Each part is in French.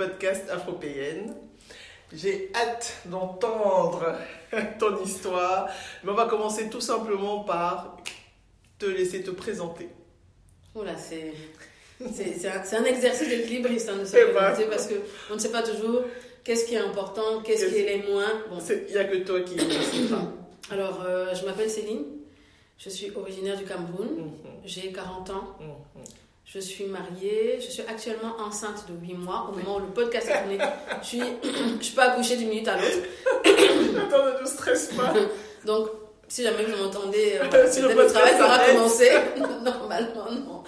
Podcast Afropéenne. J'ai hâte d'entendre ton histoire, mais on va commencer tout simplement par te laisser te présenter. Oula, c'est c'est un, un, exercice d'équilibriste hein, de se Eh ben. présenter parce qu'on ne sait pas toujours qu'est-ce qui est important, qu'est-ce qui est les moins. Bon. Il n'y a que toi qui ne sais pas. Alors, euh, je m'appelle Céline, je suis originaire du Cameroun, Mhm, j'ai 40 ans, mhm. Je suis mariée, je suis actuellement enceinte de 8 mois au moment où le podcast est tourné. Je, suis, je peux accoucher d'une minute à l'autre. Attends, ne stresse pas. Donc, si jamais vous m'entendez, euh, Si le travail va s'arrête. commencer. Normalement, non.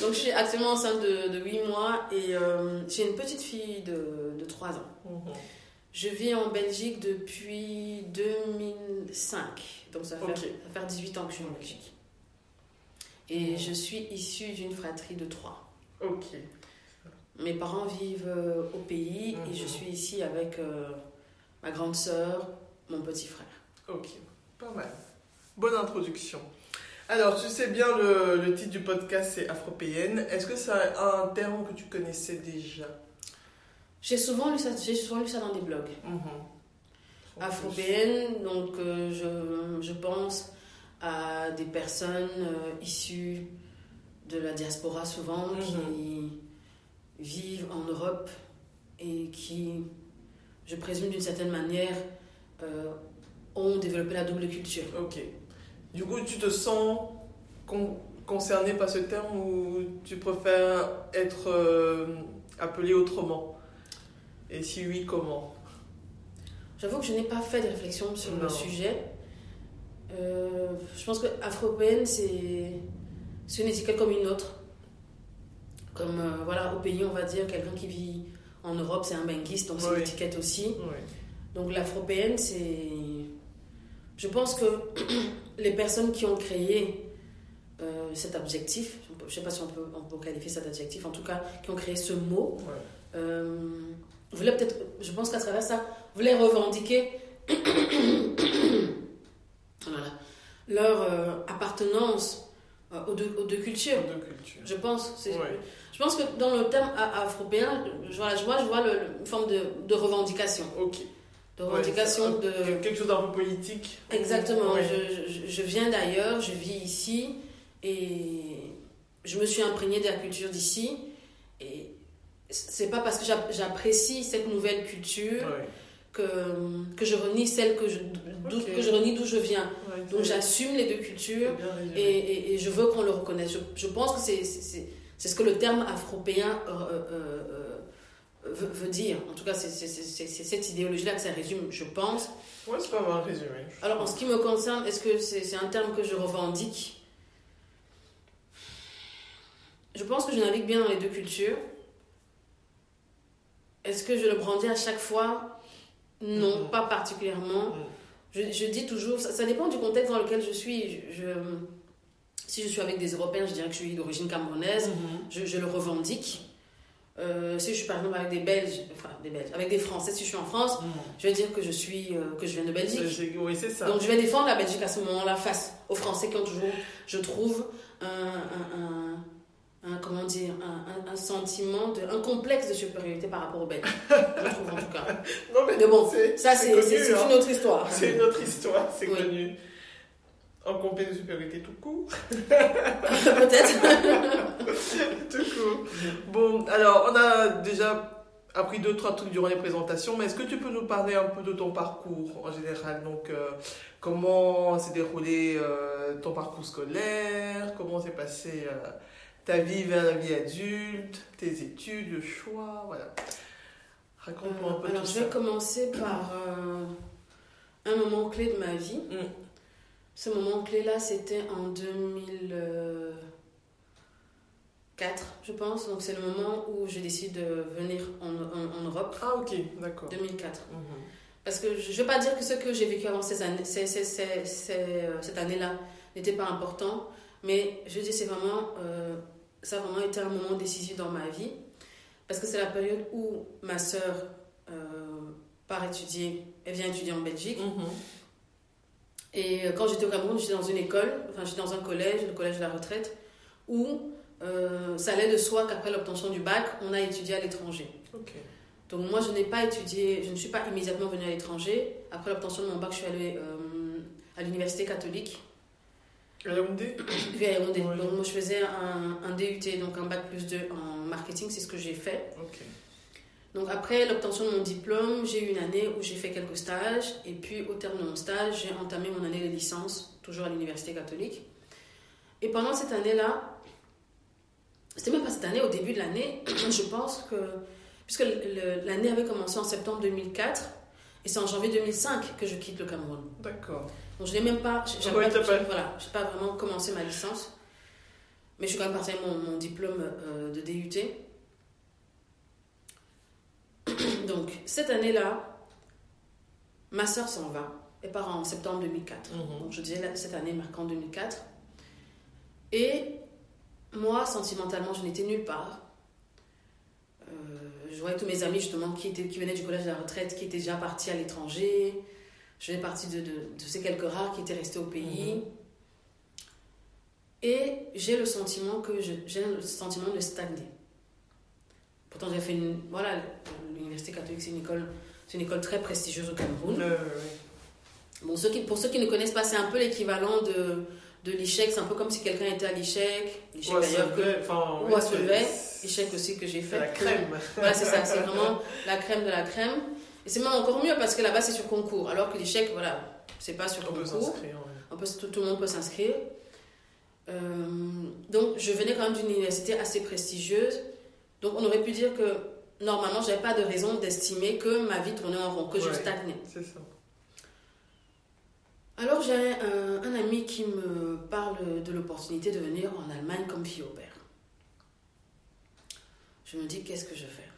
Donc, je suis actuellement enceinte de, de 8 mois et euh, j'ai une petite fille de, de 3 ans. Mhm. Je vis en Belgique depuis 2005. Donc, ça va, faire, Ok. ça va faire 18 ans que je suis en Belgique. Et je suis issue d'une fratrie de 3. Ok. Mes parents vivent euh, au pays et je Mhm. suis ici avec euh, ma grande sœur, mon petit frère. Ok. Pas mal. Bonne introduction. Alors, tu sais bien, le, le titre du podcast, c'est Afropéenne. Est-ce que c'est un terme que tu connaissais déjà? J'ai souvent, lu ça- souvent lu ça dans des blogs. afropéenne, donc euh, je, je pense à des personnes euh, issues de la diaspora souvent qui vivent en Europe et qui, je présume d'une certaine manière, euh, ont développé la double culture. Ok. Du coup, tu te sens con- concerné par ce terme ou tu préfères être euh, appelé autrement? Et si oui, comment? J'avoue que je n'ai pas fait de réflexion sur Non. le sujet. Euh, je pense que afropéenne, c'est c'est une étiquette comme une autre. Comme euh, voilà, au pays, on va dire quelqu'un qui vit en Europe, c'est un benguiste, donc c'est Oui. une étiquette aussi. Oui. Donc l'afropéenne, c'est. Je pense que les personnes qui ont créé euh, cet adjectif, je ne sais pas si on peut, on peut qualifier cet adjectif, en tout cas, qui ont créé ce mot, Ouais. voulaient peut-être, je pense qu'à travers ça, voulaient revendiquer voilà, leur euh, appartenance euh, aux, deux, aux deux cultures. Je pense. Ouais. Je pense que dans le terme afropéen, je, voilà, je vois, je vois le- une forme de, de revendication. Ok. De revendication Ouais, de. Quelque chose d'un peu politique. Exactement. Ouais. Je, je- je viens d'ailleurs, je vis ici et je me suis imprégnée de la culture d'ici. Et c'est pas parce que j'app- j'apprécie cette nouvelle culture. Que, que je renie celle que je, d'où- Ok. que je renie d'où je viens. Ouais, Donc j'assume les deux cultures et, et- et je veux qu'on le reconnaisse. Je, je pense que c'est, ce que le terme afropéen euh, euh, euh, veut, veut dire. En tout cas, c'est, cette idéologie-là que ça résume, je pense. Ouais, c'est pas mal résumé. Alors, en ce qui me concerne, est-ce que c'est, c'est un terme que je revendique? Je pense que je navigue bien dans les deux cultures. Est-ce que je le brandis à chaque fois? Non, pas particulièrement. Je, je dis toujours, ça, ça dépend du contexte dans lequel je suis. Je, je- si je suis avec des Européens, je dirais que je suis d'origine camerounaise. Mhm. Je, je le revendique. Euh, si je suis par exemple avec des Belges, enfin des Belges, avec des Français, si je suis en France, Mhm. je vais dire que je suis, euh, que je viens de Belgique. Oui, c'est ça. Donc je vais défendre la Belgique à ce moment-là face aux Français qui ont toujours, je trouve, un, un- un- un- comment dire, un, un- un sentiment, de, un complexe de supériorité par rapport aux Belges. je trouve en tout cas. Non, mais Mais bon, c'est Ça, c'est hein. une autre histoire. C'est une autre histoire, c'est Oui. connu. En complexe de supériorité tout court. Peut-être. tout court. Bon, alors, on a déjà appris deux, trois trucs durant les présentations, mais est-ce que tu peux nous parler un peu de ton parcours en général? Donc, euh, comment s'est déroulé euh, ton parcours scolaire? Comment s'est passé ta vie vers la vie adulte Tes études, le choix Voilà. Raconte-moi un peu alors, je vais commencer par un moment clé de ma vie. Mm. Ce moment clé-là, c'était en 2004, je pense. Donc, c'est le moment où j'ai décidé de venir en, en, Europe. Ah, ok, d'accord. 2004. Mhm. Parce que je ne veux pas dire que ce que j'ai vécu avant ces années, c'est, euh, cette année-là n'était pas important, mais je dis c'est vraiment, euh, ça a vraiment été un moment décisif dans ma vie, parce que c'est la période où ma sœur euh, part étudier, elle vient étudier en Belgique. Mhm. Et euh, quand j'étais au Cameroun, j'étais dans une école, enfin j'étais dans un collège, le collège de la retraite, où euh, ça allait de soi qu'après l'obtention du bac, on a étudié à l'étranger. Donc moi, je n'ai pas étudié, je ne suis pas immédiatement venue à l'étranger. Après l'obtention de mon bac, je suis allée euh, à l'université catholique. À Yaoundé Oui, à Yaoundé. Donc moi, je faisais un, un, DUT, donc un bac plus 2 en marketing, c'est ce que j'ai fait. Donc après l'obtention de mon diplôme, j'ai eu une année où j'ai fait quelques stages et puis au terme de mon stage, j'ai entamé mon année de licence, toujours à l'université catholique. Et pendant cette année-là, c'était même pas cette année, au début de l'année, je pense que, puisque l'année avait commencé en septembre 2004, et c'est en janvier 2005 que je quitte le Cameroun. D'accord. Donc je n'ai même pas, j'ai pas, voilà, pas vraiment commencé ma licence, mais je suis quand même partie avec mon, diplôme euh, de DUT. Donc, cette année-là, ma soeur s'en va. Elle part en septembre 2004. Mhm. Donc, je disais cette année marquant 2004. Et moi, sentimentalement, je n'étais nulle part. Euh, je voyais tous mes amis, justement, qui, étaient, qui venaient du collège de la retraite, qui étaient déjà partis à l'étranger. Je faisais partie de, de, ces quelques rares qui étaient restés au pays. Mhm. Et j'ai le sentiment que j'ai le sentiment de stagner. Pourtant, j'ai fait une. Voilà, l'Université catholique, c'est une école, c'est une école très prestigieuse au Cameroun. Bon, ceux qui, pour ceux qui ne connaissent pas, c'est un peu l'équivalent de, de l'ICHEC. C'est un peu comme si quelqu'un était à l'ICHEC. L'ICHEC d'ailleurs. ou à l'ICHEC aussi que j'ai fait. La crème. voilà, c'est ça. C'est vraiment la crème de la crème. Et c'est même encore mieux parce que là-bas, c'est sur concours. Alors que l'ICHEC, voilà, c'est pas sur concours. On peut, tout, tout, le monde peut s'inscrire. Euh, donc, je venais quand même d'une université assez prestigieuse. Donc on aurait pu dire que normalement, j'avais pas de raison d'estimer que ma vie tournait en rond, que je stagnais. C'est ça. Alors j'ai un, un, ami qui me parle de l'opportunité de venir en Allemagne comme fille au père. Je me dis, qu'est-ce que je fais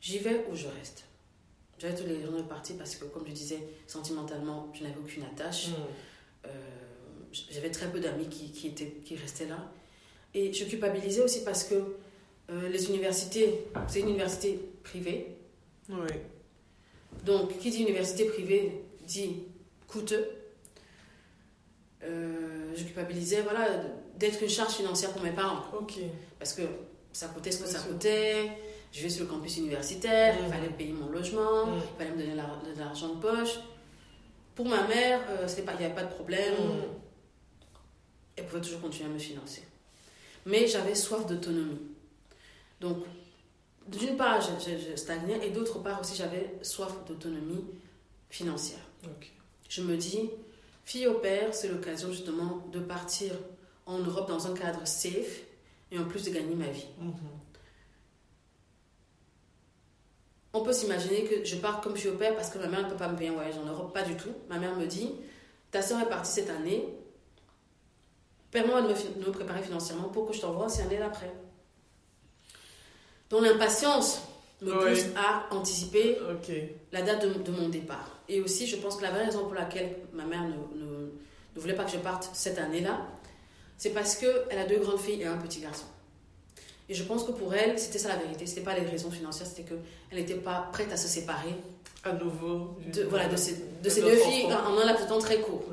J'y vais ou je reste J'avais tous les raisons de partir parce que, comme je disais, sentimentalement, je n'avais aucune attache. Hmm. Euh, j'avais très peu d'amis qui, qui, étaient, qui restaient là. Et je culpabilisais aussi parce que euh, les universités, c'est une université privée. Oui. Donc, qui dit université privée dit coûteux. Euh, je culpabilisais voilà, d'être une charge financière pour mes parents. Ok. Parce que ça coûtait ce que ça coûtait. Je vais sur le campus universitaire, il mm. fallait payer mon logement, mm. il fallait me donner de l'argent de poche. Pour ma mère, euh, il n'y avait pas de problème. Mm. Elle pouvait toujours continuer à me financer mais j'avais soif d'autonomie. Donc, d'une part, je, stagnais et d'autre part aussi, j'avais soif d'autonomie financière. Je me dis, fille au père, c'est l'occasion justement de partir en Europe dans un cadre safe et en plus de gagner ma vie. On peut s'imaginer que je pars comme fille au père parce que ma mère ne peut pas me payer un voyage en Europe. Pas du tout. Ma mère me dit, ta soeur est partie cette année, Permets-moi de me, préparer financièrement pour que je t'envoie aussi année après. Donc l'impatience me pousse à anticiper la date de, mon départ. Et aussi, je pense que la vraie raison pour laquelle ma mère ne, ne, voulait pas que je parte cette année-là, c'est parce qu'elle a deux grandes filles et un petit garçon. Et je pense que pour elle, c'était ça la vérité. Ce n'était pas les raisons financières, c'était qu'elle n'était pas prête à se séparer. À nouveau. De, voilà, de ces, de ces deux filles en un laps de temps très court.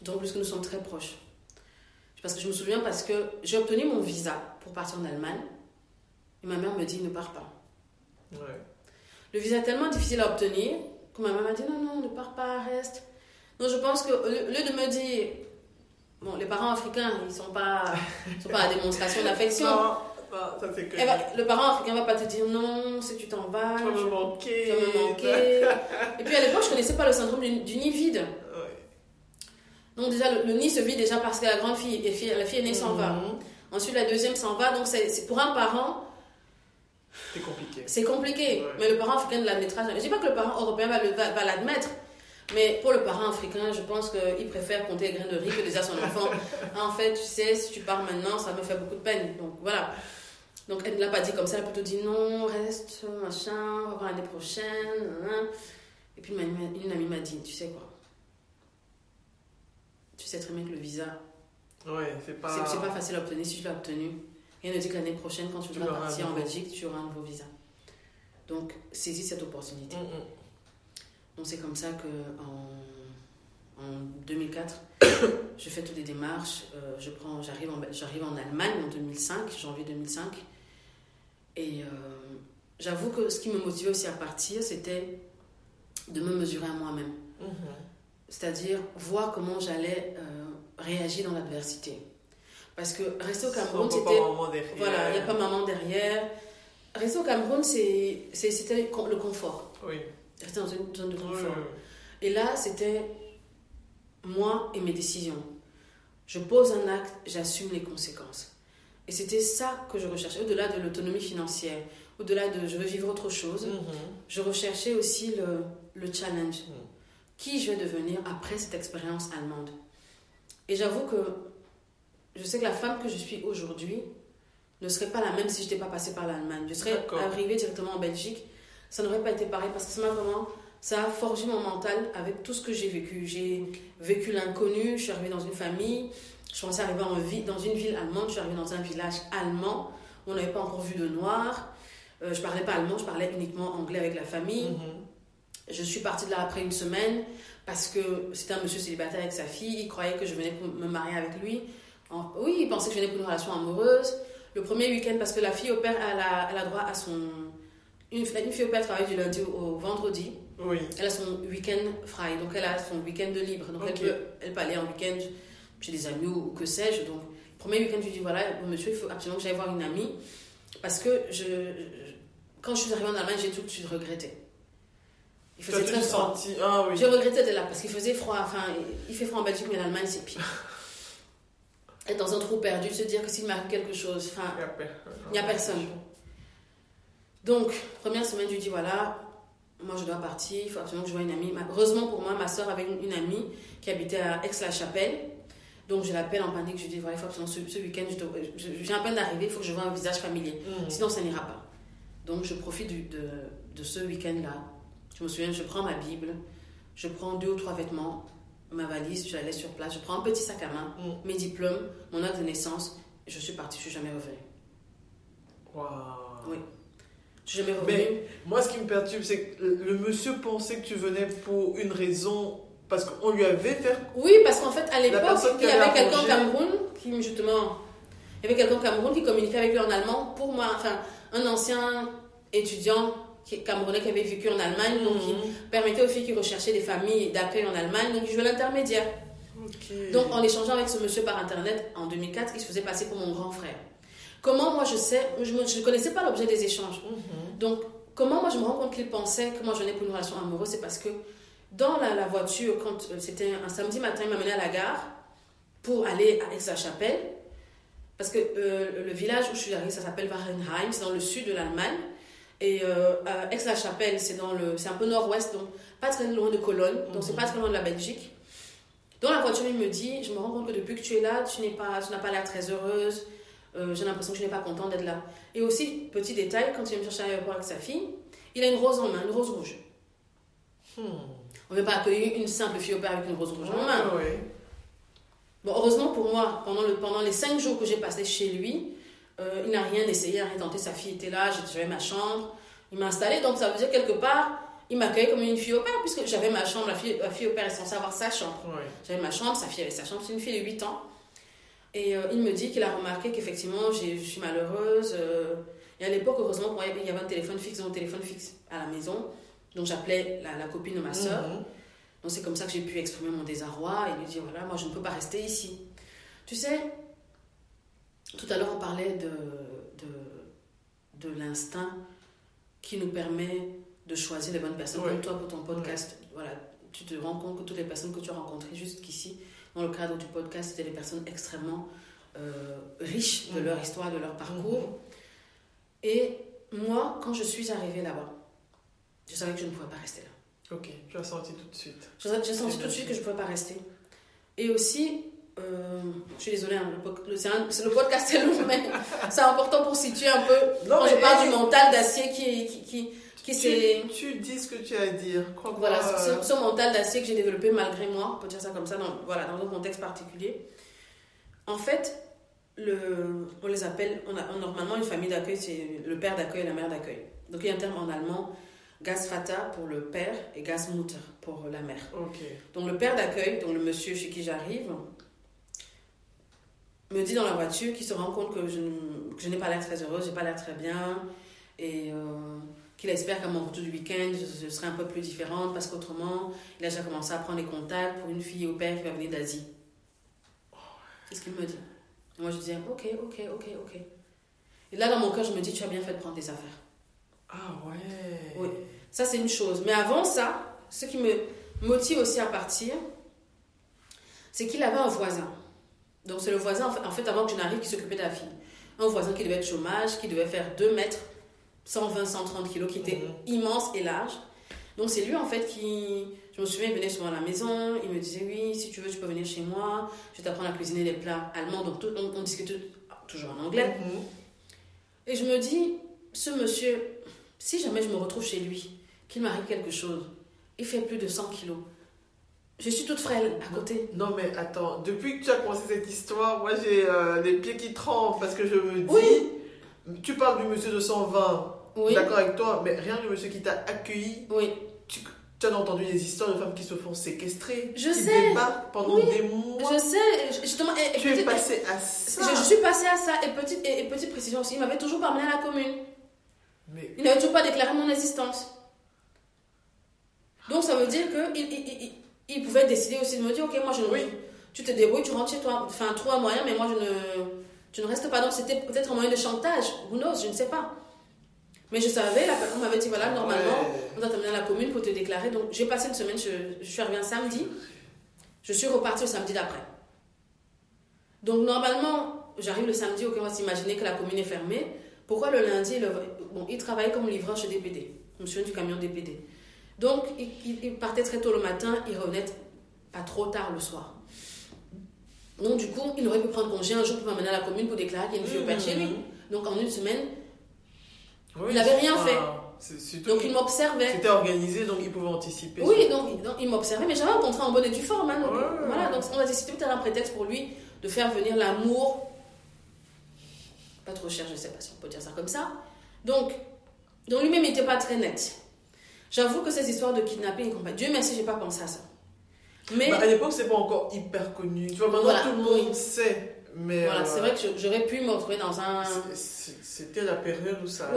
Donc, puisque nous sommes très proches. Parce que je me souviens parce que j'ai obtenu mon visa pour partir en Allemagne. Et ma mère me dit ne pars pas. Le visa est tellement difficile à obtenir que ma mère m'a dit non, non, ne pars pas, reste. Donc je pense que au lieu de me dire, bon, les parents africains, ils ne sont pas, sont pas à démonstration d'affection. Ah, ça c'est que. Eh ben, le parent africain va pas te dire non, si tu t'en vas. Tu vas me manquer. tu vas me manquer. Et puis à l'époque, je connaissais pas le syndrome du, du nid vide. Ouais. Donc déjà, le, le nid se vide déjà parce que la grande fille, et fille- la fille aînée s'en va. Mhm. Ensuite, la deuxième s'en va. Donc c'est pour un parent, C'est compliqué. c'est compliqué. Ouais. Mais le parent africain ne l'admettra jamais. Je dis pas que le parent européen va va- va l'admettre. Mais pour le parent africain, je pense qu'il préfère compter les graines de riz que déjà son enfant. En fait, tu sais, si tu pars maintenant, ça me fait beaucoup de peine. Donc voilà. Donc elle ne l'a pas dit comme ça, elle a plutôt dit non, reste, machin, on va voir l'année prochaine. Et puis une amie, m'a dit, tu sais quoi? Tu sais très bien que le visa, Ouais, c'est pas. c'est pas facile à obtenir si tu l'as obtenu. Rien ne dit que l'année prochaine, quand tu voudras partir en. Belgique, tu auras un nouveau visa. Donc saisis cette opportunité. Mhm. Donc c'est comme ça que en, en 2004, je fais toutes les démarches. euh, je prends, j'arrive en, j'arrive en Allemagne en 2005, janvier 2005. Et euh, j'avoue que ce qui me motivait aussi à partir, c'était de me mesurer à moi-même. Mhm. C'est-à-dire voir comment j'allais euh, réagir dans l'adversité. Parce que rester au Cameroun, c'était maman derrière. voilà, il n'y a pas maman derrière. Rester au Cameroun, c'est- c'est- c'était le confort. Oui. Rester dans une zone de confort. Et là, c'était moi et mes décisions. Je pose un acte, j'assume les conséquences. Et c'était ça que je recherchais, au-delà de l'autonomie financière, au-delà de je veux vivre autre chose. Mhm. je recherchais aussi le, le challenge. Mhm. Qui je vais devenir après cette expérience allemande? Et j'avoue que je sais que la femme que je suis aujourd'hui ne serait pas la même si je n'étais pas passée par l'Allemagne. Je serais arrivée directement en Belgique, ça n'aurait pas été pareil parce que ça m'a vraiment, ça a forgé mon mental avec tout ce que j'ai vécu. J'ai vécu l'inconnu, je suis arrivée dans une famille, je pensais arriver en vi- dans une ville allemande, je suis arrivée dans un village allemand où on n'avait pas encore vu de noir. Euh, je parlais pas allemand, je parlais uniquement anglais avec la famille. Mhm. Je suis partie de là après une semaine parce que c'était un monsieur célibataire avec sa fille. Il croyait que je venais pour me marier avec lui. En- Oui, il pensait que je venais pour une relation amoureuse. Le premier week-end, parce que la fille au père, elle a, elle a droit à son. Une, une fille au père travaille du lundi au, au vendredi. Oui. Elle a son week-end fry, donc elle a son week-end de libre. Donc elle, peut, elle peut aller en week-end chez des amis ou, ou que sais-je. Donc, premier week-end, je lui dis voilà, monsieur, il faut absolument que j'aille voir une amie. Parce que je, je- quand je suis arrivée en Allemagne, j'ai tout de suite regretté. Il faisait très froid. senti Ah oui. J'ai regretté de là parce qu'il faisait froid. Enfin, il fait froid en Belgique, mais en Allemagne, c'est pire. Être dans un trou perdu, se dire que s'il m'arrive quelque chose, enfin, il n'y a personne. Donc, première semaine, je lui dis voilà, moi je dois partir, il faut absolument que je voie une amie. Heureusement pour moi, ma soeur avait une, une amie qui habitait à Aix-la-Chapelle. Donc, je l'appelle en panique, je lui dis voilà, il faut absolument ce, ce week-end, je, dois- je- je viens à peine d'arriver, il faut que je voie un visage familier. Mhm. Sinon, ça n'ira pas. Donc, je profite du- de, de ce week-end-là. Je me souviens, je prends ma Bible, je prends deux ou trois vêtements, ma valise, je la laisse sur place, je prends un petit sac à main, Mhm. mes diplômes, mon acte de naissance, je suis partie, je suis jamais revenue. Waouh. Oui. Jamais. Mais moi, ce qui me perturbe, c'est que le monsieur pensait que tu venais pour une raison. Parce qu'on lui avait fait. Oui, parce qu'en fait, à l'époque, il y avait quelqu'un au Cameroun qui, justement, il y avait quelqu'un au Cameroun qui communiquait avec lui en allemand pour moi, enfin, un ancien étudiant qui, camerounais qui avait vécu en Allemagne, donc qui Mhm. permettait aux filles qui recherchaient des familles d'accueil en Allemagne, donc il jouait l'intermédiaire. Donc, en échangeant avec ce monsieur par internet en 2004, il se faisait passer pour mon grand frère. Comment moi je sais, je ne connaissais pas l'objet des échanges. Mhm. Donc, comment moi je me rends compte qu'il pensait que moi je venais pour une relation amoureuse C'est parce que dans la, la voiture, quand euh, c'était un samedi matin, il m'a mené à la gare pour aller à Aix-la-Chapelle. Parce que euh, le village où je suis arrivée, ça s'appelle Warenheim, c'est dans le sud de l'Allemagne. Et euh, Aix-la-Chapelle, c'est dans le, c'est un peu nord-ouest, donc pas très loin de Cologne, donc c'est Mhm. pas très loin de la Belgique. Dans la voiture, il me dit, je me rends compte que depuis que tu es là, tu n'es pas, tu n'as pas l'air très heureuse. Euh, j'ai l'impression que tu n'es pas content d'être là. Et aussi, petit détail, quand il vient me chercher à l'aéroport avec sa fille, il a une rose en main, une rose rouge. Hmm. On ne veut pas accueillir une simple fille au père avec une rose rouge en main. Ouais, ouais. Bon, heureusement pour moi, pendant, le, pendant les cinq jours que j'ai passé chez lui, euh, il n'a rien essayé, rien tenté. Sa fille était là, j'avais ma chambre. Il m'a installé, donc ça veut dire quelque part, il m'accueillait comme une fille au père, puisque j'avais ma chambre. La fille, la fille au père est censée avoir sa chambre. Ouais. J'avais ma chambre, sa fille avait sa chambre, c'est une fille de 8 ans. Et euh, il me dit qu'il a remarqué qu'effectivement, je suis malheureuse. euh, et à l'époque, heureusement, moi, il y avait un téléphone fixe, un téléphone fixe à la maison. Donc j'appelais la, la copine de ma soeur. Mhm. Donc c'est comme ça que j'ai pu exprimer mon désarroi et lui dire voilà, moi je ne peux pas rester ici. Tu sais, tout à l'heure, on parlait de, de, de l'instinct qui nous permet de choisir les bonnes personnes. Comme toi, pour ton podcast, voilà, tu te rends compte que toutes les personnes que tu as rencontrées jusqu'ici, dans le cadre du podcast, c'était des personnes extrêmement euh, riches de leur histoire, de leur parcours. Et moi, quand je suis arrivée là-bas, je savais que je ne pouvais pas rester là. Ok, tu as senti tout de suite. J'ai senti tout de suite que je ne pouvais pas rester. Et aussi, euh, je suis désolée, hein, le, c'est le podcast est long, mais c'est important pour situer un peu. quand je parle du mental d'acier qui, qui, qui, qui tu, tu dis ce que tu as à dire. Crois voilà, ce, ce, mental d'acier que j'ai développé malgré moi, on peut dire ça comme ça, dans, voilà, dans un contexte particulier. En fait, le, on les appelle, on a, normalement une famille d'accueil, c'est le père d'accueil et la mère d'accueil. Donc il y a un terme en allemand, Gasvater pour le père et Gasmutter pour la mère. Donc le père d'accueil, donc le monsieur chez qui j'arrive, me dit dans la voiture qu'il se rend compte que je, je n'ai pas l'air très heureuse, j'ai pas l'air très bien, et euh, qu'il espère qu'à mon retour du week-end, je, serai un peu plus différente, parce qu'autrement, il a déjà commencé à prendre les contacts pour une fille au père qui va venir d'Asie. C'est ce qu'il me dit. Et moi, je disais, ok, ok, ok, ok. Et là, dans mon cœur, je me dis, tu as bien fait de prendre tes affaires. Ah ouais. Oui, ça c'est une chose. Mais avant ça, ce qui me motive aussi à partir, c'est qu'il avait un voisin. Donc c'est le voisin, en fait, avant que je n'arrive, qui s'occupait de la fille. Un voisin qui devait être chômage, qui devait faire 2 mètres, 120, 130 kilos, qui était mhm. immense et large. Donc c'est lui, en fait, qui... Je me souviens, il venait souvent à la maison, il me disait, oui, si tu veux, tu peux venir chez moi, je vais t'apprendre à cuisiner des plats allemands. Donc on, on discute toujours en anglais. Mhm. Et je me dis, ce monsieur, si jamais je me retrouve chez lui, qu'il m'arrive quelque chose, il fait plus de 100 kilos, je suis toute frêle à côté. Non, mais attends, depuis que tu as commencé cette histoire, moi j'ai euh, les pieds qui tremblent parce que je me dis. Tu parles du monsieur de 120. Oui. D'accord avec toi, mais rien que le monsieur qui t'a accueilli. Oui. Tu, as entendu des histoires de femmes qui se font séquestrer. Je qui sais. pendant des mois. Je sais. Justement, et, tu es passé à ça. Je, suis passée à ça. Et petite, et, petite précision aussi, il m'avait toujours pas amené à la commune. Mais... Il n'avait toujours pas déclaré mon existence. Donc ça veut dire que il, il pouvait décider aussi de me dire, ok, moi je oui. tu te débrouilles, tu rentres chez toi, enfin trouve un moyen, mais moi je ne, tu ne restes pas. Donc c'était peut-être un moyen de chantage, who knows, je ne sais pas. Mais je savais, on m'avait dit, voilà, normalement, on doit t'amener à la commune pour te déclarer. Donc j'ai passé une semaine, je, suis arrivée un samedi, je suis repartie le samedi d'après. Donc normalement, j'arrive le samedi, ok, on va s'imaginer que la commune est fermée. Pourquoi le lundi, bon, il travaillait comme livreur chez DPD, monsieur du camion DPD. Donc, il, partait très tôt le matin, il revenait pas trop tard le soir. Donc, du coup, il aurait pu prendre congé un jour pour m'amener à la commune pour déclarer qu'il y a une fille au père chez lui. Mmh. Donc, en une semaine, il n'avait rien fait. Donc, il m'observait. C'était organisé, donc il pouvait anticiper. Oui, donc, il m'observait, mais j'avais rencontré en bonne et due forme. Hein, donc, voilà, donc on a décidé peut-être un prétexte pour lui de faire venir l'amour. Pas trop cher, je ne sais pas si on peut dire ça comme ça. Donc, donc lui-même n'était pas très net. J'avoue que ces histoires de kidnapping, Dieu merci, j'ai pas pensé à ça. Mais bah, à l'époque, c'est pas encore hyper connu. Tu vois, maintenant tout le monde sait. Mais voilà, c'est euh, vrai que j'aurais pu me retrouver dans un. C'était la période où ça.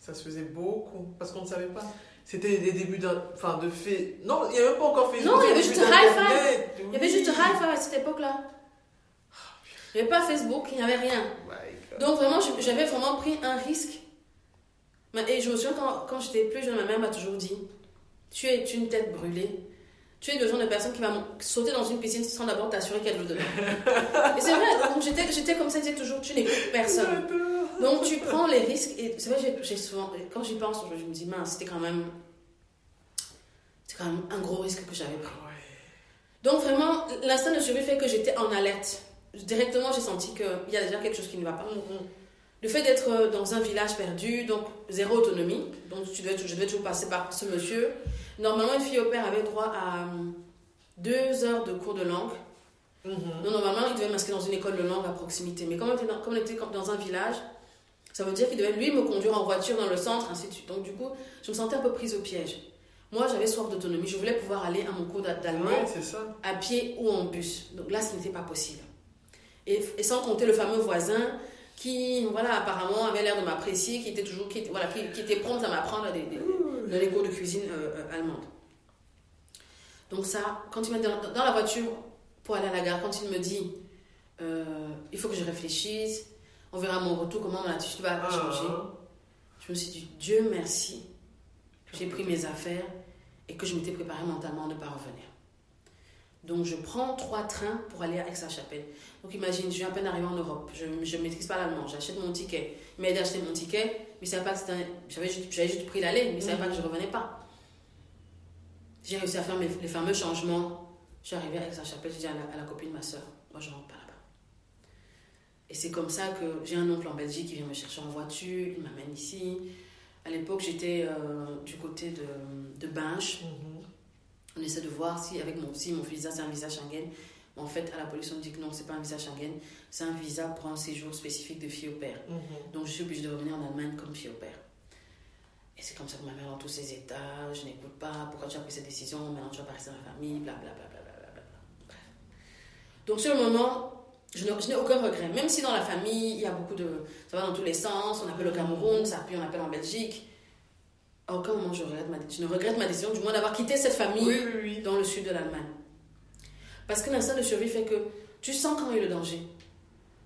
Ça se faisait beaucoup. Parce qu'on ne savait pas. C'était les débuts enfin, de fait. Non, il n'y avait pas encore Facebook. Non, il y avait juste Hi-Fi. Il y avait juste Hi-Fi à cette époque-là. Il n'y avait pas Facebook, il n'y avait rien. Donc vraiment, j'avais vraiment pris un risque et je me souviens quand, quand j'étais plus jeune, ma mère m'a toujours dit Tu es une tête brûlée. Tu es le genre de personne qui va sauter dans une piscine sans d'abord t'assurer qu'elle veut dedans. et c'est vrai, donc j'étais, j'étais comme ça, je disais toujours Tu n'écoutes personne. Donc tu prends les risques. Et c'est vrai, j'ai, souvent, quand j'y pense, je me dis Mince, c'était quand même. C'était quand même un gros risque que j'avais pris. Donc vraiment, l'instant de survie fait que j'étais en alerte. Directement, j'ai senti qu'il y a déjà quelque chose qui ne va pas. Mm-hmm. Le fait d'être euh, dans un village perdu, donc zéro autonomie, donc tu devais, je devais toujours passer par ce monsieur. Normalement, une fille au père avait droit à euh, deux heures de cours de langue. Mhm. Donc, normalement, il devait m'inscrire dans une école de langue à proximité. Mais comme on était dans, comme on était dans un village, ça veut dire qu'il devait lui me conduire en voiture dans le centre, ainsi de suite. Donc, du coup, je me sentais un peu prise au piège. Moi, j'avais soif d'autonomie. Je voulais pouvoir aller à mon cours d'allemand à pied ou en bus. Donc là, ce n'était pas possible. Et, et, sans compter le fameux voisin qui, voilà, apparemment avait l'air de m'apprécier, qui était toujours, qui, voilà, qui, était prompte à m'apprendre des, des, des, cours de cuisine euh, allemande. Donc ça, quand il m'a dans, dans la voiture pour aller à la gare, quand il me dit, Euh, il faut que je réfléchisse. On verra mon retour, comment mon attitude va Ah. changer. Je me suis dit, Dieu merci, j'ai pris mes affaires et que je m'étais préparée mentalement à ne pas revenir. Donc je prends trois trains pour aller à Aix-la-Chapelle. Donc imagine, je viens à peine d'arriver en Europe, je ne maîtrise pas l'allemand, j'achète mon ticket. Il m'a aidé à acheter mon ticket, mais savait pas que un- J'avais juste, pris l'aller, mais il ne savait pas que je revenais pas. J'ai réussi à faire mes- les fameux changements. Je suis arrivée à Aix-la-Chapelle, j'ai dit à la, à la copine de ma soeur, moi je rentre pas là-bas. Et c'est comme ça que j'ai un oncle en Belgique qui vient me chercher en voiture, il m'amène ici. À l'époque, j'étais euh, du côté de, de Binche. Mhm. On essaie de voir si, avec mon, si mon visa, c'est un visa Schengen. En fait, à la police, on me dit que non, c'est pas un visa Schengen. C'est un visa pour un séjour spécifique de fille au père. Mhm. Donc, je suis obligée de revenir en Allemagne comme fille au père. Et c'est comme ça que ma mère, dans tous ses états, je n'écoute pas. Pourquoi tu as pris cette décision Maintenant, tu vas pas rester dans la famille, blablabla. Bla, bla, bla, bla, bla. Donc, sur le moment, je n'ai je n'ai aucun regret. Même si dans la famille, il y a beaucoup de. Ça va dans tous les sens. On appelle au Cameroun, ça, puis on appelle en Belgique. À aucun moment, je, regrette ma, je ne regrette ma décision, du moins d'avoir quitté cette famille Oui, oui, oui. dans le sud de l'Allemagne. Parce que l'instinct de survie fait que tu sens quand il y a le danger.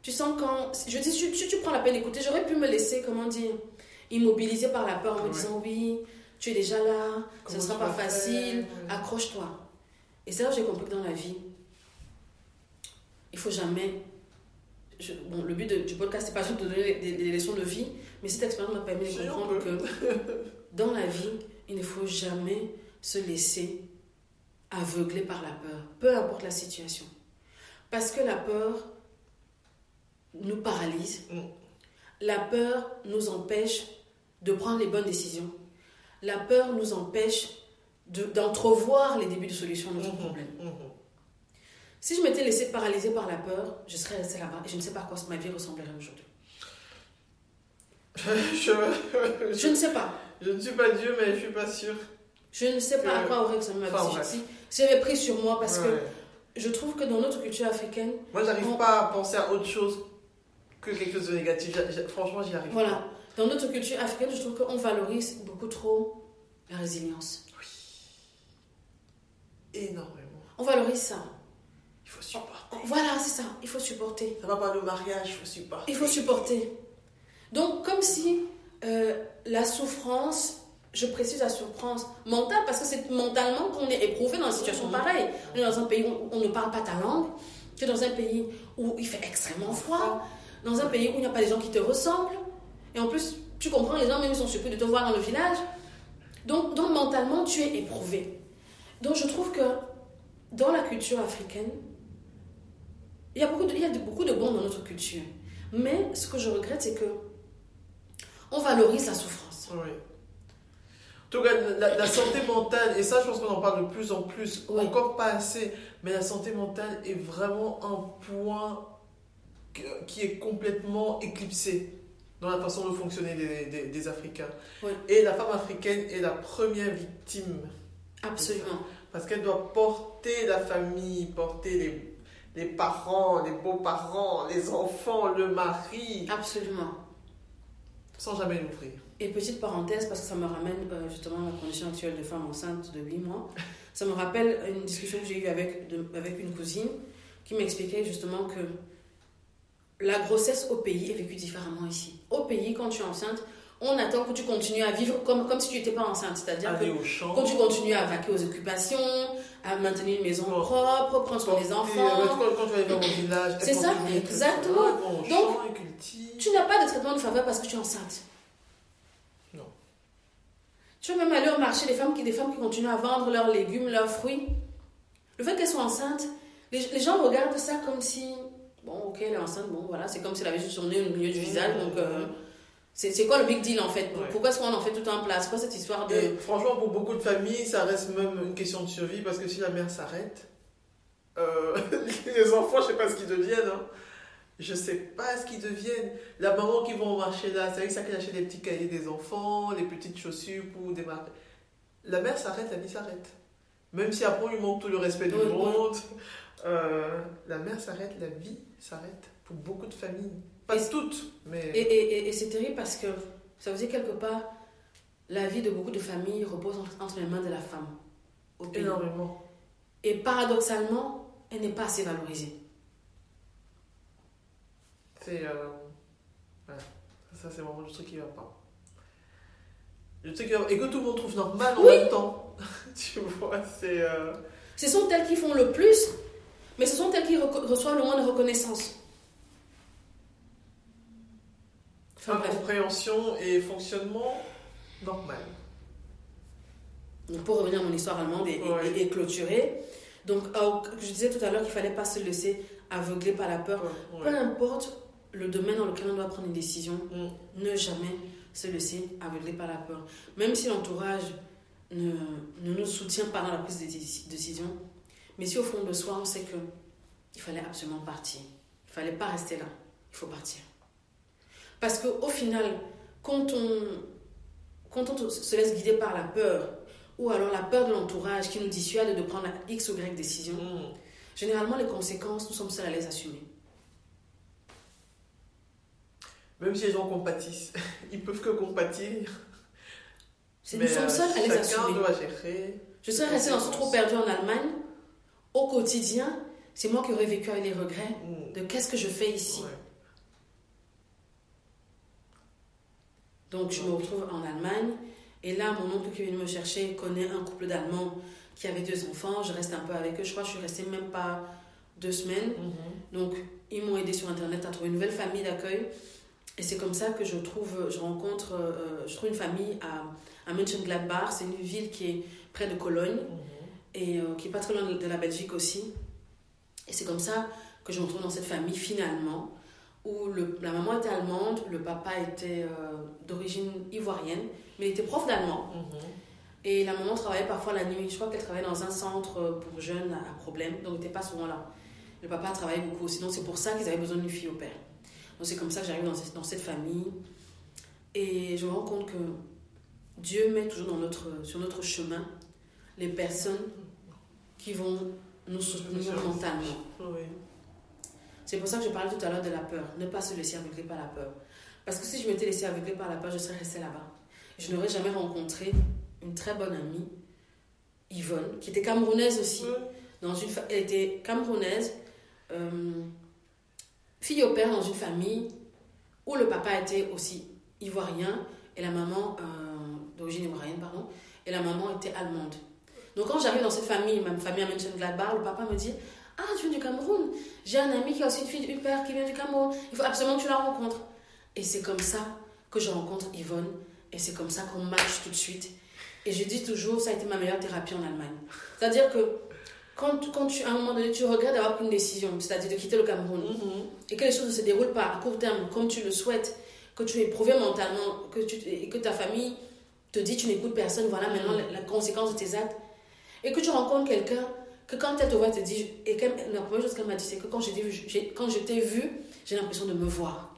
Tu sens quand. Je dis, si tu, tu prends la peine d'écouter, j'aurais pu me laisser, comment dire, immobiliser par la peur en me disant oui, tu es déjà là, ce ne sera pas facile, faire accroche-toi. Et c'est là que j'ai compris que dans la vie, il faut jamais. je- bon, le but de- du podcast, c'est pas juste de donner des, des leçons de vie, mais cette expérience m'a permis de comprendre que dans la vie, il ne faut jamais se laisser aveugler par la peur, peu importe la situation. Parce que la peur nous paralyse. Mm. La peur nous empêche de prendre les bonnes décisions. La peur nous empêche de- d'entrevoir les débuts de solution à notre Mhm. problème. Mhm. Si je m'étais laissée paralyser par la peur, je serais restée là-bas et je ne sais pas à quoi ma vie ressemblerait aujourd'hui. je, Je ne sais pas. je ne suis pas Dieu, mais je suis pas sûre. Je ne sais pas à quoi aurait ressemblé ma vie j'avais pris sur moi parce Ouais. que je trouve que dans notre culture africaine, Moi, j'arrive On- pas à penser à autre chose que quelque chose de négatif. Franchement, j'y arrive voilà, dans notre culture africaine, je trouve qu'on valorise beaucoup trop la résilience. pas. Énormément. On valorise ça. Il faut supporter. Voilà, c'est ça. Il faut supporter. Ça va pas le mariage, il faut supporter. Il faut supporter. Donc, comme si euh, la souffrance, je précise la souffrance mentale, parce que c'est mentalement qu'on est éprouvé dans une situation Mhm. pareille. On est dans un pays où on ne parle pas ta langue, tu es dans un pays où il fait extrêmement froid, dans un pays où il n'y a pas des gens qui te ressemblent, et en plus, tu comprends, les gens même sont surpris de te voir dans le village. Donc, donc mentalement, tu es éprouvé. Donc, je trouve que dans la culture africaine, il y a beaucoup de, il y a de- beaucoup de bons dans notre culture. Mais ce que je regrette, c'est que on valorise la souffrance. Oui. Tout cas, la, la santé mentale, et ça, je pense qu'on en parle de plus en plus, Oui. encore pas assez, mais la santé mentale est vraiment un point que- qui est complètement éclipsé dans la façon de fonctionner des, des- des Africains. Oui. Et la femme africaine est la première victime, Absolument. parce qu'elle doit porter la famille, porter les, les parents, les beaux-parents, les enfants, le mari, Absolument. sans jamais l'ouvrir. Et petite parenthèse, parce que ça me ramène euh, justement à ma condition actuelle de femme enceinte de 8 mois, ça me rappelle une discussion que j'ai eue avec, de- avec une cousine qui m'expliquait justement que la grossesse au pays est vécue différemment ici. Au pays, quand tu es enceinte, on attend que tu continues à vivre comme, comme si tu n'étais pas enceinte. C'est-à-dire que au quand tu continues à vaquer aux occupations, à maintenir une maison propre, prendre soin des enfants, Quand, quand tu vas mon village, C'est ça, exactement. au Donc, champ. Tu n'as pas de traitement de faveur parce que tu es enceinte. Tu vas même aller au marché, des femmes qui, des femmes qui continuent à vendre leurs légumes, leurs fruits. Le fait qu'elles soient enceintes, les, les gens regardent ça comme si, bon, ok, elle est enceinte, bon, voilà, c'est comme si elle avait juste son nez au milieu du visage, donc euh, c'est quoi le big deal en fait? Ouais. Pourquoi est-ce qu'on en fait tout un plat C'est quoi cette histoire de. Et franchement, pour beaucoup de familles, ça reste même une question de survie parce que si la mère s'arrête, euh, les enfants, je sais pas ce qu'ils deviennent. Hein. Je sais pas ce qu'ils deviennent. La maman qui va au marché là, c'est avec ça qu'elle achète des petits cahiers des enfants, les petites chaussures pour démarrer. La mère s'arrête, la vie s'arrête. Même si après on lui manque tout le respect du monde, euh, la mère s'arrête, la vie s'arrête pour beaucoup de familles. Pas Et- toutes, mais. Et, et- et- c'est terrible parce que ça veut dire quelque part, la vie de beaucoup de familles repose entre, les mains de la femme énormément. Et paradoxalement, elle n'est pas assez valorisée. C'est. Euh, ça, c'est vraiment le truc qui va pas. Le truc va... Et que tout le monde trouve normal en même temps. tu vois, c'est. Euh, ce sont elles qui font le plus, mais ce sont elles qui reçoivent le moins de reconnaissance. Enfin, Compréhension et fonctionnement normal. pour revenir à mon histoire allemande et, clôturer, donc je disais tout à l'heure qu'il fallait pas se laisser aveugler par la peur. Peu importe le domaine dans lequel on doit prendre une décision, mm. ne jamais se laisser aveugler par la peur. Même si l'entourage ne, ne, nous soutient pas dans la prise de décision, mais si au fond de soi on sait que il fallait absolument partir, il fallait pas rester là, il faut partir. Parce qu'au final, quand on, quand on se laisse guider par la peur, ou alors la peur de l'entourage qui nous dissuade de prendre la X ou Y décision, mm. généralement les conséquences, nous sommes seuls à les assumer. Même si les gens compatissent, ils peuvent que compatir. nous sommes seuls à les assumer. doit gérer. Je serais restée dans ce trou perdu en Allemagne. Au quotidien, c'est moi qui aurais vécu avec les regrets mm. de qu'est-ce que je fais ici. Donc je me retrouve en Allemagne et là mon oncle qui vient me chercher connaît un couple d'Allemands qui avait deux enfants. Je reste un peu avec eux. Je crois que je suis restée même pas deux semaines. Mm-hmm. Donc ils m'ont aidé sur internet à trouver une nouvelle famille d'accueil. Et c'est comme ça que je trouve, je rencontre, euh, je trouve une famille à, à Mönchengladbach. C'est une ville qui est près de Cologne mm-hmm. et euh, qui est pas très loin de, la Belgique aussi. Et c'est comme ça que je me retrouve dans cette famille finalement où le, la maman était allemande, le papa était euh, d'origine ivoirienne, mais il était prof d'allemand. Mhm. Et la maman travaillait parfois la nuit. Je crois qu'elle travaillait dans un centre pour jeunes à, problème, donc il n'était pas souvent là. Le papa travaillait beaucoup aussi, donc c'est pour ça qu'ils avaient besoin d'une fille au père. Donc c'est comme ça que j'arrive dans, dans, cette famille. Et je me rends compte que Dieu met toujours dans notre, sur notre chemin les personnes qui vont nous soutenir mentalement. Oui. C'est pour ça que je parlais tout à l'heure de la peur. Ne pas se laisser aveugler par la peur. Parce que si je m'étais laissé aveugler par la peur, je serais restée là-bas. Je n'aurais jamais rencontré une très bonne amie, Yvonne, qui était camerounaise aussi. Dans une elle était camerounaise, euh, fille au père dans une famille où le papa était aussi ivoirien et la maman, euh, d'origine ivoirienne, pardon, et la maman était allemande. Donc quand j'arrive dans cette famille, ma famille à Mönchengladbach, le papa me dit ah, tu viens du Cameroun J'ai un ami qui a aussi une fille, une père qui vient du Cameroun. Il faut absolument que tu la rencontres. Et c'est comme ça que je rencontre Yvonne. Et c'est comme ça qu'on marche tout de suite. Et je dis toujours, ça a été ma meilleure thérapie en Allemagne. C'est-à-dire que quand, quand tu, à un moment donné, tu regrettes d'avoir pris une décision, c'est-à-dire de quitter le Cameroun, mm-hmm. et que les choses ne se déroulent pas à court terme comme tu le souhaites, que tu es éprouvé mentalement, que tu, et que ta famille te dit tu n'écoutes personne, voilà maintenant la, la, conséquence de tes actes, et que tu rencontres quelqu'un que quand elle te voit, te dit, et la première chose qu'elle m'a dit, c'est que quand, vu, quand je t'ai vu, j'ai l'impression de me voir.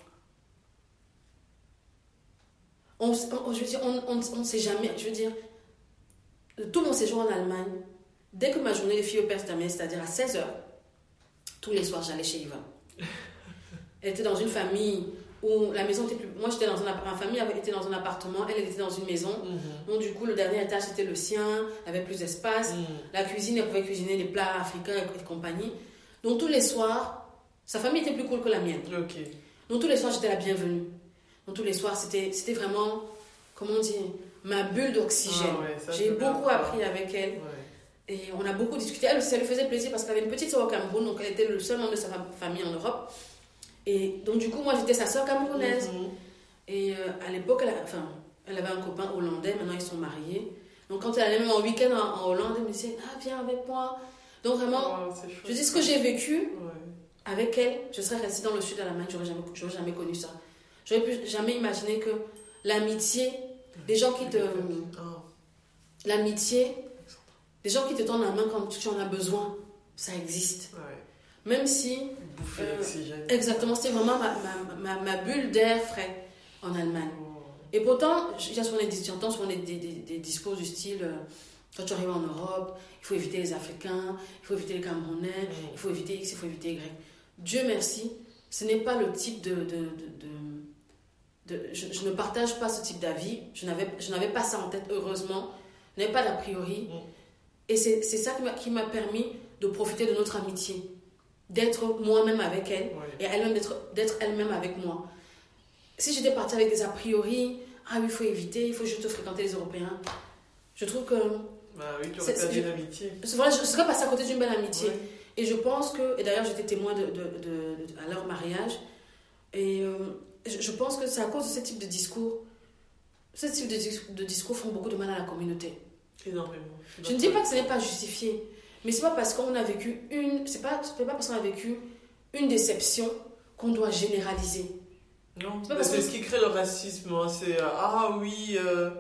On, je veux dire, on ne sait jamais, je veux dire, tout mon séjour en Allemagne, dès que ma journée de fille au père se terminait, c'est-à-dire à 16h, tous les soirs, j'allais chez Yvan. Elle était dans une famille où la maison était plus. Moi, j'étais dans un ma famille avait été dans un appartement, elle, était dans une maison. Mhm. Donc, du coup, le dernier étage c'était le sien, elle avait plus d'espace. Mhm. La cuisine, elle pouvait cuisiner des plats africains et compagnie. Donc, tous les soirs, sa famille était plus cool que la mienne. Donc, tous les soirs, j'étais la bienvenue. Donc, tous les soirs, c'était vraiment, comment dire, ma bulle d'oxygène. Ah J'ai beaucoup appris avec elle. Et on a beaucoup discuté. Elle, ça lui faisait plaisir parce qu'elle avait une petite soeur au Cameroun, donc elle était le seul membre de sa famille en Europe. Et donc, du coup, moi, j'étais sa soeur camerounaise. Mhm. Et euh, à l'époque, elle, enfin, elle avait un copain hollandais, maintenant ils sont mariés. Donc, quand elle allait même en week-end en, Hollande, elle me disait Ah, viens avec moi. Donc, vraiment, je dis ce que j'ai vécu avec elle, je serais restée dans le sud de la main, j'aurais jamais, jamais connu ça. J'aurais pu jamais imaginer que l'amitié, les gens qui te. Ah. L'amitié, les gens qui te tendent la main quand tu en as besoin, ça existe. Même si. Euh, exactement, c'était vraiment ma, ma, ma, bulle d'air frais en Allemagne. Oh. Et pourtant, j'entends souvent des, des, des, discours du style euh, quand tu arrives en Europe, il faut éviter les Africains, il faut éviter les Camerounais, il faut éviter X, il faut éviter Y. Dieu merci, ce n'est pas le type de. de, de, de je, je, ne partage pas ce type d'avis, je n'avais pas ça en tête, heureusement, je n'avais pas d'a priori. Mm. Et c'est ça qui m'a permis de profiter de notre amitié d'être moi-même avec elle et elle-même d'être elle-même avec moi. Si j'étais partie avec des a priori, ah oui, il faut éviter, il faut juste fréquenter les Européens, je trouve que. Bah oui, tu aurais perdu une amitié. Voilà, je serais passée à côté d'une belle amitié. Et je pense que, et d'ailleurs j'étais témoin de, de, de, à leur mariage, et euh, je pense que c'est à cause de ce type de discours. Ce type de, de discours font beaucoup de mal à la communauté. Énormément. Je ne dis pas que ce n'est pas justifié, mais c'est pas parce qu'on a vécu une, c'est pas, pas parce qu'on a vécu une déception qu'on doit généraliser. Non, c'est ce qui crée le racisme. Hein. C'est euh, ah oui, euh,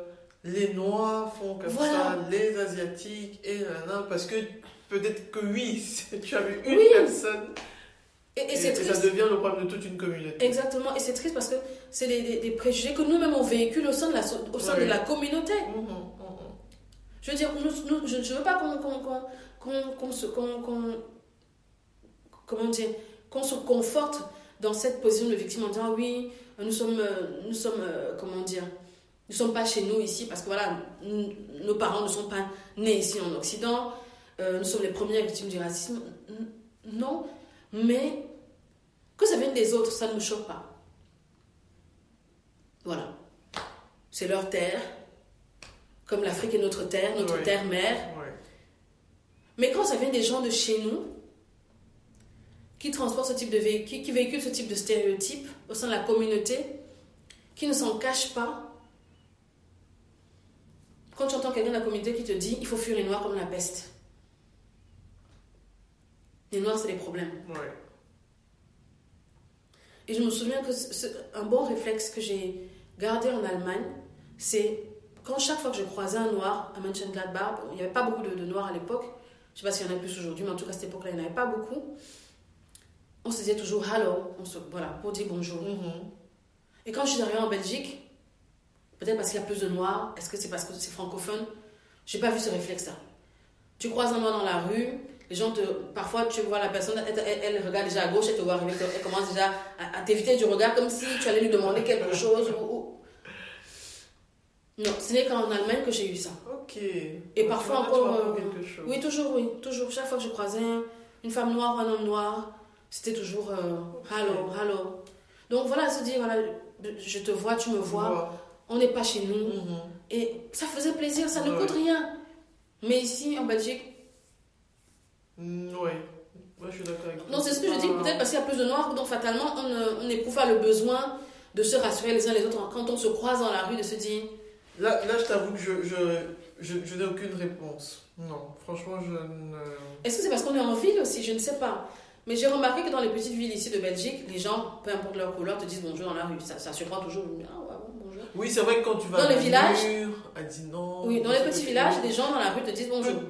les Noirs font comme ça, les Asiatiques et là, parce que peut-être que oui, tu as vu une personne. Et, et, ça devient le problème de toute une communauté. Exactement, et c'est triste parce que c'est des, des, préjugés que nous-mêmes on véhicule au sein de la, au sein de la communauté. Mmh, je veux dire, nous, je ne veux pas qu'on comment dire Qu'on se conforte dans cette position de victime en disant oui, nous sommes. Nous sommes comment dire Nous sommes pas chez nous ici parce que voilà, nos parents ne sont pas nés ici en Occident. Euh, nous sommes les premières victimes du racisme. Non, mais que ça vienne des autres, ça ne me choque pas. Voilà. C'est leur terre, comme l'Afrique est notre terre, notre terre-mère. Mais quand ça vient des gens de chez nous, qui transportent ce type de véhicule, qui véhiculent ce type de stéréotypes au sein de la communauté, qui ne s'en cachent pas, quand tu entends quelqu'un de la communauté qui te dit il faut fuir les noirs comme la peste, les noirs, c'est des problèmes. Et je me souviens que un bon réflexe que j'ai gardé en Allemagne, c'est quand chaque fois que je croisais un noir à Mönchengladbach, il n'y avait pas beaucoup de, noirs à l'époque, je ne sais pas s'il y en a plus aujourd'hui, mais en tout cas à cette époque-là, il n'y en avait pas beaucoup. On se disait toujours hello, voilà, pour dire bonjour. Mm-hmm. Et quand je suis arrivée en Belgique, peut-être parce qu'il y a plus de noirs, est-ce que c'est parce que c'est francophone? J'ai pas vu ce réflexe-là. Tu croises un noir dans la rue, les gens te, parfois tu vois la personne, elle, regarde déjà à gauche, elle te voit arriver, elle commence déjà à, t'éviter du regard comme si tu allais lui demander quelque chose. Non, ce n'est qu'en Allemagne que j'ai eu ça. Ok. Et parfois encore. Euh, quelque chose. Oui, toujours, oui, toujours. Chaque fois que je croisais une femme noire ou un homme noir, c'était toujours euh, hello, hello. Donc voilà, se dire, voilà, je te vois, tu me vois, on n'est pas chez nous. Mhm. Et ça faisait plaisir, ça ne coûte rien. Mais ici, en Belgique, Mm, oui, je suis d'accord avec toi. Non, c'est ce que je dis, peut-être parce qu'il y a plus de noirs, donc fatalement, on, éprouve pas le besoin de se rassurer les uns les autres quand on se croise dans la rue, de se dire. Là, là je t'avoue que je, je, je, je n'ai aucune réponse. Non, franchement, je ne. Est-ce que c'est parce qu'on est en ville aussi? Je ne sais pas. Mais j'ai remarqué que dans les petites villes ici de Belgique, les gens, peu importe leur couleur, te disent bonjour dans la rue. Ça, ça surprend toujours. Ah ouais, bonjour. Oui, c'est vrai que quand tu vas dans les villages, dit non. Oui, dans les petits villages, les gens dans la rue te disent bonjour.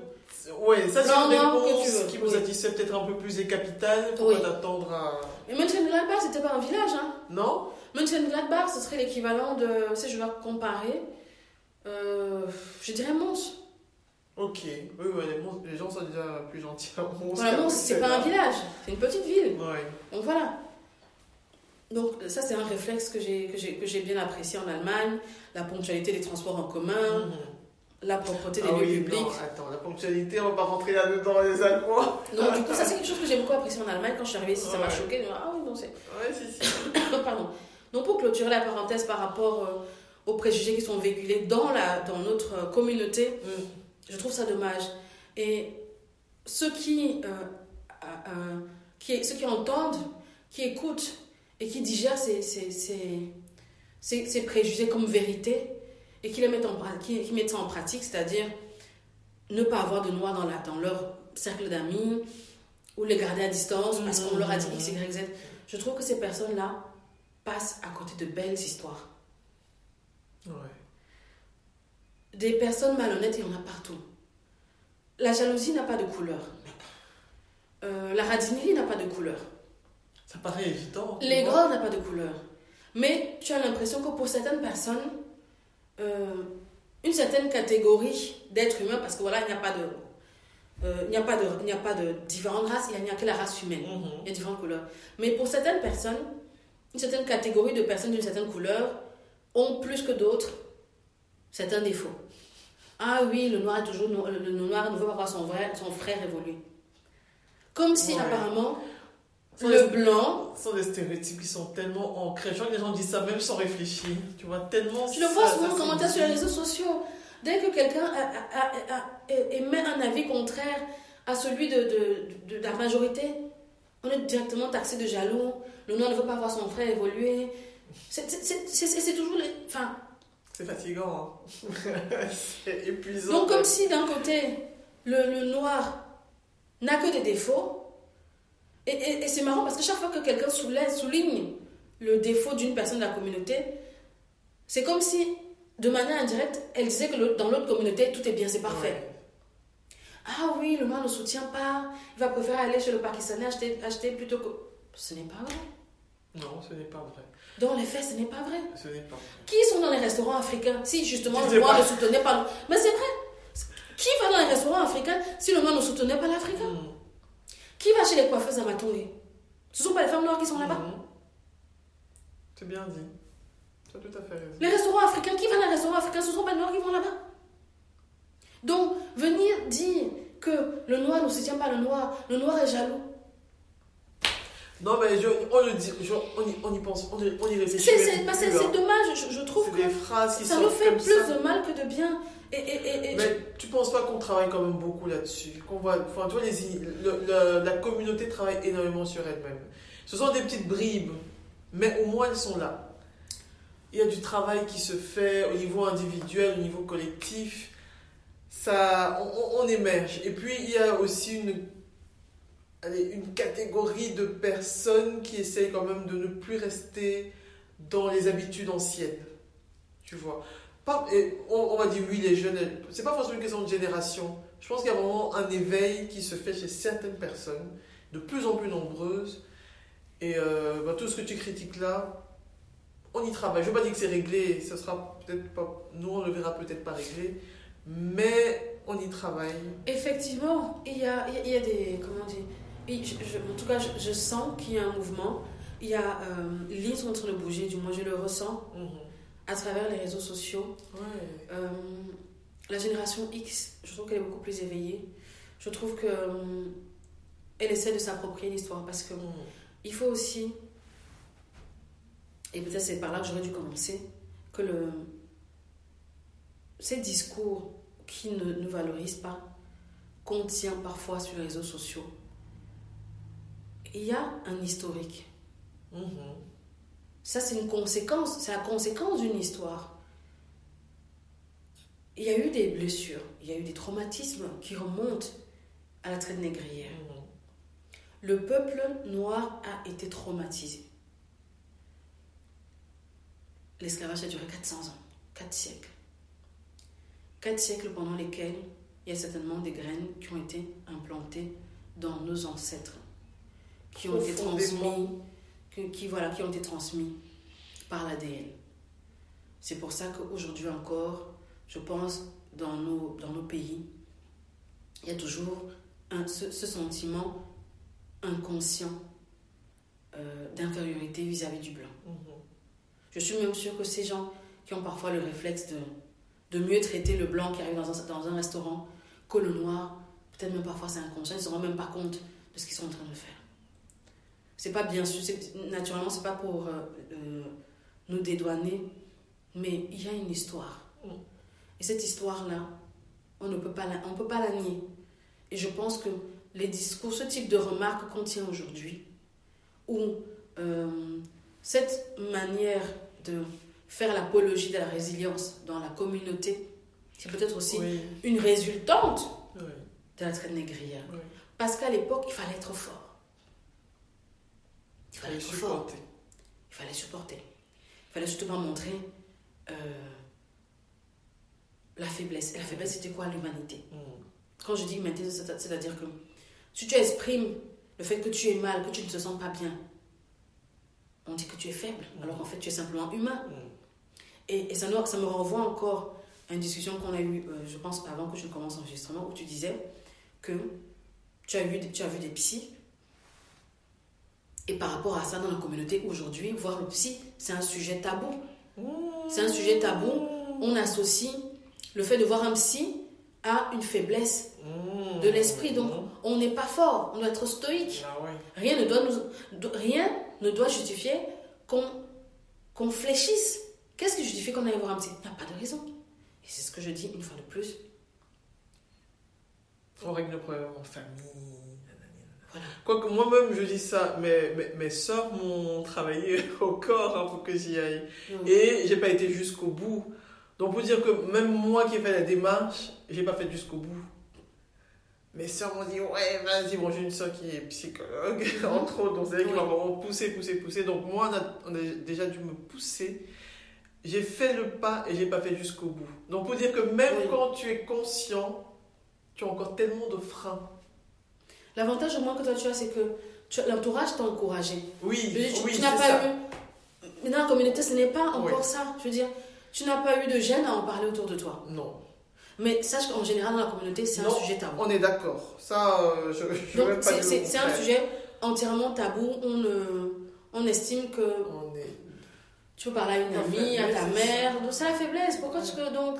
Oui, ça c'est une réponse qui vous a peut-être un peu plus des capitales pour oui. attendre à... Mais Mönchengladbach, c'était pas un village, hein Non? Mönchengladbach, ce serait l'équivalent de... Si je dois comparer, euh, je dirais Mons. Ok, oui, oui les, gens sont déjà plus gentils à Mons. Voilà, Mons, c'est pas un village, c'est une petite ville. Ouais. Donc voilà. Donc ça, c'est un réflexe que j'ai bien apprécié en Allemagne, la ponctualité des transports en commun, mhm. La propreté des ah lieux publics. attends, la ponctualité, on va pas rentrer là-dedans les Allemands. Non, du coup, ça c'est quelque chose que j'ai beaucoup apprécié en Allemagne quand je suis arrivée ici, ça m'a choqué. Ah oui, non, c'est. Ouais, si, si. Pardon. Donc pour clôturer la parenthèse par rapport euh, aux préjugés qui sont véhiculés dans, la, dans notre euh, communauté, mm. je trouve ça dommage. Et ceux qui, euh, qui, ceux qui entendent, qui écoutent et qui digèrent ces, ces, ces, ces préjugés comme vérité, et qui, les mettent, en, qui, qui mettent ça en pratique, c'est-à-dire ne pas avoir de noirs dans, la, dans leur cercle d'amis ou les garder à distance parce qu'on leur a dit X, Y, Z. Je trouve que ces personnes-là passent à côté de belles histoires. Ouais. Des personnes malhonnêtes, il y en a partout. La jalousie n'a pas de couleur. Euh, la radinerie n'a pas de couleur. Ça paraît évident. L'aigreur n'a pas de couleur. Mais tu as l'impression que pour certaines personnes, euh, une certaine catégorie d'êtres humains, parce que voilà, il n'y a pas de. Euh, il n'y a, pas de, il n'y a pas de différentes races, il n'y a que la race humaine. Mhm. Il y a différentes couleurs. Mais pour certaines personnes, une certaine catégorie de personnes d'une certaine couleur ont plus que d'autres certains défauts. Ah oui, le noir est toujours le, noir ne veut pas voir son, vrai, son frère évoluer. Comme si apparemment le blanc. Ce sont des stéréotypes qui sont tellement ancrés. Je crois que les gens disent ça même sans réfléchir. Tu vois, tellement. Je le vois souvent en commentaire sur les réseaux sociaux. Dès que quelqu'un émet un avis contraire à celui de, de, de, la majorité, on est directement taxé de jaloux. Le noir ne veut pas voir son frère évoluer. C'est toujours les. Enfin. C'est fatigant. Hein. c'est épuisant. Donc, comme si d'un côté, le, le noir n'a que des défauts. Et, et, c'est marrant parce que chaque fois que quelqu'un souligne le défaut d'une personne de la communauté, c'est comme si, de manière indirecte, elle disait que dans l'autre communauté, tout est bien, c'est parfait. Ah oui, le noir ne soutient pas, il va préférer aller chez le Pakistanais acheter, acheter plutôt que. Ce n'est pas vrai. Non, ce n'est pas vrai. Dans les faits, ce n'est pas vrai. Ce n'est pas. Qui sont dans les restaurants africains si justement le noir ne soutenait pas. Mais c'est vrai. Qui va dans les restaurants africains si le noir ne soutenait pas l'Africain? Hmm. Qui va chez les coiffeuses à Matongé? Ce ne sont pas les femmes noires qui sont là-bas hmm. C'est bien dit. Tu as tout à fait raison. Les restaurants africains, qui va dans les restaurants africains? Ce ne sont pas les noirs qui vont là-bas. Donc, venir dire que le noir ne soutient pas le noir, le noir est jaloux, non, mais on le dit, on, y, on, y, pense, on y, on y réfléchit. C'est dommage, je, trouve que ça nous fait plus de mal que de bien. Et, et, et, mais tu penses pas qu'on travaille quand même beaucoup là-dessus Qu'on voit, enfin, tu vois, les, la communauté travaille énormément sur elle-même. Ce sont des petites bribes, mais au moins elles sont là. Il y a du travail qui se fait au niveau individuel, au niveau collectif. Ça, on, on émerge. Et puis il y a aussi une allez, une catégorie de personnes qui essayent quand même de ne plus rester dans les habitudes anciennes. Tu vois. Et on, va dire oui, les jeunes, c'est pas forcément une question de génération. Je pense qu'il y a vraiment un éveil qui se fait chez certaines personnes, de plus en plus nombreuses. Et euh, bah, tout ce que tu critiques là, on y travaille. Je ne veux pas dire que c'est réglé, ça sera peut-être pas, nous on le verra peut-être pas réglé, mais on y travaille. Effectivement, il y a, il y a des, comment dire, en tout cas, je, sens qu'il y a un mouvement. Il y a euh, les lignes sont en train de bouger, du moins je le ressens mhm. à travers les réseaux sociaux. Euh, la génération X, je trouve qu'elle est beaucoup plus éveillée. Je trouve que euh, elle essaie de s'approprier l'histoire parce que mhm. il faut aussi, et peut-être c'est par là que j'aurais dû commencer, que le, ces discours qui ne nous valorisent pas contient parfois sur les réseaux sociaux il y a un historique. Mhm. Ça, c'est une conséquence, c'est la conséquence d'une histoire. Il y a eu des blessures, il y a eu des traumatismes qui remontent à la traite négrière. Mhm. Le peuple noir a été traumatisé. L'esclavage a duré 400 ans, 4 siècles. 4 siècles pendant lesquels il y a certainement des graines qui ont été implantées dans nos ancêtres qui ont été transmis, qui, voilà, qui ont été transmis par l'ADN. C'est pour ça qu'aujourd'hui encore, je pense, dans nos, dans nos pays, il y a toujours un, ce, sentiment inconscient euh, d'infériorité vis-à-vis du blanc. Mhm. Je suis même sûre que ces gens qui ont parfois le réflexe de, de mieux traiter le blanc qui arrive dans un, dans un restaurant que le noir, peut-être même parfois c'est inconscient, ils ne se rendent même pas compte de ce qu'ils sont en train de faire c'est pas bien sûr, naturellement, c'est pas pour euh, euh, nous dédouaner, mais il y a une histoire. Mm. Et cette histoire-là, on ne peut pas la, on peut pas la nier. Et je pense que les discours, ce type de remarques qu'on tient aujourd'hui, ou euh, cette manière de faire l'apologie de la résilience dans la communauté, c'est peut-être aussi une résultante de la traite négrière. Parce qu'à l'époque, il fallait être fort. Il fallait supporter. Il fallait supporter. Il fallait surtout pas montrer euh, la faiblesse. Et la faiblesse, c'était quoi l'humanité? Mm. Quand je dis humanité, c'est-à-dire que si tu exprimes le fait que tu es mal, que tu ne te sens pas bien, on dit que tu es faible, mm. alors qu'en fait, tu es simplement humain. Mm. Et, ça, ça, me renvoie encore à une discussion qu'on a eue, euh, je pense, avant que je commence l'enregistrement, où tu disais que tu as, vu, tu as vu des psys et par rapport à ça, dans la communauté aujourd'hui, voir le psy, c'est un sujet tabou. C'est un sujet tabou. On associe le fait de voir un psy a une faiblesse de l'esprit. Donc, on n'est pas fort, on doit être stoïque. Ah. Rien ne doit, nous, rien ne doit justifier qu'on qu'on fléchisse. Qu'est-ce qui justifie qu'on aille voir un psy? Il n'y a pas de raison. Et c'est ce que je dis une fois de plus. On règle nos problèmes en famille. Quoique moi-même, je dis ça, mais mes, mes soeurs m'ont travaillé au corps hein, pour que j'y aille. Donc, Et j'ai pas été jusqu'au bout. Donc, pour dire que même moi qui ai fait la démarche, j'ai pas fait jusqu'au bout. Mes soeurs m'ont dit, ouais, vas-y. Bon, j'ai une soeur qui est psychologue, entre autres. Donc, c'est qui m'a vraiment poussé, poussé, poussé. Donc, moi, on a, on a déjà dû me pousser. J'ai fait le pas et j'ai pas fait jusqu'au bout. Donc, pour dire que même Oui. quand tu es conscient, tu as encore tellement de freins. L'avantage au moins que toi tu as, c'est que l'entourage t'a encouragé. Oui, Je veux dire, tu, oui, tu n'as pas ça. eu. Dans la communauté, ce n'est pas encore Oui. ça. Je veux dire, tu n'as pas eu de gêne à en parler autour de toi. Non, Mais sache qu'en général, dans la communauté, c'est un sujet tabou. on est d'accord. Ça, euh, je je veux Donc, c'est- un sujet entièrement tabou. On, on estime que On est... tu peux parler à une amie, à ta mère. Donc, c'est la faiblesse. Pourquoi tu peux donc.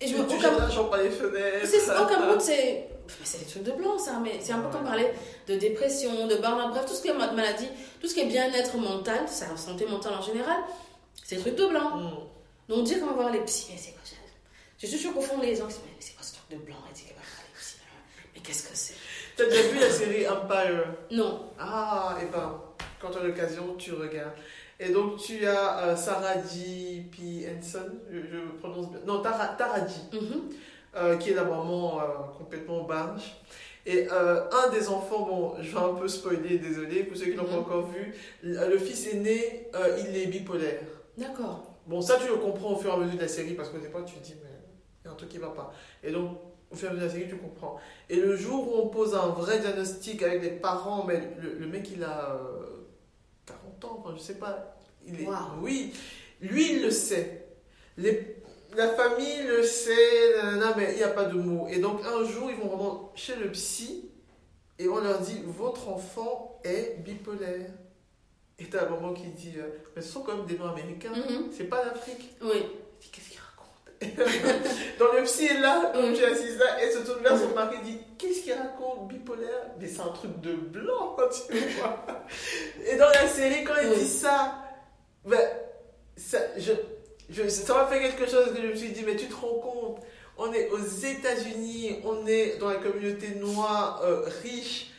Et je me tu au jettes Cameroun- l'argent par les fenêtres. Au Cameroun, c'est. C'est des trucs de blanc, ça, mais c'est important de parler de dépression, de burn-out, bref, tout ce qui est ma- maladie, tout ce qui est bien-être mental, la santé mentale en général, c'est des trucs de blanc. Mm. Donc dire qu'on va voir les mais c'est quoi ça? Je suis sûre qu'au fond, les gens se disent, mais c'est quoi ce truc de blanc? Et dit qu'elle va voir les psys. Mais qu'est-ce que c'est? T'as déjà vu la série Empire? Non. Ah, et ben, quand tu as l'occasion, tu regardes. Et donc, tu as euh, Sarah G. P. Henson, je, je prononce bien. Non, Tara, Taraji, Mhm. Euh, qui est la maman euh, complètement barge. Et euh, un des enfants, bon, je vais un peu spoiler, désolé, pour ceux qui l'ont pas Mhm. encore vu, le, fils aîné, il est bipolaire. D'accord. Bon, ça, tu le comprends au fur et à mesure de la série parce qu'au départ, tu te dis, mais il y a un truc qui va pas. Et donc, au fur et à mesure de la série, tu comprends. Et le jour où on pose un vrai diagnostic avec les parents, mais le, le mec, il a euh, 40 ans, enfin, je sais pas. Il est, Wow. Oui, lui, il le sait. Les, la famille le sait, mais il n'y a pas de mots. Et donc, un jour, ils vont vraiment chez le psy et on leur dit, votre enfant est bipolaire. Et t'as un moment qui dit, euh, mais ce sont quand même des noms américains. Mhm. C'est pas l'Afrique. Oui. Il dit, qu'est-ce qu'il raconte? Donc le psy est là, comme Mm. tu assise là, et se tourne vers son mari et dit, qu'est-ce qu'il raconte, bipolaire? Mais c'est un truc de blanc, tu vois. Et dans la série, quand il Oui. dit ça, ben, ça, je, je, ça m'a fait quelque chose que je me suis dit, mais tu te rends compte, on est aux États-Unis, on est dans la communauté noire euh, riche.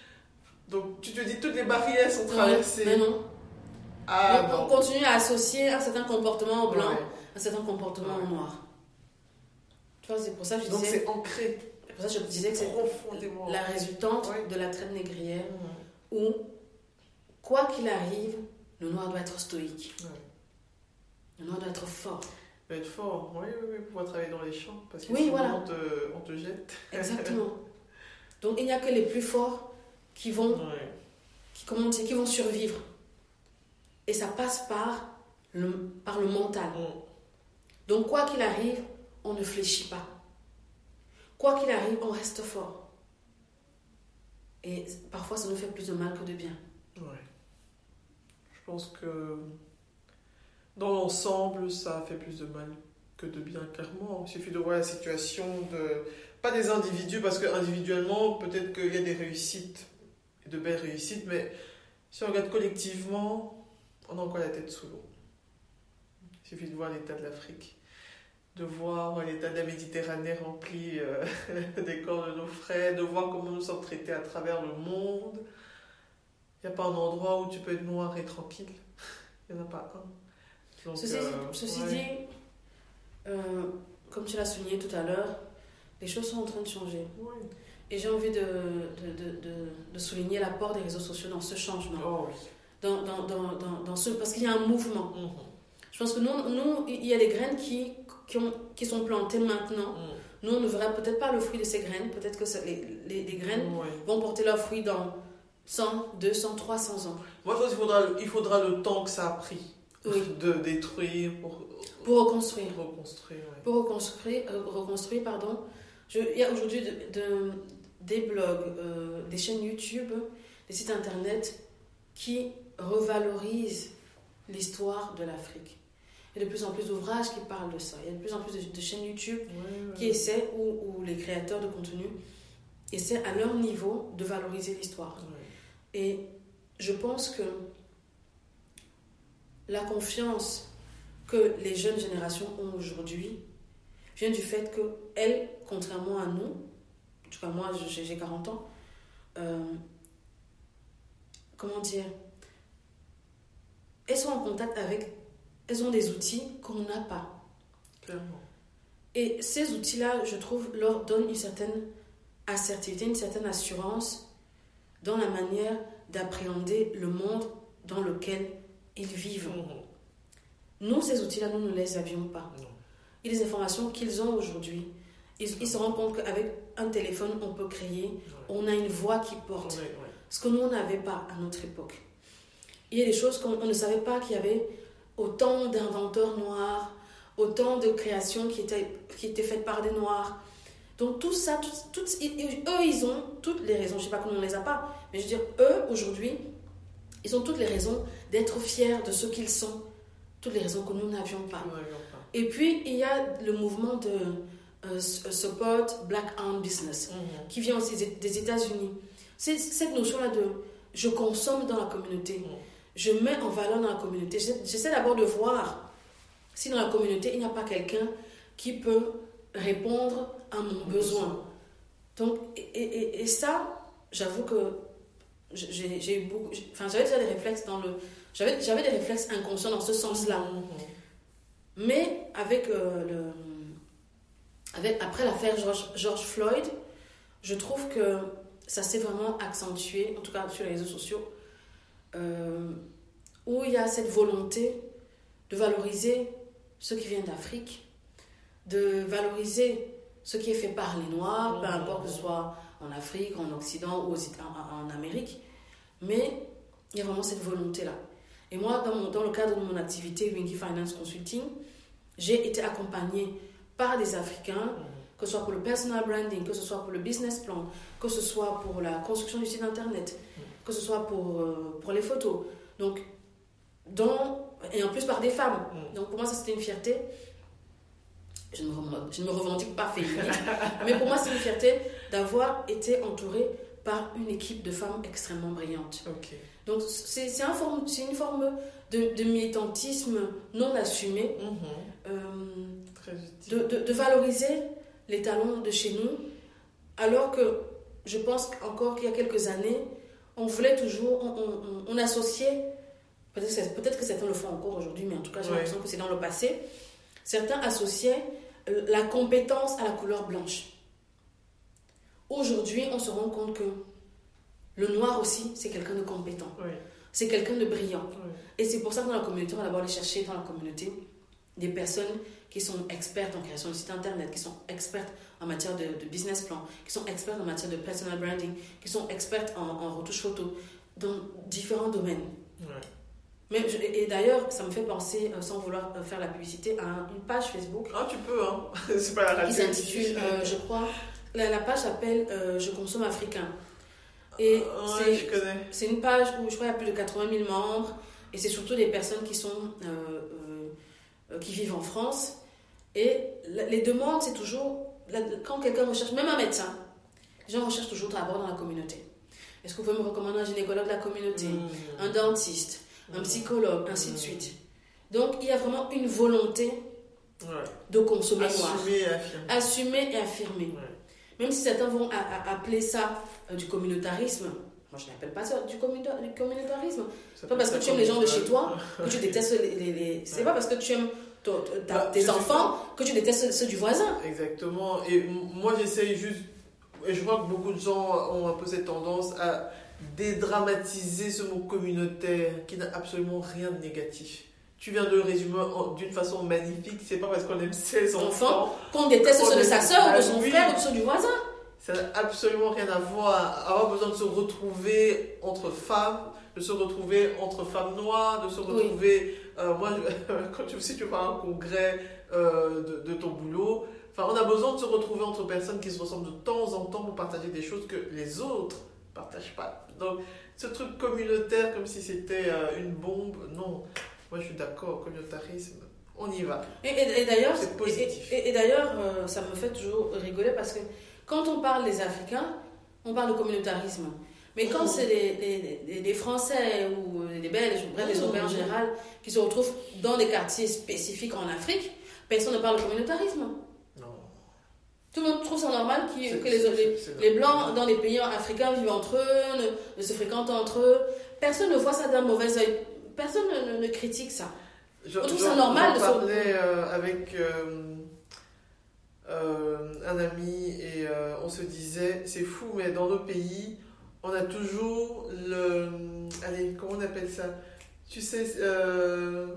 Donc tu te dis, toutes les barrières sont traversées. Mais non. Ah on continue à associer un certain comportement au blanc, Ouais. un certain comportement au Ouais. noir. Tu vois, c'est pour ça que je Donc disais, c'est ancré c'est pour ça que je disais que c'est profondément. la résultante Ouais. de la traite négrière où, quoi qu'il arrive, le noir doit être stoïque. Noir doit être fort. être fort, oui, oui, oui, pouvoir travailler dans les champs, parce que Oui, sinon voilà. on, te, on te jette. Exactement. Donc il n'y a que les plus forts qui vont, Ouais. qui, comment dire, qui vont survivre. Et ça passe par le, par le mental. Mm. Donc quoi qu'il arrive, on ne fléchit pas. Quoi qu'il arrive, on reste fort. Et parfois, ça nous fait plus de mal que de bien. Ouais. Je pense que dans l'ensemble, ça fait plus de mal que de bien, clairement. Il suffit de voir la situation de. Pas des individus, parce que individuellement, peut-être qu'il y a des réussites, de belles réussites, mais si on regarde collectivement, on a encore la tête sous l'eau. Il suffit de voir l'état de l'Afrique, de voir l'état de la Méditerranée rempli euh, des corps de nos frères, de voir comment nous sommes traités à travers le monde. Il n'y a pas un endroit où tu peux être noir et tranquille. Il n'y en a pas un. Donc, Ceci, euh, ceci ouais. dit, euh, comme tu l'as souligné tout à l'heure, les choses sont en train de changer. Ouais. Et j'ai envie de, de, de, souligner l'apport des réseaux sociaux dans ce changement. Oh oui. Dans, dans, dans, dans, dans ce, parce qu'il y a un mouvement. Mhm. Je pense que nous, nous il y a des graines qui, qui, ont, qui sont plantées maintenant. Mhm. Nous, on ne verra peut-être pas le fruit de ces graines. Peut-être que ça- les, les, les graines vont porter leurs fruits dans 100, 200, 300 ans. Moi, je pense qu'il faudra, il faudra le temps que ça a pris Oui. de détruire pour, Pour reconstruire. pour reconstruire. ouais. Pour reconstruire, euh, reconstruire pardon. Je, il y a aujourd'hui de- de- des blogs, euh, des chaînes YouTube, des sites internet qui revalorisent l'histoire de l'Afrique. Il y a de plus en plus d'ouvrages qui parlent de ça. Il y a de plus en plus de, chaînes YouTube qui essaient, ou, les créateurs de contenu essaient à leur niveau de valoriser l'histoire. Et je pense que la confiance que les jeunes générations ont aujourd'hui vient du fait que elles, contrairement à nous, en tout cas moi j'ai 40 ans, euh, comment dire, elles sont en contact avec, elles ont des outils qu'on n'a pas. Clairement. Et ces outils-là, je trouve, leur donnent une certaine assertivité, une certaine assurance dans la manière d'appréhender le monde dans lequel ils vivent. Mhm. Nous, ces outils-là, nous ne les avions pas. Et les informations qu'ils ont aujourd'hui, ils, se rendent compte qu'avec un téléphone, on peut créer, on a une voix qui porte. Ce que nous, on n'avait pas à notre époque. Il y a des choses qu'on ne savait pas qu'il y avait autant d'inventeurs noirs, autant de créations qui étaient, qui étaient faites par des noirs. Donc tout ça, tout, eux, ils ont toutes les raisons. Je ne sais pas comment on ne les a pas, mais je veux dire, eux, aujourd'hui, ils ont toutes les raisons d'être fiers de ce qu'ils sont. Toutes les raisons que nous n'avions pas. Et puis, il y a le mouvement de euh, Support Black Armed Business, mhm. qui vient aussi des États-Unis. C'est cette notion-là de je consomme dans la communauté. Mhm. Je mets en valeur dans la communauté. J'essaie d'abord de voir si dans la communauté, il n'y a pas quelqu'un qui peut répondre à mon besoin. Donc, et, et, ça, j'avoue que j'ai eu beaucoup. Enfin, j'avais déjà des réflexes dans le. J'avais des réflexes inconscients dans ce sens-là. Mhm. Mais avec euh, le. Avec, après l'affaire George, George Floyd, je trouve que ça s'est vraiment accentué, en tout cas sur les réseaux sociaux, euh, où il y a cette volonté de valoriser ce qui vient d'Afrique, de valoriser ce qui est fait par les Noirs, peu importe que ce soit en Afrique, en Occident ou en, Amérique. Mais il y a vraiment cette volonté-là. Et moi, dans, dans, le cadre de mon activité Winky Finance Consulting, j'ai été accompagnée par des Africains, que ce soit pour le personal branding, que ce soit pour le business plan, que ce soit pour la construction du site internet, que ce soit pour, euh, pour les photos. Donc, et en plus par des femmes. Mm. Donc pour moi, ça c'était une fierté. Je ne, me, je ne me revendique pas féministe, mais pour moi, c'est une fierté d'avoir été entourée par une équipe de femmes extrêmement brillantes. Donc c'est un une forme de, de, militantisme non assumé, mm-hmm. euh, de, de, de, valoriser les talents de chez nous, alors que je pense encore qu'il y a quelques années, on voulait toujours, on, on, on associait Peut-être que certains le font encore aujourd'hui, mais en tout cas, j'ai l'impression que c'est dans le passé. Certains associaient euh, la compétence à la couleur blanche. Aujourd'hui, on se rend compte que le noir aussi, c'est quelqu'un de compétent. C'est quelqu'un de brillant. Et c'est pour ça que dans la communauté, on va d'abord aller chercher dans la communauté des personnes qui sont expertes en création de site internet, qui sont expertes en matière de, business plan, qui sont expertes en matière de personal branding, qui sont expertes en, en retouche photo, dans différents domaines. Mais et d'ailleurs, ça me fait penser, euh, sans vouloir euh, faire la publicité, à une page Facebook. Ah, tu peux, hein. C'est pas la. Qui s'intitule, euh, je crois, la, page s'appelle Je consomme africain. Et c'est une page où je crois qu'il y a plus de 80 000 membres. Et c'est surtout des personnes qui sont qui vivent en France. Et les demandes, c'est toujours, quand quelqu'un recherche, même un médecin, les gens recherchent toujours d'abord dans la communauté. Est-ce que vous pouvez me recommander un gynécologue de la communauté, mmh. un dentiste un psychologue, ainsi de suite. Donc, il y a vraiment une volonté de consommer Assumer et affirmer. Assumer et affirmer. Même si certains vont appeler ça euh, du communautarisme, moi je n'appelle pas ça du, communautarisme. C'est pas parce que tu aimes les gens de chez toi que tu détestes les. C'est pas parce que tu aimes bah, tes enfants que tu détestes ceux du voisin. Exactement. Et moi j'essaye juste. Et je vois que beaucoup de gens ont un peu cette tendance à dédramatiser ce mot communautaire qui n'a absolument rien de négatif. Tu viens de le résumer d'une façon magnifique. C'est pas parce qu'on aime ses enfants qu'on déteste ceux de sa soeur ou de son frère ou de ceux du voisin. Ça n'a absolument rien à voir. Avoir besoin de se retrouver entre femmes, de se retrouver entre femmes noires, de se retrouver. Euh, moi, quand tu, si tu vas à un congrès euh, de, de, ton boulot, enfin, on a besoin de se retrouver entre personnes qui se ressemblent de temps en temps pour partager des choses que les autres partagent pas. Donc, ce truc communautaire, comme si c'était euh, une bombe, non. Moi, je suis d'accord, communautarisme, on y va. Et, et- et d'ailleurs, C'est positif. et- d'ailleurs, euh, ça me fait toujours rigoler parce que quand on parle des Africains, on parle de communautarisme. Mais quand Mhm. c'est les, les- les- les Français ou les Belges, bref, les Mhm. Européens en général, qui se retrouvent dans des quartiers spécifiques en Afrique, personne ne parle de communautarisme. Non. Tout le monde trouve ça normal que les, les- Blancs dans les pays africains vivent entre eux, ne, ne se fréquentent entre eux. Personne ne voit ça d'un mauvais œil. Personne ne, ne- ne critique ça. Je, On trouve je- ça normal se- parlais euh, avec euh, euh, un ami et euh, on se disait, c'est fou, mais dans nos pays, on a toujours le... Allez, comment on appelle ça? Tu sais, euh,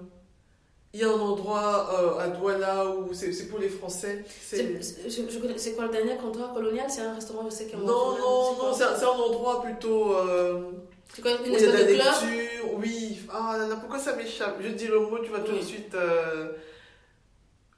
il y a un endroit euh, à Douala où c'est pour les Français. c'est- je- je quoi le dernier contrat colonial? C'est un restaurant, je sais qu'il y a un Non, endroit- non, non, c'est un, c'est un endroit plutôt... euh, C'est quoi une de de club lecture, oui. Ah là là, pourquoi ça m'échappe? Je dis le mot, tu vas tout de suite. euh,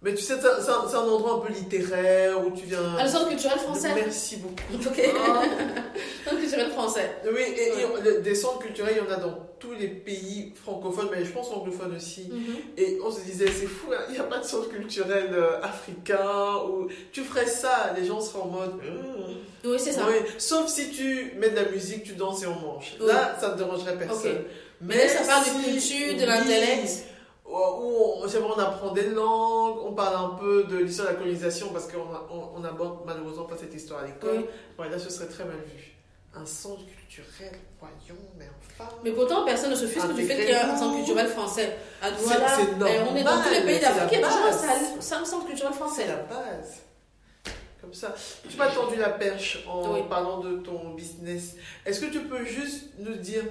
Mais tu sais, c'est un, c'est un- endroit un peu littéraire où tu viens. Ah, le centre culturel français. Merci beaucoup. Ok. Ah. culturel français. Oui, et, on- des centres culturels, il y en a dans tous les pays francophones, mais je pense anglophones aussi. Mhm. Et on se disait, c'est fou, hein, il n'y a pas de centre culturel euh, africain. Ou... Tu ferais ça, les gens seraient en mode. Hum. Oui, c'est ça. Oui, sauf si tu mets de la musique, tu danses et on mange. Oui. Là, ça ne dérangerait personne. Mais là, ça parle de si- culture, de oui, l'intellect. Où on, on apprend des langues, on parle un peu de l'histoire de la colonisation parce qu'on on, on aborde malheureusement pas cette histoire à l'école. Ouais, là, ce serait très mal vu. Un centre culturel, voyons, mais enfin. Mais pourtant, personne ne se fusque du fait qu'il y a un centre culturel français. À C'est- Douala, c'est et on est dans tous les pays c'est d'Afrique, il y a toujours un c'est centre culturel C'est français. la base. Comme ça. Tu m'as tendu la perche en Oui. parlant de ton business. Est-ce que tu peux juste nous dire,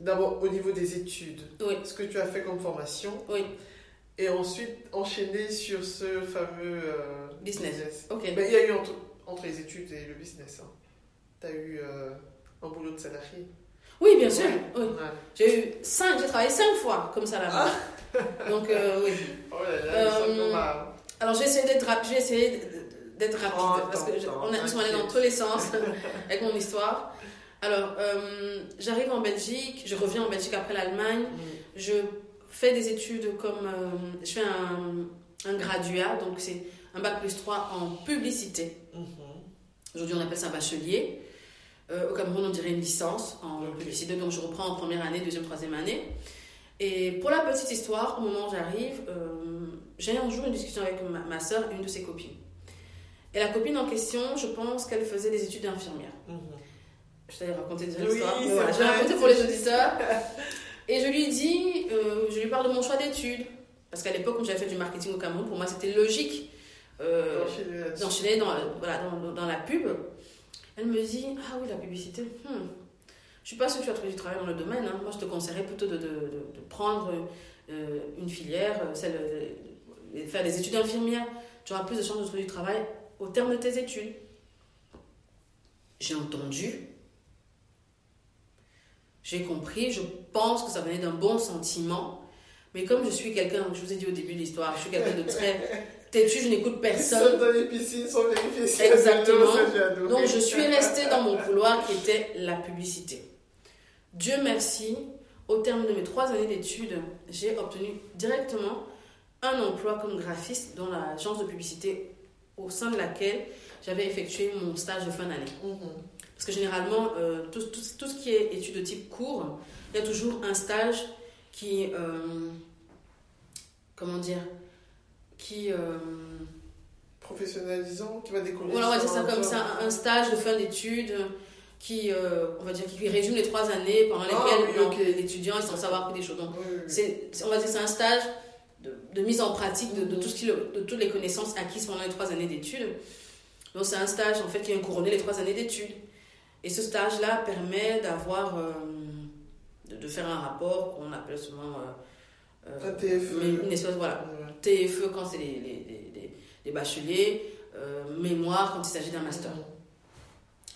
d'abord au niveau des études, Oui. ce que tu as fait comme formation Oui. et ensuite enchaîner sur ce fameux euh, Business. Ok. Ben, il y a eu entre, entre les études et le business. Hein. Tu as eu euh, un boulot de salarié. Oui, bien sûr. Ouais. Oui. Ouais. J'ai eu cinq, j'ai travaillé cinq fois comme ça là-bas. Donc euh, oui. Oh là là, Euh. Alors j'ai essayé d'être rapide, j'ai essayé d'être rapide Oh, parce que je- on sont allés dans tous les sens avec mon histoire. Alors euh, j'arrive en Belgique, je reviens en Belgique après l'Allemagne, Mm. je fais des études comme je fais un, un graduat, donc c'est un bac plus 3 en publicité. Mhm. Aujourd'hui on appelle ça un bachelier. Euh, au Cameroun on dirait une licence en publicité, donc je reprends en première année, deuxième, troisième année. Et pour la petite histoire, au moment où j'arrive, euh, j'ai un jour une discussion avec ma, ma soeur et une de ses copines. Et la copine en question, je pense qu'elle faisait des études d'infirmière. Mhm. Je t'avais raconté déjà Oui, l'histoire. c'est voilà, je raconter c'est pour les auditeurs. Et je lui dis, euh, je lui parle de mon choix d'études. Parce qu'à l'époque, quand j'avais fait du marketing au Cameroun, pour moi, c'était logique euh, d'enchaîner dans, voilà, dans, dans la pub. Elle me dit, ah oui, la publicité, hmm. je suis pas sûre que tu vas trouver du travail dans le domaine. hein. Moi, je te conseillerais plutôt de, prendre euh, une filière, euh, celle de faire des études infirmières. Tu auras plus de chances de trouver du travail au terme de tes études. J'ai entendu, j'ai compris, je pense que ça venait d'un bon sentiment. Mais comme je suis quelqu'un, je vous ai dit au début de l'histoire, je suis quelqu'un de très têtu, je n'écoute personne. Seul dans les piscines sans vérifier si Exactement. Donc je suis restée dans mon couloir qui était la publicité. Dieu merci, au terme de mes trois années d'études, j'ai obtenu directement un emploi comme graphiste dans l'agence de publicité au sein de laquelle j'avais effectué mon stage de fin d'année. Mhm. Parce que généralement, euh, tout, tout- tout ce qui est études de type court, il y a toujours un stage qui... euh, comment dire Qui... euh, Professionnalisant, qui va voilà, on va dire ça comme ça, un stage de fin d'études qui, euh, on va dire, qui résume les trois années pendant Ah, lesquelles oui, non, ok. l'étudiant est censé avoir appris des choses. Donc, Oui, oui, oui. c'est, on va dire que c'est un stage de, de mise en pratique de, de tout ce qui, de toutes les connaissances acquises pendant les trois années d'études. Donc, c'est un stage, en fait, qui vient couronner les trois années d'études. Et ce stage-là permet d'avoir, euh, de, de faire un rapport qu'on appelle souvent... euh, euh, TFE. mais une espèce, voilà. TFE quand c'est les, les, les- les- bacheliers, euh, mémoire quand il s'agit d'un master.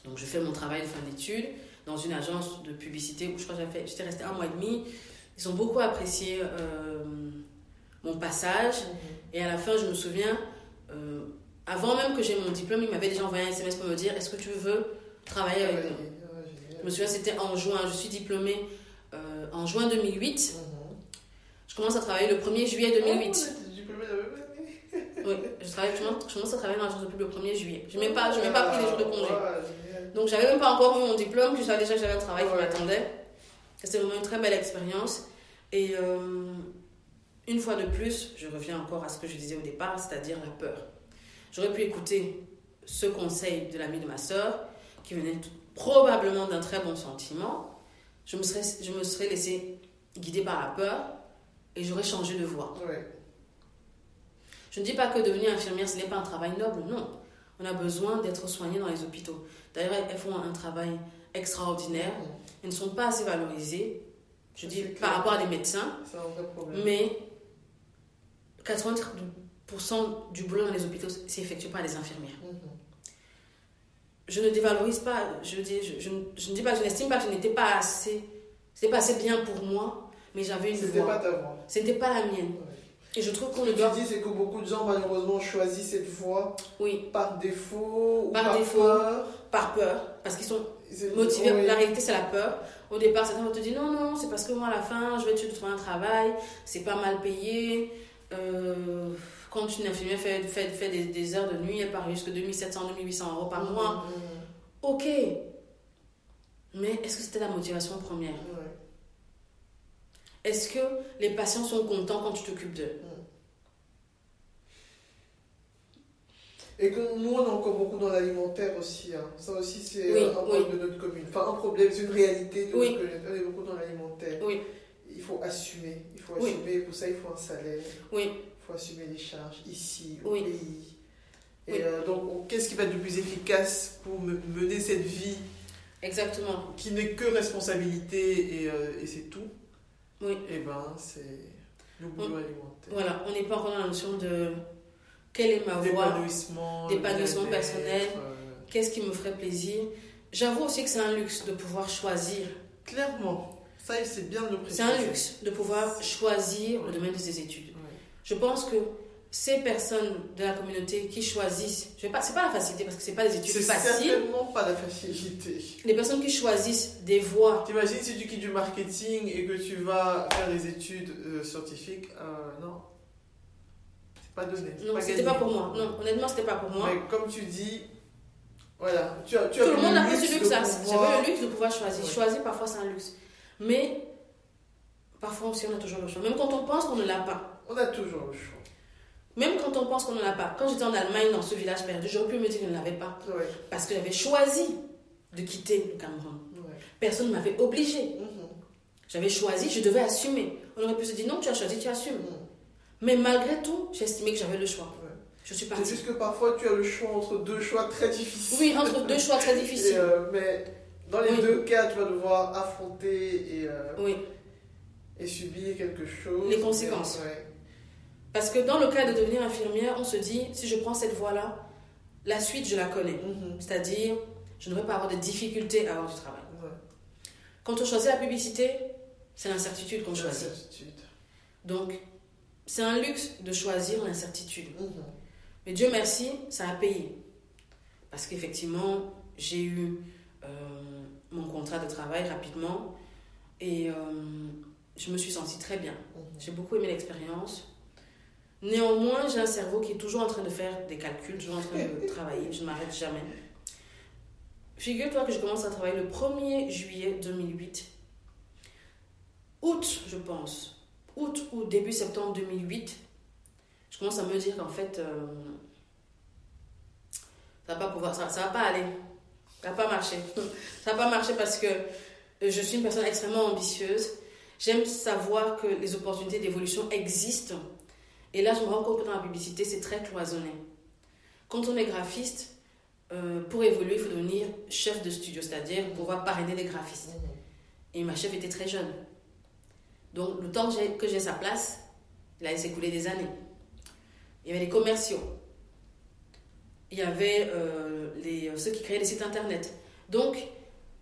Donc je fais mon travail de fin d'études dans une agence de publicité où je crois que fait- j'étais restée un mois et demi. Ils ont beaucoup apprécié euh, mon passage et à la fin je me souviens, euh, avant même que j'ai mon diplôme, ils m'avaient déjà envoyé un SMS pour me dire est-ce que tu veux travailler avec nous? ouais. Je me souviens c'était en juin, je suis diplômée euh, en juin 2008. Mhm. Je commence à travailler le 1er juillet 2008. Oh, t'es diplômé Oui, je, travaille, je, commence, à travailler dans l'agence depuis le 1er juillet. Je n'ai même, pas, même pas pris les jours de congé. Donc, j'avais même pas encore eu mon diplôme, je savais déjà que j'avais un travail qui m'attendait. C'était vraiment une très belle expérience. Et euh, une fois de plus, je reviens encore à ce que je disais au départ, c'est-à-dire la peur. J'aurais pu écouter ce conseil de l'ami de ma soeur, qui venait probablement d'un très bon sentiment. Je me serais, je me serais laissé guider par la peur et j'aurais changé de voie. Je ne dis pas que devenir infirmière, ce n'est pas un travail noble, non. On a besoin d'être soigné dans les hôpitaux. D'ailleurs, elles font un travail extraordinaire. Elles ne sont pas assez valorisées, je dis par rapport à des médecins. Mais 80% du boulot dans les hôpitaux, c'est effectué par les infirmières. Mm-hmm. Je ne dévalorise pas, je, dis, je, je, je ne dis pas, je n'estime pas que je n'étais pas assez, c'était pas assez bien pour moi, mais j'avais une voix. Pas ta voix. C'était pas la mienne. Et je trouve qu'on le doit. Ce que tu dis, c'est que beaucoup de gens, malheureusement, choisissent cette voie oui. par défaut par, par défaut, peur. Par peur, parce qu'ils sont motivés. La réalité, c'est la peur. Au départ, certains vont te dire non, non, c'est parce que moi, à la fin, je vais te trouver un travail, c'est pas mal payé. Euh, quand une infirmière fait, fait, fait des, des, heures de nuit, elle part jusqu'à 2700, 2800 euros par mois. Mmh. Ok. Mais est-ce que c'était la motivation première? Est-ce que les patients sont contents quand tu t'occupes d'eux? Mm. Et que nous, on est encore beaucoup dans l'alimentaire aussi. Hein. Ça aussi, c'est un problème de notre commune. Enfin, un problème, c'est une réalité de notre commune. On est beaucoup dans l'alimentaire. Oui. Il faut assumer. Il faut assumer. Pour ça, il faut un salaire. Oui. Il faut assumer les charges ici, au pays. Et euh, donc, qu'est-ce qui va être le plus efficace pour mener cette vie Exactement. Qui n'est que responsabilité et, euh, et c'est tout? Oui. Et eh ben, c'est le boulot alimentaire. Voilà, on n'est pas encore dans la notion de quelle est ma voie, d'épanouissement personnel, euh, qu'est-ce qui me ferait plaisir? J'avoue aussi que c'est un luxe de pouvoir choisir. Clairement, ça c'est bien de le préciser. C'est un luxe de pouvoir choisir le domaine de ses études. Je pense que ces personnes de la communauté qui choisissent, je vais pas, c'est pas la facilité parce que c'est pas des études faciles. C'est certainement pas la facilité. Les personnes qui choisissent des voies. T'imagines si tu quittes du marketing et que tu vas faire des études euh, scientifiques, euh, non, c'est pas donné. Non, c'était pas pour moi. Non, honnêtement, c'était pas pour moi. Mais comme tu dis, voilà, tu as, tu Tout le monde n'a pas ce luxe. J'avais le luxe de pouvoir choisir. Choisir parfois c'est un luxe, mais parfois aussi on a toujours le choix. Même quand on pense qu'on ne l'a pas. On a toujours le choix. Même quand on pense qu'on n'en a pas. Quand j'étais en Allemagne, dans ce village perdu, j'aurais pu me dire que je ne l'avais pas. Parce que j'avais choisi de quitter le Cameroun. Personne ne m'avait obligé. Mhm. J'avais choisi, je devais assumer. On aurait pu se dire non, tu as choisi, tu assumes. Mhm. Mais malgré tout, j'ai estimé que j'avais le choix. Je suis partie. C'est juste que parfois tu as le choix entre deux choix très difficiles. Oui, entre deux choix très difficiles. Euh, mais dans les deux cas, tu vas devoir affronter et, euh, et subir quelque chose. Les conséquences. Parce que dans le cas de devenir infirmière, on se dit, si je prends cette voie-là, la suite, je la connais. Mhm. C'est-à-dire, je ne vais pas avoir de difficultés à avoir du travail. Quand on choisit la publicité, c'est l'incertitude qu'on choisit. Donc, c'est un luxe de choisir l'incertitude. Mhm. Mais Dieu merci, ça a payé. Parce qu'effectivement, j'ai eu euh, mon contrat de travail rapidement et euh, je me suis sentie très bien. Mhm. J'ai beaucoup aimé l'expérience. Néanmoins, j'ai un cerveau qui est toujours en train de faire des calculs, toujours en train de travailler, je ne m'arrête jamais. Figure-toi que je commence à travailler le 1er juillet 2008. Août, je pense. Août ou début septembre 2008. Je commence à me dire qu'en fait, euh, ça va pas pouvoir, ça, ça va pas aller. Ça va pas marcher. ça va pas marcher parce que je suis une personne extrêmement ambitieuse. J'aime savoir que les opportunités d'évolution existent et là, je me rends compte que dans la publicité, c'est très cloisonné. Quand on est graphiste, euh, pour évoluer, il faut devenir chef de studio, c'est-à-dire pouvoir parrainer les graphistes. Et ma chef était très jeune. Donc, le temps que j'ai sa place, il a s'écoulé des années. Il y avait les commerciaux. Il y avait euh, les, ceux qui créaient les sites internet. Donc,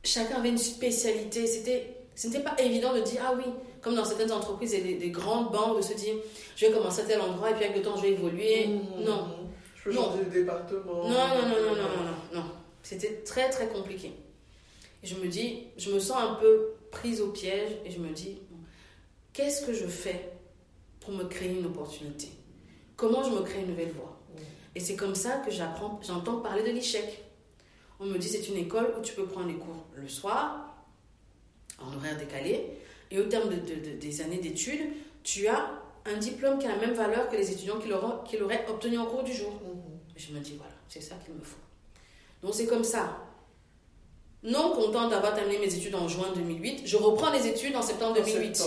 chacun avait une spécialité. C'était, ce n'était pas évident de dire, ah oui, comme dans certaines entreprises et des, grandes banques, de se dire je vais commencer à tel endroit et puis avec le temps je vais évoluer. Mmh, non. Je peux changer de département. Non, non, non, non, non, non, non. C'était très, très compliqué. Et je me dis, je me sens un peu prise au piège et je me dis qu'est-ce que je fais pour me créer une opportunité? Comment je me crée une nouvelle voie? Et c'est comme ça que j'apprends, j'entends parler de l'échec. On me dit c'est une école où tu peux prendre les cours le soir, en horaire décalé, et au terme de, des années d'études, tu as un diplôme qui a la même valeur que les étudiants qui l'auraient obtenu en cours du jour. Mhm. Je me dis, voilà, c'est ça qu'il me faut. Donc c'est comme ça. Non content d'avoir terminé mes études en juin 2008, je reprends les études en septembre 2008.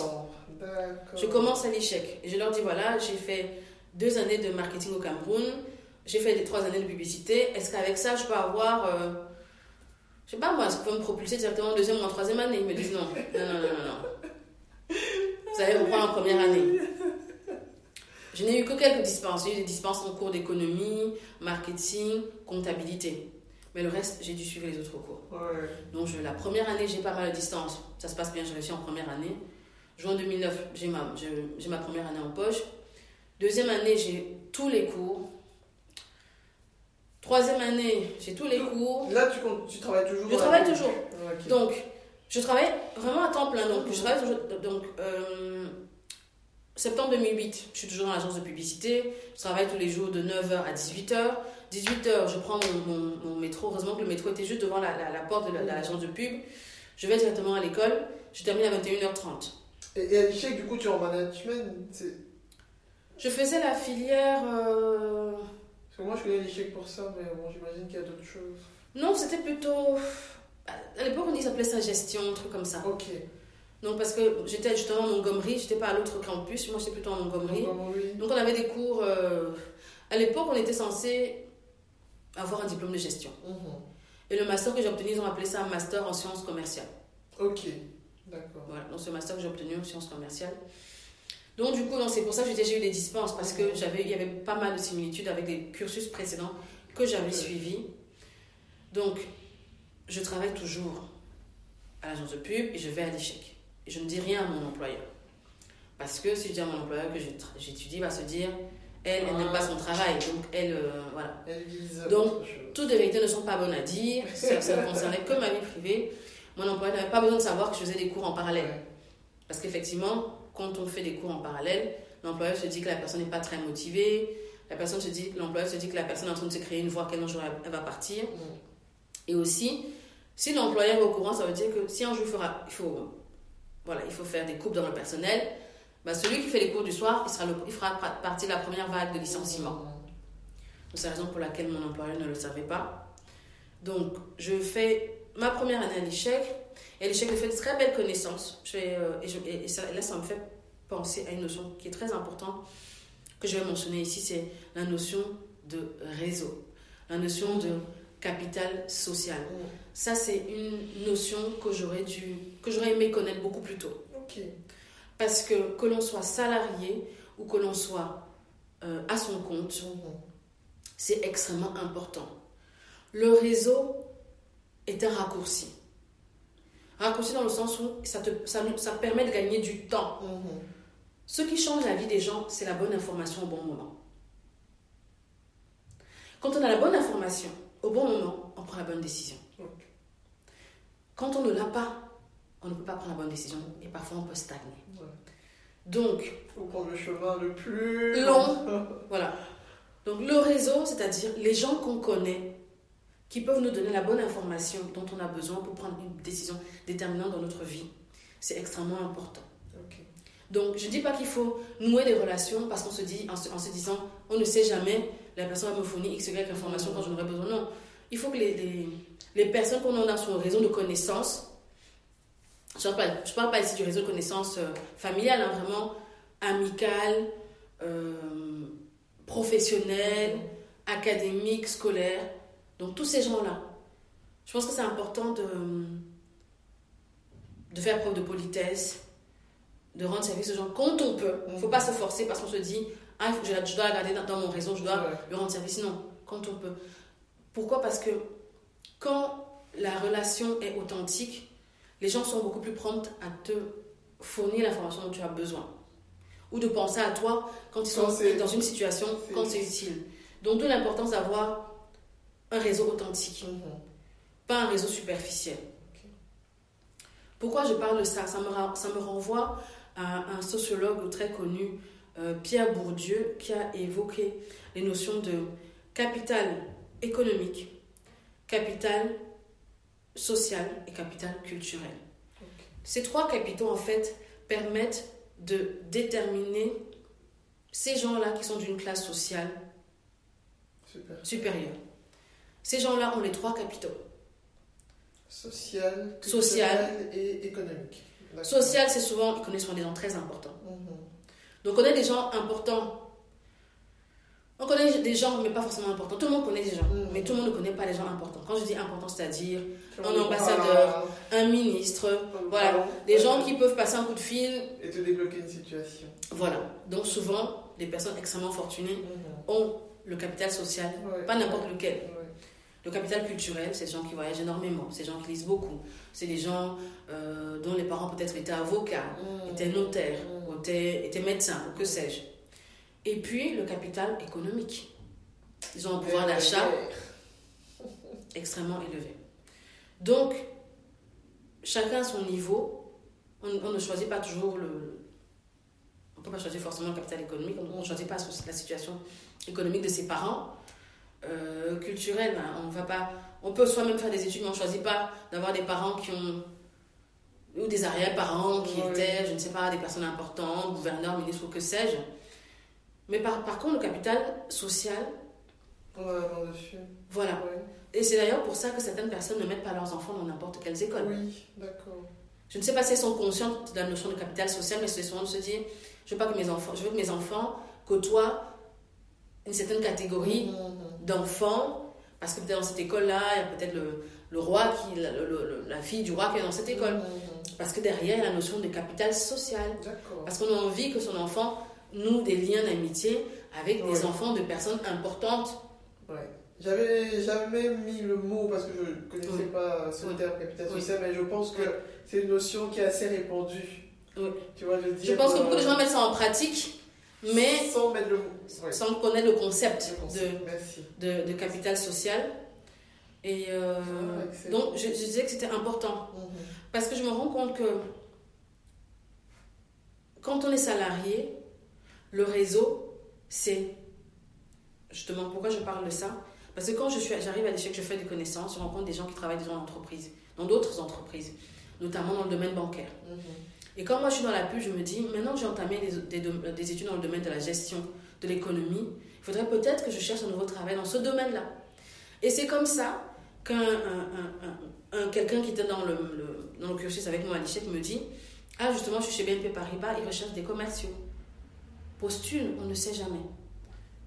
Je commence à l'échec. Et je leur dis, voilà, j'ai fait deux années de marketing au Cameroun, j'ai fait trois années de publicité. Est-ce qu'avec ça, je peux avoir... Euh, je sais pas moi, est-ce que me propulser directement en deuxième ou en troisième année? Ils me disent non. Non, non, non, non. Vous allez reprendre en première année. Je n'ai eu que quelques dispenses. J'ai eu des dispenses en cours d'économie, marketing, comptabilité. Mais le reste, j'ai dû suivre les autres cours. Donc, je, la première année, j'ai pas mal de distance. Ça se passe bien, j'ai réussi en première année. Juin 2009, j'ai ma, j'ai ma première année en poche. Deuxième année, j'ai tous les cours. Troisième année, j'ai tous les cours. Là, tu, tu travailles toujours Je travaille toujours. Donc, je travaille vraiment à temps plein. Donc, je travaille toujours. Donc, euh, septembre 2008, je suis toujours dans l'agence de publicité. Je travaille tous les jours de 9h à 18h. 18h, je prends mon, métro. Heureusement que le métro était juste devant la, porte de l'agence de pub. Je vais directement à l'école. Je termine à 21h30. Et, à l'échec, du coup, tu es en management Je faisais la filière. Euh, Parce que moi, je connais l'échec pour ça, mais bon, j'imagine qu'il y a d'autres choses. Non, c'était plutôt. À l'époque, on s'appelait ça gestion, un truc comme ça. Ok. Donc, parce que j'étais justement en Montgomery, j'étais pas à l'autre campus, moi j'étais plutôt en Montgomery. Donc, on avait des cours. Euh, à l'époque, on était censé avoir un diplôme de gestion. Mhm. Et le master que j'ai obtenu, ils ont appelé ça un master en sciences commerciales. Ok, d'accord. Voilà, donc ce master que j'ai obtenu en sciences commerciales. Donc, du coup, c'est pour ça que j'ai eu des dispenses, parce qu'il y avait pas mal de similitudes avec des cursus précédents que j'avais suivis. Donc, je travaille toujours à l'agence de pub et je vais à l'échec. Et je ne dis rien à mon employeur. Parce que si je dis à mon employeur que j'étudie, il va se dire, elle, elle n'aime pas son travail. Donc, elle, euh, voilà. donc, toutes les vérités ne sont pas bonnes à dire. Ça, ne concernait que ma vie privée. Mon employeur n'avait pas besoin de savoir que je faisais des cours en parallèle. Parce qu'effectivement, quand on fait des cours en parallèle, l'employeur se dit que la personne n'est pas très motivée. La personne se dit, l'employeur se dit que la personne est en train de se créer une voie qu'elle elle va partir. Mm. Et aussi, si l'employeur est au courant, ça veut dire que si un jour il, faut voilà, il faut faire des coupes dans le personnel, bah, celui qui fait les cours du soir, il, sera il fera partie de la première vague de licenciement. C'est la raison pour laquelle mon employeur ne le savait pas. Donc, je fais ma première année à l'échec. Et l'échec, je fais de très belles connaissances. Euh, et, là, ça me fait penser à une notion qui est très importante, que je vais mentionner ici, c'est la notion de réseau, la notion de capital social. Ça, c'est une notion que j'aurais dû, que j'aurais aimé connaître beaucoup plus tôt. Parce que que l'on soit salarié ou que l'on soit euh, à son compte, mhm. c'est extrêmement important. Le réseau est un raccourci. Raccourci dans le sens où ça, te, ça, ça permet de gagner du temps. Mhm. Ce qui change la vie des gens, c'est la bonne information au bon moment. Quand on a la bonne information au bon moment, on prend la bonne décision. Quand on ne l'a pas, on ne peut pas prendre la bonne décision et parfois on peut stagner. Donc, il faut prendre le chemin le plus long. voilà. Donc le réseau, c'est-à-dire les gens qu'on connaît, qui peuvent nous donner la bonne information dont on a besoin pour prendre une décision déterminante dans notre vie, c'est extrêmement important. Donc je ne dis pas qu'il faut nouer des relations parce qu'on se dit, en se, disant, on ne sait jamais, la personne va me fournir X, Y information quand j'en aurai besoin. Non, il faut que les, les personnes qu'on a sur le réseau de connaissances, je ne parle, pas ici du réseau de connaissances euh, familial, hein, vraiment amical, euh, professionnel, académique, scolaire. Donc tous ces gens-là, je pense que c'est important de, de faire preuve de politesse, de rendre service aux gens quand on peut. Il ne faut pas se forcer parce qu'on se dit, ah, je, dois la garder dans, mon réseau, je dois lui rendre service. Non, quand on peut. Pourquoi? Parce que quand la relation est authentique, les gens sont beaucoup plus promptes à te fournir l'information dont tu as besoin. Ou de penser à toi quand ils sont dans une situation, quand c'est utile. Donc, d'où l'importance d'avoir un réseau authentique, mhm. pas un réseau superficiel. Pourquoi je parle de ça? Ça me, ça me renvoie à un sociologue très connu, euh, Pierre Bourdieu, qui a évoqué les notions de capital économique, capital social et capital culturel. Ces trois capitaux, en fait, permettent de déterminer ces gens-là qui sont d'une classe sociale supérieure. Ces gens-là ont les trois capitaux. Social, social et économique. Social, c'est souvent, ils connaissent des gens très importants. Mhm. Donc on a des gens importants on connaît des gens, mais pas forcément importants. Tout le monde connaît des gens, mais tout le monde ne connaît pas les gens importants. Quand je dis important, c'est-à-dire un ambassadeur, un ministre, voilà, des gens qui peuvent passer un coup de fil et te débloquer une situation. Voilà. Donc souvent, les personnes extrêmement fortunées mm-hmm. ont le capital social, pas n'importe lequel. Le capital culturel, c'est des gens qui voyagent énormément, c'est des gens qui lisent beaucoup, c'est des gens euh, dont les parents peut-être étaient avocats, mm. étaient notaires, étaient médecins, ou que sais-je. Et puis le capital économique. Ils ont un pouvoir d'achat extrêmement élevé. Donc, chacun à son niveau, on, ne choisit pas toujours le... On ne peut pas choisir forcément le capital économique, on ne choisit pas la situation économique de ses parents. Euh, culturel, ben, on va pas... On peut soi-même faire des études, mais on ne choisit pas d'avoir des parents qui ont ou des arrière-parents qui étaient, je ne sais pas, des personnes importantes, gouverneurs, ministres ou que sais-je. Mais par, par contre, le capital social. dessus. Voilà. Et c'est d'ailleurs pour ça que certaines personnes ne mettent pas leurs enfants dans n'importe quelles écoles. Oui, d'accord. Je ne sais pas si elles sont conscientes de la notion de capital social, mais c'est souvent de se dire je veux, pas que mes enfants, je veux que mes enfants côtoient une certaine catégorie mmh, mmh, mmh. d'enfants, parce que peut-être dans cette école-là, il y a peut-être le, le, roi, qui, la, la, fille du roi qui est dans cette école. Parce que derrière, il y a la notion de capital social. Parce qu'on a envie que son enfant nous des liens d'amitié avec des enfants de personnes importantes. Ouais. J'avais jamais mis le mot parce que je ne connaissais pas ce terme capital social, mais je pense que c'est une notion qui est assez répandue. Tu vois, je, je pense que beaucoup de gens mettent ça en pratique, mais sans, mettre le, sans connaître le concept, de, de, de, capital social. Et euh, ah, donc, je, disais que c'était important. Mhm. Parce que je me rends compte que quand on est salarié, le réseau, c'est. Justement, pourquoi je parle de ça Parce que quand j'arrive à l'échec, je fais des connaissances, je rencontre des gens qui travaillent dans l'entreprise, dans d'autres entreprises, notamment dans le domaine bancaire. Mhm. Et quand moi je suis dans la pub, je me dis, maintenant que j'ai entamé des, des, études dans le domaine de la gestion de l'économie, il faudrait peut-être que je cherche un nouveau travail dans ce domaine-là. Et c'est comme ça qu'un un, quelqu'un qui était dans le, dans le cursus avec moi à l'échec me dit, ah justement, je suis chez BNP Paribas, ils recherchent des commerciaux postule, on ne sait jamais.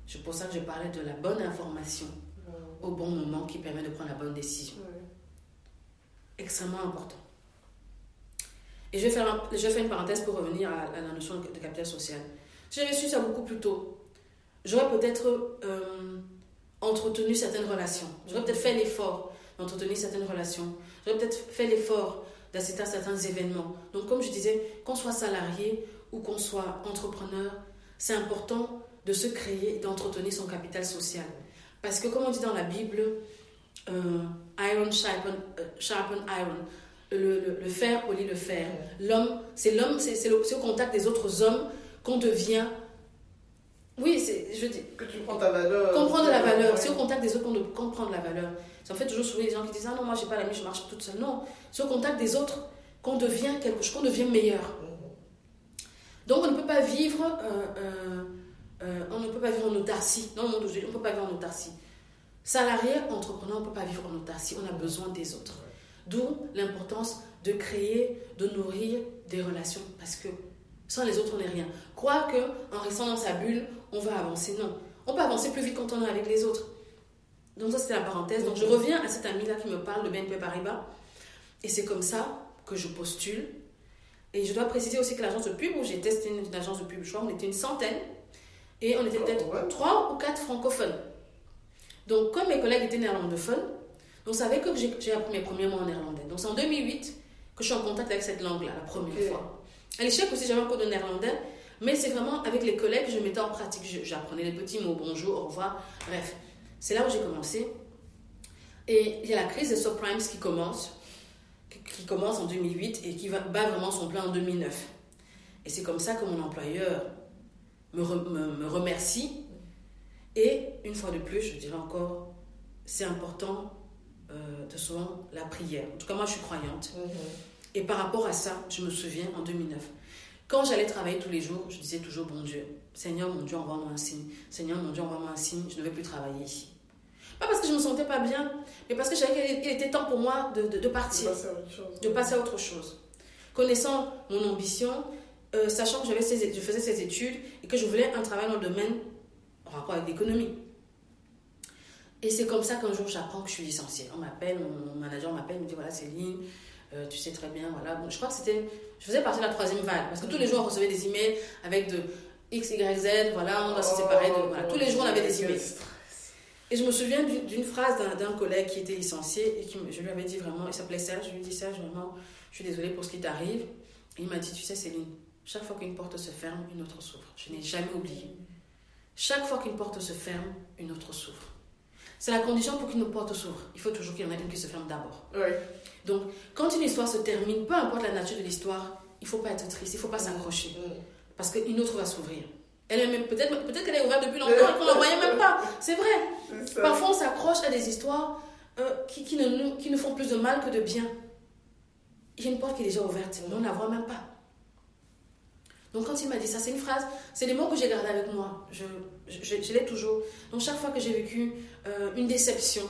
C'est pour ça que je parlais de la bonne information au bon moment qui permet de prendre la bonne décision. Extrêmement important. Et je vais, faire je vais faire une parenthèse pour revenir à, la notion de, capital social. J'avais su ça beaucoup plus tôt. J'aurais peut-être euh, entretenu certaines relations. J'aurais peut-être fait l'effort d'entretenir certaines relations. J'aurais peut-être fait l'effort d'assister à certains événements. Donc, comme je disais, qu'on soit salarié ou qu'on soit entrepreneur, c'est important de se créer et d'entretenir son capital social. Parce que comme on dit dans la Bible, euh, iron sharpen, euh, sharpen iron. Le, le, fer polie le fer. L'homme, c'est l'homme, c'est au contact des autres hommes qu'on devient. Oui, c'est, je dis. Que tu prends ta valeur. Qu'on prend de la valeur. C'est au contact des autres qu'on prend de la valeur. C'est en fait toujours souvent les gens qui disent Ah non, moi j'ai pas la je marche toute seule. Non, c'est au contact des autres qu'on devient quelque chose, qu'on devient meilleur. Donc on ne peut pas vivre, euh, euh, euh, on ne peut pas vivre en autarcie. Dans le monde aujourd'hui, on ne peut pas vivre en autarcie. Salarié, entrepreneur, on ne peut pas vivre en autarcie. On a besoin des autres. D'où l'importance de créer, de nourrir des relations. Parce que sans les autres, on n'est rien. Croire qu'en restant dans sa bulle, on va avancer. Non. On peut avancer plus vite quand on est avec les autres. Donc ça, c'était la parenthèse. Donc je reviens à cet ami-là qui me parle de BNP Paribas. Et c'est comme ça que je postule et je dois préciser aussi que l'agence de pub où j'ai testé une, agence de pub, je crois, on était une centaine. Et on était peut-être trois ou quatre francophones. Donc, comme mes collègues étaient néerlandophones, on savait que j'ai appris mes premiers mots en néerlandais. Donc, c'est en 2008 que je suis en contact avec cette langue-là, la première fois. À l'échec aussi, j'avais un cours de néerlandais, mais c'est vraiment avec les collègues que je mettais en pratique. J'apprenais les petits mots, bonjour, au revoir, bref. C'est là où j'ai commencé. Et il y a la crise des subprimes qui commence qui commence en 2008 et qui va, bat vraiment son plein en 2009. Et c'est comme ça que mon employeur me, me, remercie Et une fois de plus, je dirais encore, c'est important euh, de souvent la prière. En tout cas, moi, je suis croyante. Mhm. Et par rapport à ça, je me souviens en 2009, quand j'allais travailler tous les jours, je disais toujours, bon Dieu, Seigneur, mon Dieu, envoie-moi un signe. Seigneur, mon Dieu, envoie-moi un signe, je ne vais plus travailler ici. Pas parce que je ne me sentais pas bien, mais parce que je savais qu'il était temps pour moi de, de, partir, de passer, à autre chose. Connaissant mon ambition, euh, sachant que je faisais ces études et que je voulais un travail dans le domaine en rapport avec l'économie. Et c'est comme ça qu'un jour j'apprends que je suis licenciée. On m'appelle, mon manager m'appelle, me dit voilà Céline, euh, tu sais très bien, voilà. Bon, je crois que c'était, je faisais partie de la troisième vague parce que tous les jours on recevait des emails avec de X, Y, Z, voilà, on doit se séparer de, voilà. Tous les jours on avait des emails. Et je me souviens d'une phrase d'un collègue qui était licencié et qui, je lui avais dit vraiment, il s'appelait Serge, je lui ai dit Serge, vraiment, je suis désolée pour ce qui t'arrive. Et il m'a dit, tu sais Céline, chaque fois qu'une porte se ferme, une autre s'ouvre. Je n'ai jamais oublié. Chaque fois qu'une porte se ferme, une autre s'ouvre. C'est la condition pour qu'une porte s'ouvre. Il faut toujours qu'il y en ait une qui se ferme d'abord. Donc, quand une histoire se termine, peu importe la nature de l'histoire, il ne faut pas être triste, il ne faut pas s'accrocher. Parce qu'une autre va s'ouvrir. Elle est peut-être peut qu'elle est ouverte depuis longtemps et qu'on ne la voyait même pas. C'est vrai. Parfois, on s'accroche à des histoires euh, qui, qui, ne, qui ne font plus de mal que de bien. Il y a une porte qui est déjà ouverte, mais on ne la voit même pas. Donc quand il m'a dit ça, c'est une phrase, c'est des mots que j'ai gardés avec moi. Je, je, l'ai toujours. Donc chaque fois que j'ai vécu euh, une déception,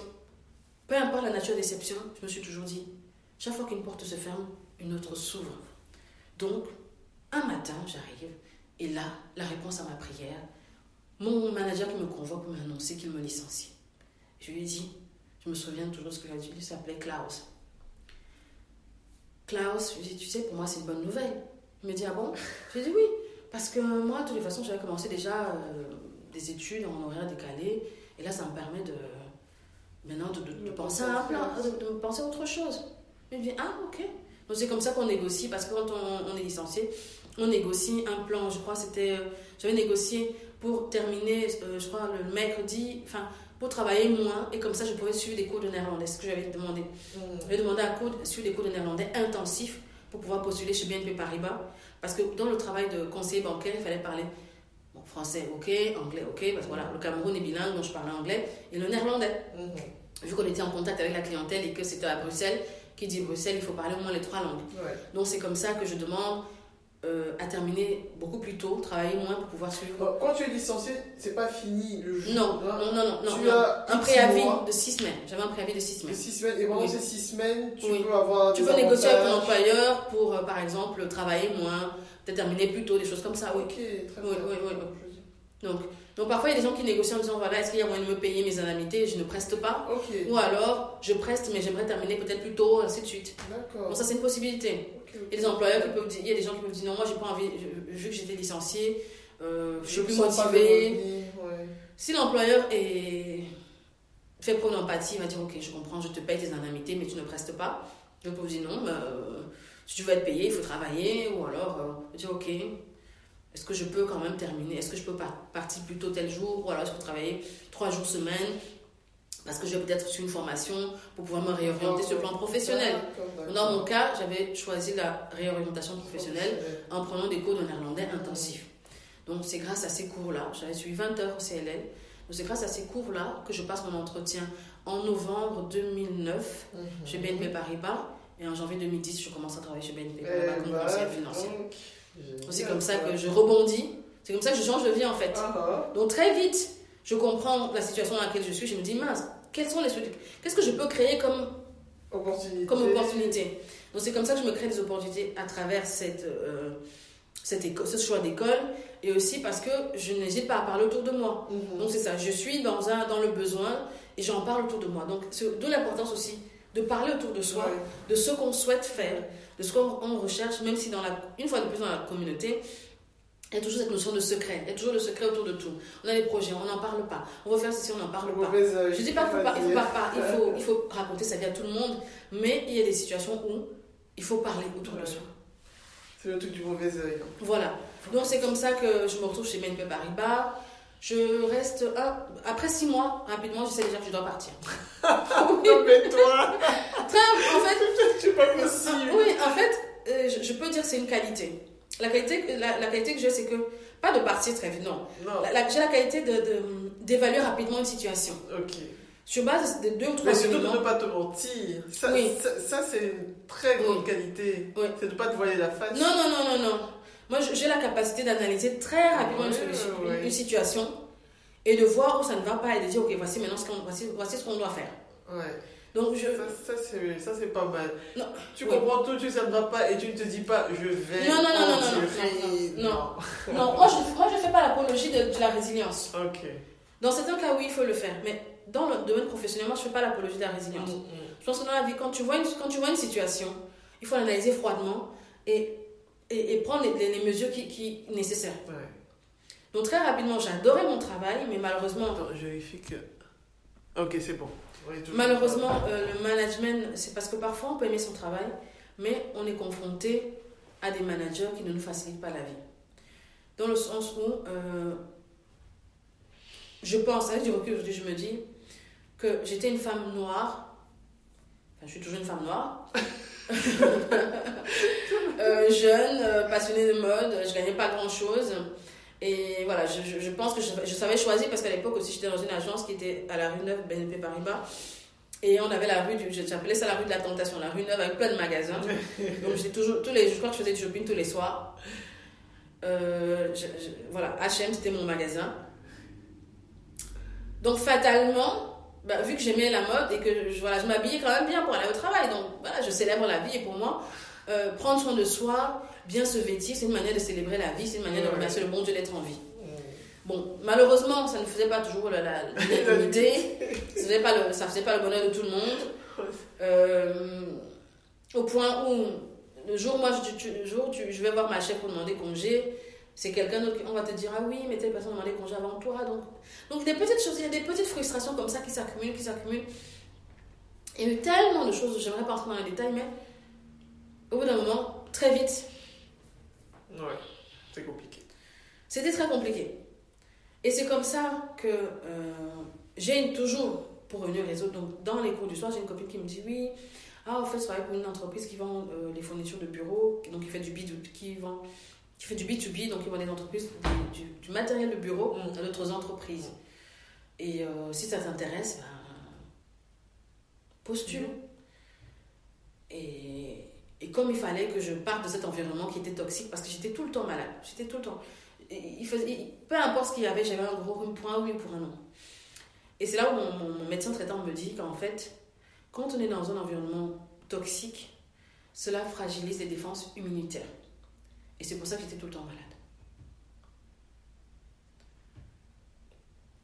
peu importe la nature de déception, je me suis toujours dit, chaque fois qu'une porte se ferme, une autre s'ouvre. Donc, un matin, j'arrive, et là, la réponse à ma prière, mon manager qui me convoque pour m'annoncer qu'il me licencie. Je lui ai dit, je me souviens toujours de ce que j'ai dit, il s'appelait Klaus. Klaus, je lui ai dit, tu sais, pour moi, c'est une bonne nouvelle. Il me dit, ah bon? J'ai dit oui, parce que moi, de toutes les façons, j'avais commencé déjà euh, des études en horaire décalé, et là, ça me permet de maintenant de, penser à un plan, de, penser à autre chose. Il me dit, ah ok. Donc c'est comme ça qu'on négocie, parce que quand on, est licencié, on négocie un plan. Je crois c'était, euh, j'avais négocié pour terminer, euh, je crois, le mercredi, enfin, pour travailler moins, et comme ça, je pouvais suivre des cours de néerlandais, ce que j'avais demandé. Mmh. J'avais demandé à suivre des cours de néerlandais intensifs pour pouvoir postuler chez BNP Paribas. Parce que dans le travail de conseiller bancaire, il fallait parler bon, français, ok, anglais, ok, parce que voilà, le Cameroun est bilingue, donc je parlais anglais, et le néerlandais. Mhm. Vu qu'on était en contact avec la clientèle et que c'était à Bruxelles, qui dit Bruxelles, il faut parler au moins les trois langues. Donc c'est comme ça que je demande euh, à terminer beaucoup plus tôt, travailler moins pour pouvoir suivre. Quand tu es licencié, c'est pas fini le jour. Non, non, non, non. Tu as un préavis de six semaines. J'avais un préavis de six semaines. De six semaines. Et pendant ces six semaines, tu peux avoir. Tu peux négocier avec ton employeur pour, euh, par exemple, travailler moins, peut-être terminer plus tôt, des choses comme ça. Oui. Ok, très bien. Oui, oui, oui. Donc, donc parfois il y a des gens qui négocient en disant voilà est-ce qu'il y a moyen de me payer mes indemnités? Je ne preste pas ou alors je preste mais j'aimerais terminer peut-être plus tôt ainsi de suite d'accord ça c'est une possibilité il y a des employeurs qui peuvent dire, il y a des gens qui peuvent dire non, moi j'ai pas envie, vu que j'étais licencié, euh, je suis plus motivée. Si l'employeur est fait preuve d'empathie, il va dire ok, je comprends, je te paye tes indemnités, mais tu ne prestes pas. Donc on vous dire non, bah, euh, si tu veux être payé, il faut travailler, ou alors euh, dire ok, est-ce que je peux quand même terminer Est-ce que je peux partir plus tôt tel jour Ou alors est-ce que je peux travailler trois jours semaine parce que je vais peut-être une formation pour pouvoir me réorienter sur le plan professionnel. Dans mon cas, j'avais choisi la réorientation professionnelle en prenant des cours de néerlandais intensifs. Donc c'est grâce à ces cours-là, j'avais suivi 20 heures au CLL, donc c'est grâce à ces cours-là que je passe mon entretien en novembre 2009 mhm. chez BNP Paribas et en janvier 2010 je commence à travailler chez BNP Paribas comme bah, conseiller financier. C'est comme ça que je rebondis, c'est comme ça que je change de vie en fait. Ah, ah. Donc très vite, je comprends la situation dans laquelle je suis, je me dis mince, quelles sont les Qu'est-ce que je peux créer comme opportunité, comme opportunité? Donc c'est comme ça que je me crée des opportunités à travers cette, euh, cette école, ce choix d'école et aussi parce que je n'hésite pas à parler autour de moi. Mhm. Donc c'est ça, je suis dans, un, dans le besoin et j'en parle autour de moi. Donc d'où l'importance aussi de parler autour de soi, de ce qu'on souhaite faire, de ce qu'on recherche, même si dans la, une fois de plus dans la communauté, il y a toujours cette notion de secret. Il y a toujours le secret autour de tout. On a des projets, on n'en parle pas. On veut faire ceci, on n'en parle pas. Je ne dis pas qu'il faut, pas, pas, il, faut, il faut raconter sa vie à tout le monde, mais il y a des situations où il faut parler autour de soi. C'est le truc du mauvais œil. Hein. Voilà. Donc c'est comme ça que je me retrouve chez BNP Paribas. Je reste. après six mois, rapidement, je sais déjà que je dois partir. non, mais toi En fait. C'est pas possible. Oui, en fait, euh, je, je peux dire que c'est une qualité. La qualité, la, qualité que j'ai, c'est que, pas de partir très vite, non. j'ai la qualité de, d'évaluer rapidement une situation. Ok. Sur base de deux ou trois Mais surtout de ne pas te mentir. Ça, Oui. ça, ça, c'est une très grande Oui. qualité. Oui. C'est de ne pas te voiler la face. Non, non, non, non, non. Moi, j'ai la capacité d'analyser très rapidement une, Ouais, solution, une- ouais. une situation et de voir où ça ne va pas et de dire, ok, voici maintenant ce qu'on, voici, voici ce qu'on doit faire. Ouais. Donc, je... Ça, ça, c'est, pas mal. Non. Tu Oui. comprends tout, tu ne va pas et tu ne te dis pas, je vais. Non, non, non, non, non, non, non, Non, moi, je moi, je fais pas l'apologie de, de la résilience. Ok. Dans certains cas, oui, il faut le faire. Mais dans le domaine professionnel, moi, je fais pas l'apologie de la résilience. Mm, Je pense que dans la vie, quand tu vois une, quand tu vois une situation, il faut l'analyser froidement et, et, et prendre les, les- les mesures qui, qui nécessaires. mm. Ouais. Donc, très rapidement, j'adorais mon travail, mais malheureusement, Attends, je vérifie que. Ok, c'est bon. Oui. Malheureusement, euh, le management, c'est parce que parfois on peut aimer son travail, mais on est confronté à des managers qui ne nous facilitent pas la vie. Dans le sens où, euh, je pense, avec du recul aujourd'hui, je me dis que j'étais une femme noire, enfin je suis toujours une femme noire, Euh, jeune, passionnée de mode, je gagnais pas grand chose. Et voilà, je, je- je pense que je, je savais choisir parce qu'à l'époque aussi j'étais dans une agence qui était à la rue Neuve, BNP Paribas. Et on avait la rue, du, j'appelais ça la rue de la tentation, la rue Neuve avec plein de magasins. Donc j'étais toujours, tous les, je crois que je faisais du shopping tous les soirs. Euh, voilà, H&M c'était mon magasin. Donc fatalement, bah, vu que j'aimais la mode et que je, voilà, je m'habillais quand même bien pour aller au travail, donc voilà, je célèbre la vie et pour moi, euh, prendre soin de soi, bien se vêtir, c'est une manière de célébrer la vie, c'est une manière de remercier le bon Dieu d'être en vie. Bon, malheureusement, ça ne faisait pas toujours la, la, l'unanimité, ça faisait pas le, ça faisait pas le bonheur de tout le monde. Euh, au point où le jour, moi, je, tu- le jour tu- je vais voir ma chef pour demander congé, c'est quelqu'un d'autre on va te dire ah oui mais telle personne a demandé congé avant toi donc. Donc des petites choses il y a des petites frustrations comme ça qui s'accumulent qui s'accumulent. Il y a eu tellement de choses j'aimerais pas rentrer dans les détails mais au bout d'un moment très vite Ouais, c'est compliqué. c'était très compliqué. Et c'est comme ça que euh, j'ai toujours, pour revenir réseau, donc dans les cours du soir, j'ai une copine qui me dit oui, ah, en fait, je travaille pour une entreprise qui vend euh, les fournitures de bureau, donc qui fait du B2B, qui vend, qui fait du B2B, donc qui vend des entreprises, du, du- du matériel de bureau Mm. à d'autres entreprises. Et euh, si ça t'intéresse, ben, postule. Et, et comme il fallait que je parte de cet environnement qui était toxique, parce que j'étais tout le temps malade, j'étais tout le temps. Peu importe ce qu'il y avait, j'avais un gros rhume pour un oui ou pour un non. Et c'est là où mon, médecin traitant me dit qu'en fait, quand on est dans un environnement toxique, cela fragilise les défenses immunitaires. Et c'est pour ça que j'étais tout le temps malade.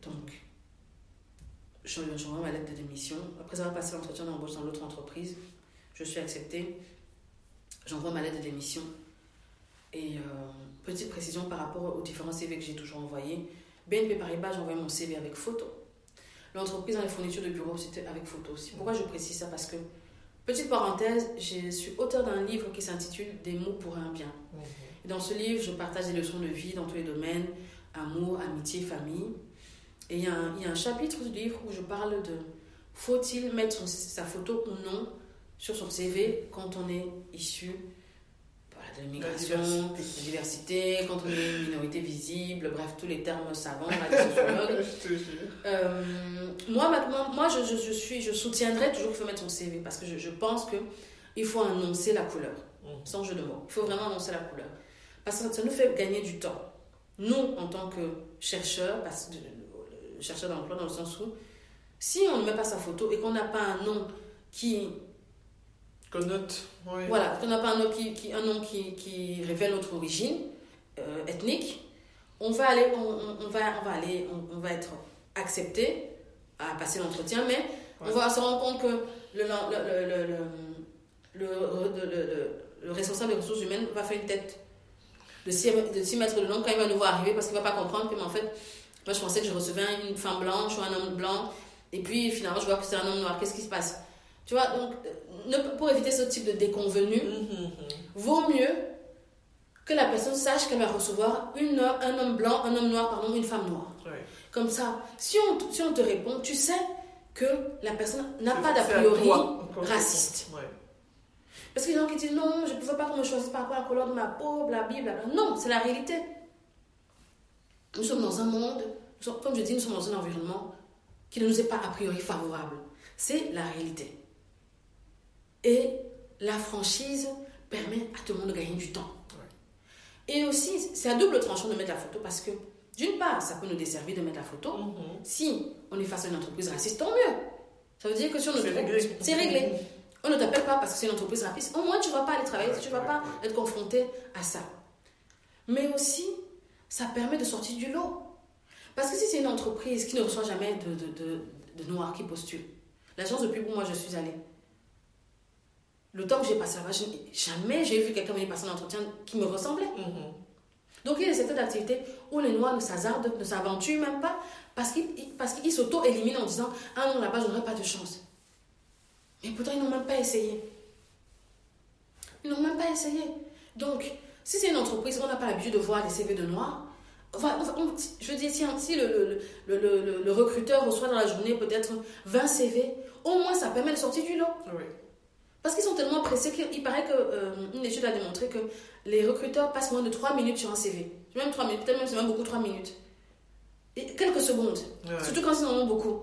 Donc, je- j'envoie ma lettre de démission. Après avoir passé l'entretien d'embauche dans l'autre entreprise, je suis acceptée. J'envoie ma lettre de démission. Et euh, petite précision par rapport aux différents CV que j'ai toujours envoyés. BNP Paribas, j'ai envoyé mon CV avec photo. L'entreprise dans les fournitures de bureau, c'était avec photo aussi. Pourquoi je précise ça? Parce que, petite parenthèse, je suis auteur d'un livre qui s'intitule Des mots pour un bien. Et dans ce livre, je partage des leçons de vie dans tous les domaines amour, amitié, famille. Et il y, a un- il y a un chapitre du livre où je parle de faut-il mettre son- sa photo ou non sur son CV quand on est issu voilà, de l'immigration, de la diversité, quand on est une minorité visible, bref, tous les termes savants là, sociologues. je te jure. Euh, moi, maintenant, moi je, je, je suis, je soutiendrai toujours qu'il faut mettre son CV parce que je, je pense qu'il faut annoncer la couleur, Mhm. sans jeu de mots. Il faut vraiment annoncer la couleur. Parce que ça nous fait gagner du temps. Nous, en tant que chercheurs, parce que, euh, chercheurs d'emploi, dans le sens où, si on ne met pas sa photo et qu'on n'a pas un nom qui. Connote, ouais. Voilà, qu'on n'a pas un nom qui, qui- un nom qui, qui révèle notre origine euh, ethnique, on va aller, on, on- va, on va aller, on, on va être accepté à passer l'entretien, mais on va se rendre compte que le, le, le, le, le, le- le- le- le responsable des ressources humaines va faire une tête de 6, de six mètres de long quand il va nous voir arriver parce qu'il ne va pas comprendre que, mais en fait, moi je pensais que je recevais une femme blanche ou un homme blanc, et puis finalement je vois que c'est un homme noir. Qu'est-ce qui se passe Tu vois, donc, euh, pour éviter ce type de déconvenu, Mhm. vaut mieux que la personne sache qu'elle va recevoir une, un homme blanc, un homme noir, pardon, une femme noire. Comme ça, si on, si on te répond, tu sais que la personne n'a pas d'a priori raciste. Ouais. Parce qu'il y a des gens qui disent non, je ne pouvais pas qu'on me choisisse par rapport à la couleur de ma peau, blablabla. Bla, bla. Non, c'est la réalité. Nous sommes dans un monde comme je dis, nous sommes dans un environnement qui ne nous est pas a priori favorable. C'est la réalité. Et la franchise permet à tout le monde de gagner du temps. Et aussi, c'est à double tranchant de mettre la photo parce que, d'une part, ça peut nous desservir de mettre la photo. Mhm. Si on est face à une entreprise raciste, tant mieux. Ça veut dire que si on C'est réglé. C'est réglé. On ne t'appelle pas parce que c'est une entreprise raciste. Au moins, tu ne vas pas aller travailler, tu ne vas pas être confronté à ça. Mais aussi, ça permet de sortir du lot. Parce que si c'est une entreprise qui ne reçoit jamais de, de, de, noirs qui postulent, l'agence de pub où moi je suis allée, le temps que j'ai passé là-bas, jamais j'ai vu quelqu'un venir passer un entretien qui me ressemblait. Mhm. Donc il y a cette activité où les noirs ne s'hazardent, ne s'aventurent même pas, parce qu'ils s'auto-éliminent en disant Ah non, là-bas, je n'aurai pas de chance. Mais pourtant, ils n'ont même pas essayé. Ils n'ont même pas essayé. Donc, si c'est une entreprise, on n'a pas l'habitude de voir des CV de noirs, je veux dire, si, le, le, le, recruteur reçoit dans la journée peut-être 20 CV, au moins ça permet de sortir du lot. Parce qu'ils sont tellement pressés qu'il paraît qu'une euh, étude a démontré que les recruteurs passent moins de 3 minutes sur un CV. Même 3 minutes, peut-être même c'est même beaucoup 3 minutes. Et quelques secondes. Surtout quand ils en ont beaucoup.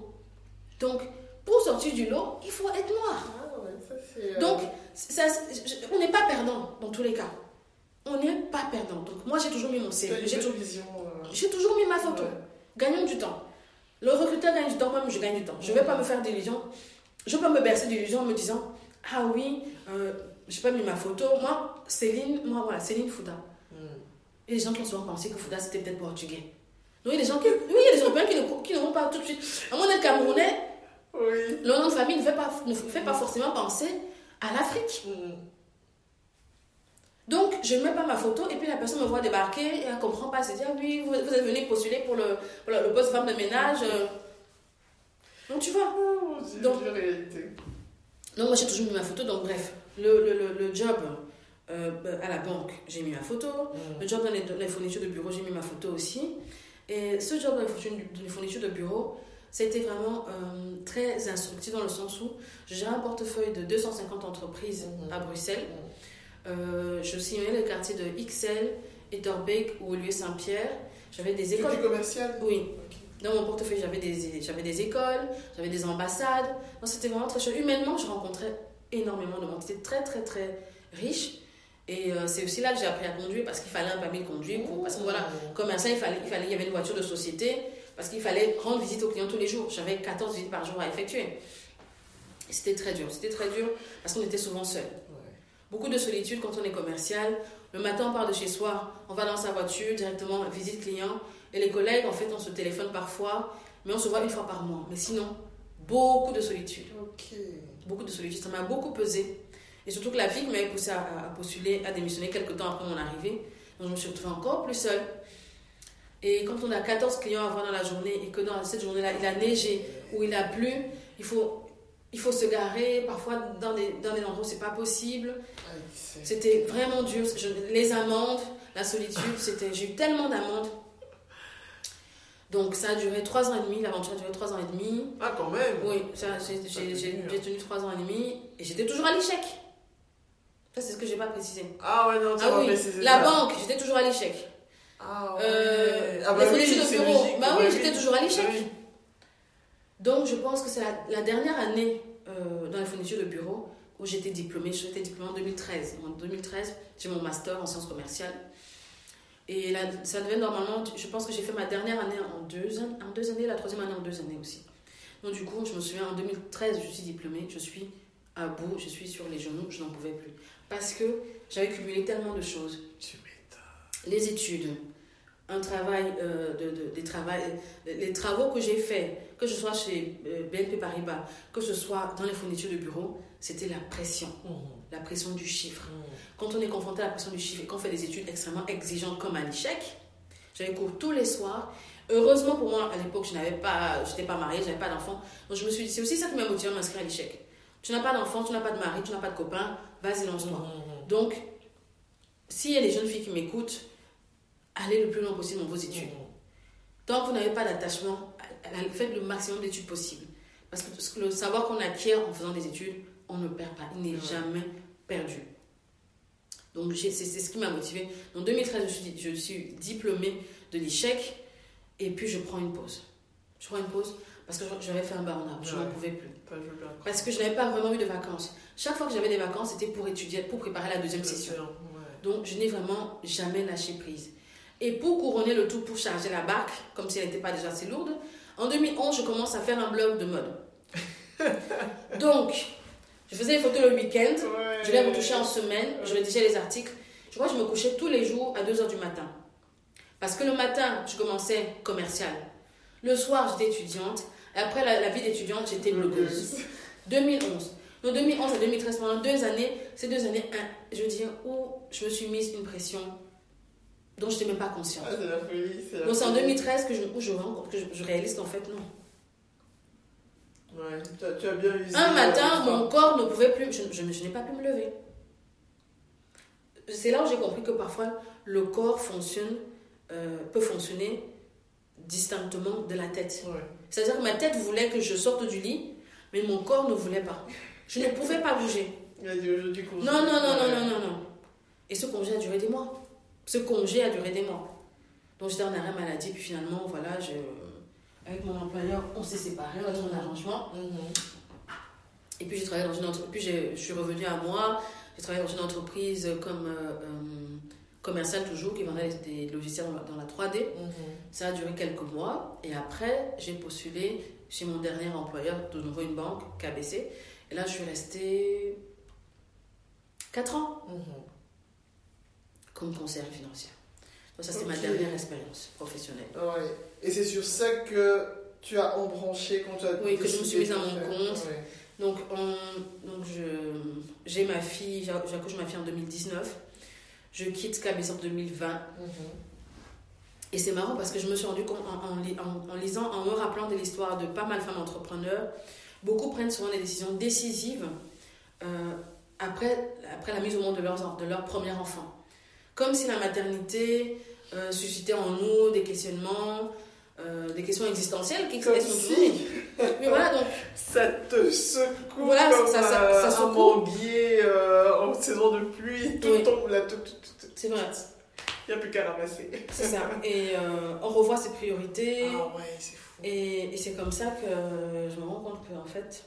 Donc, pour sortir du lot, il faut être noir. Ah euh, Donc, on n'est pas perdant dans tous les cas on n'est pas perdant. Donc moi j'ai toujours mis mon CV. J'ai toujours, euh, j'ai toujours mis ma photo. Gagnons du temps. Le recruteur gagne du temps, moi je gagne du temps. Je ne vais pas me faire d'illusions. Je peux me bercer d'illusions en me disant Ah oui, euh, je n'ai pas mis ma photo. Moi, Céline, moi voilà, Céline Fouda. Hmm. Et les gens qui ont souvent pensé que Fouda c'était peut-être portugais. Donc il y a des gens qui. Oui, il y a des Européens qui ne, qui ne vont pas tout de suite. À mon être camerounais, oui. le nom de famille ne fait pas, ne fait pas forcément penser à l'Afrique. Hmm. Donc, je ne mets pas ma photo et puis la personne me voit débarquer et elle ne comprend pas. Elle se dit, ah oui, vous, êtes venu postuler pour le, le, poste femme de ménage. Donc, tu vois. Oh, donc, réalité. Donc, moi, j'ai toujours mis ma photo. Donc, bref, le, le, le job euh, à la banque, j'ai mis ma photo. Le job dans les, fournitures de bureau, j'ai mis ma photo aussi. Et ce job dans les fournitures, de bureau, c'était vraiment euh, très instructif dans le sens où j'ai un portefeuille de 250 entreprises à Bruxelles. Mm. Euh, je sillonnais le quartier de XL, Etterbeek ou Lieu Saint-Pierre. J'avais des écoles. commerciales Oui. Dans mon portefeuille, j'avais des, j'avais des écoles, j'avais des ambassades. C'était vraiment très chouette. Humainement, je rencontrais énormément de monde. C'était très, très, très riche. Et euh, c'est aussi là que j'ai appris à conduire parce qu'il fallait un permis de conduire. Pour, parce que voilà, comme ça, il fallait, il fallait, il y avait une voiture de société parce qu'il fallait rendre visite aux clients tous les jours. J'avais 14 visites par jour à effectuer. C'était très dur. C'était très dur parce qu'on était souvent seuls. Beaucoup de solitude quand on est commercial. Le matin, on part de chez soi, on va dans sa voiture, directement visite client. Et les collègues, en fait, on se téléphone parfois, mais on se voit une fois par mois. Mais sinon, beaucoup de solitude. Beaucoup de solitude. Ça m'a beaucoup pesé. Et surtout que la vie m'a poussé à, postuler, à démissionner quelques temps après mon arrivée. Donc je me suis retrouvée encore plus seule. Et quand on a 14 clients à voir dans la journée et que dans cette journée-là, il a neigé ou il a plu, il faut il faut se garer, parfois dans des, dans des endroits c'est pas possible. C'était vraiment dur. les amendes, la solitude, c'était, j'ai eu tellement d'amendes. Donc ça a duré trois ans et demi, l'aventure a duré trois ans et demi. Ah quand même Oui, j'ai, tenu trois ans et demi et j'étais toujours à l'échec. Ça c'est ce que j'ai pas précisé. Ah ouais, non, tu ah, oui. La banque, j'étais toujours à l'échec. Ah ouais. Euh, ah bah oui, de bureau, bah oui, j'étais toujours à l'échec. Donc, je pense que c'est la, dernière année euh, dans les fournitures de bureau où j'étais diplômée. J'étais diplômée en 2013. En 2013, j'ai mon master en sciences commerciales. Et là, ça devait normalement, je pense que j'ai fait ma dernière année en deux, en deux années, la troisième année en deux années aussi. Donc, du coup, je me souviens, en 2013, je suis diplômée, je suis à bout, je suis sur les genoux, je n'en pouvais plus. Parce que j'avais cumulé tellement de choses. Les études, un travail, euh, de, des les travaux que j'ai faits, que ce soit chez euh, BNP Paribas, que ce soit dans les fournitures de bureau, c'était la pression, mmh. La pression du chiffre. Mmh. Quand on est confronté à la pression du chiffre et qu'on fait des études extrêmement exigeantes comme à l'échec, j'avais cours tous les soirs. Heureusement pour moi, à l'époque, je n'avais pas, j'étais pas mariée, je n'avais pas d'enfant. Donc je me suis dit, c'est aussi ça qui m'a motivé à m'inscrire à l'échec. Tu n'as pas d'enfant, tu n'as pas de mari, tu n'as pas de copain, vas-y, lance-toi. Mmh. Donc, s'il y a des jeunes filles qui m'écoutent, allez le plus loin possible dans vos études. Tant que vous n'avez pas d'attachement, faites le maximum d'études possible. Parce que le savoir qu'on acquiert en faisant des études, on ne perd pas. Il n'est jamais perdu. Donc, c'est ce qui m'a motivé. En 2013, je suis, je suis diplômée de l'échec. Et puis je prends une pause. Je prends une pause parce que j'avais fait un burn-out, je n'en pouvais plus. Parce que je n'avais pas vraiment eu de vacances. Chaque fois que j'avais des vacances, c'était pour étudier, pour préparer la deuxième session. Donc je n'ai vraiment jamais lâché prise. Et pour couronner le tout, pour charger la barque, comme si elle n'était pas déjà assez lourde, en 2011, je commence à faire un blog de mode. Donc, je faisais les photos le week-end, je les retouchais en semaine, je rédigeais les articles. Je crois que je me couchais tous les jours à 2h du matin. Parce que le matin, je commençais commercial. Le soir, j'étais étudiante. Et après la, vie d'étudiante, j'étais blogueuse. 2011. Donc 2011 à 2013, pendant deux années, ces deux années, je veux dire, où je me suis mise une pression dont je n'étais même pas consciente. Ah, c'est la folie. Donc c'est en 2013 que je, où je, que je, réalise qu'en fait, non. Ouais, tu as, bien usé. Un matin, mon corps ne pouvait plus, je, je, n'ai pas pu me lever. C'est là où j'ai compris que parfois le corps fonctionne, euh, peut fonctionner distinctement de la tête. C'est-à-dire que ma tête voulait que je sorte du lit, mais mon corps ne voulait pas. Je ne pouvais pas bouger. Il a dit aujourd'hui Non, non, non, non, non, non, non. Et ce congé a duré des mois. Ce congé a duré des mois. Donc j'étais en arrêt maladie, puis finalement, voilà, je, avec mon employeur, on s'est séparés, on a trouvé un arrangement. Mm-hmm. Et puis j'ai travaillé dans une entreprise, puis je suis revenue à moi, j'ai travaillé dans une entreprise comme euh, euh, commerciale toujours, qui vendait des logiciels dans la, 3D. Mm-hmm. Ça a duré quelques mois, et après, j'ai postulé chez mon dernier employeur, de nouveau une banque, KBC. Et là, je suis restée 4 ans. Mm-hmm comme conseillère financière. Donc ça, c'est ma dernière expérience professionnelle. Ouais. Et c'est sur ça que tu as embranché quand tu as Oui, que je me suis mise à mon compte. Donc, donc j'ai ma fille, j'accouche ma fille en 2019. Je quitte KBC en 2020. Mhm. Et c'est marrant parce que je me suis rendu compte en, en, lisant, en me rappelant de l'histoire de pas mal de femmes entrepreneurs, beaucoup prennent souvent des décisions décisives euh, après, après la mise au monde de leur, de leur premier enfant. Comme si la maternité euh, suscitait en nous des questionnements, euh, des questions existentielles qui Comme si. Mais voilà, donc. Ça te secoue voilà, comme ça, ça, ça, un manguier euh, en saison de pluie, tout tombe là, tout, C'est vrai. Il n'y a plus qu'à ramasser. C'est ça. Et on revoit ses priorités. Ah ouais, c'est fou. Et, et c'est comme ça que je me rends compte que, en fait,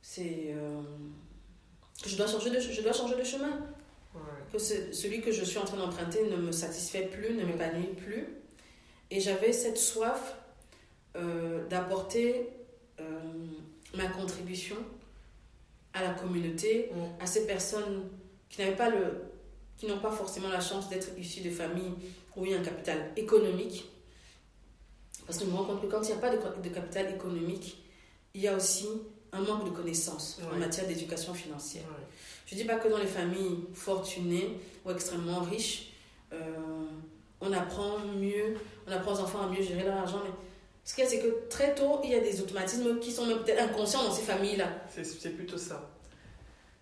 c'est. que je dois, changer de, je dois changer de chemin que celui que je suis en train d'emprunter ne me satisfait plus, ne m'épanouit plus. Et j'avais cette soif euh, d'apporter euh, ma contribution à la communauté, à ces personnes qui n'avaient pas le qui n'ont pas forcément la chance d'être issues de familles où il y a un capital économique. Parce que je me rends compte que quand il n'y a pas de, capital économique, il y a aussi un manque de connaissances en matière d'éducation financière. Je ne dis pas que dans les familles fortunées ou extrêmement riches, euh, on apprend mieux, on apprend aux enfants à mieux gérer leur argent, mais ce qu'il y a, c'est que très tôt, il y a des automatismes qui sont même peut-être inconscients dans ces familles-là. C'est plutôt ça.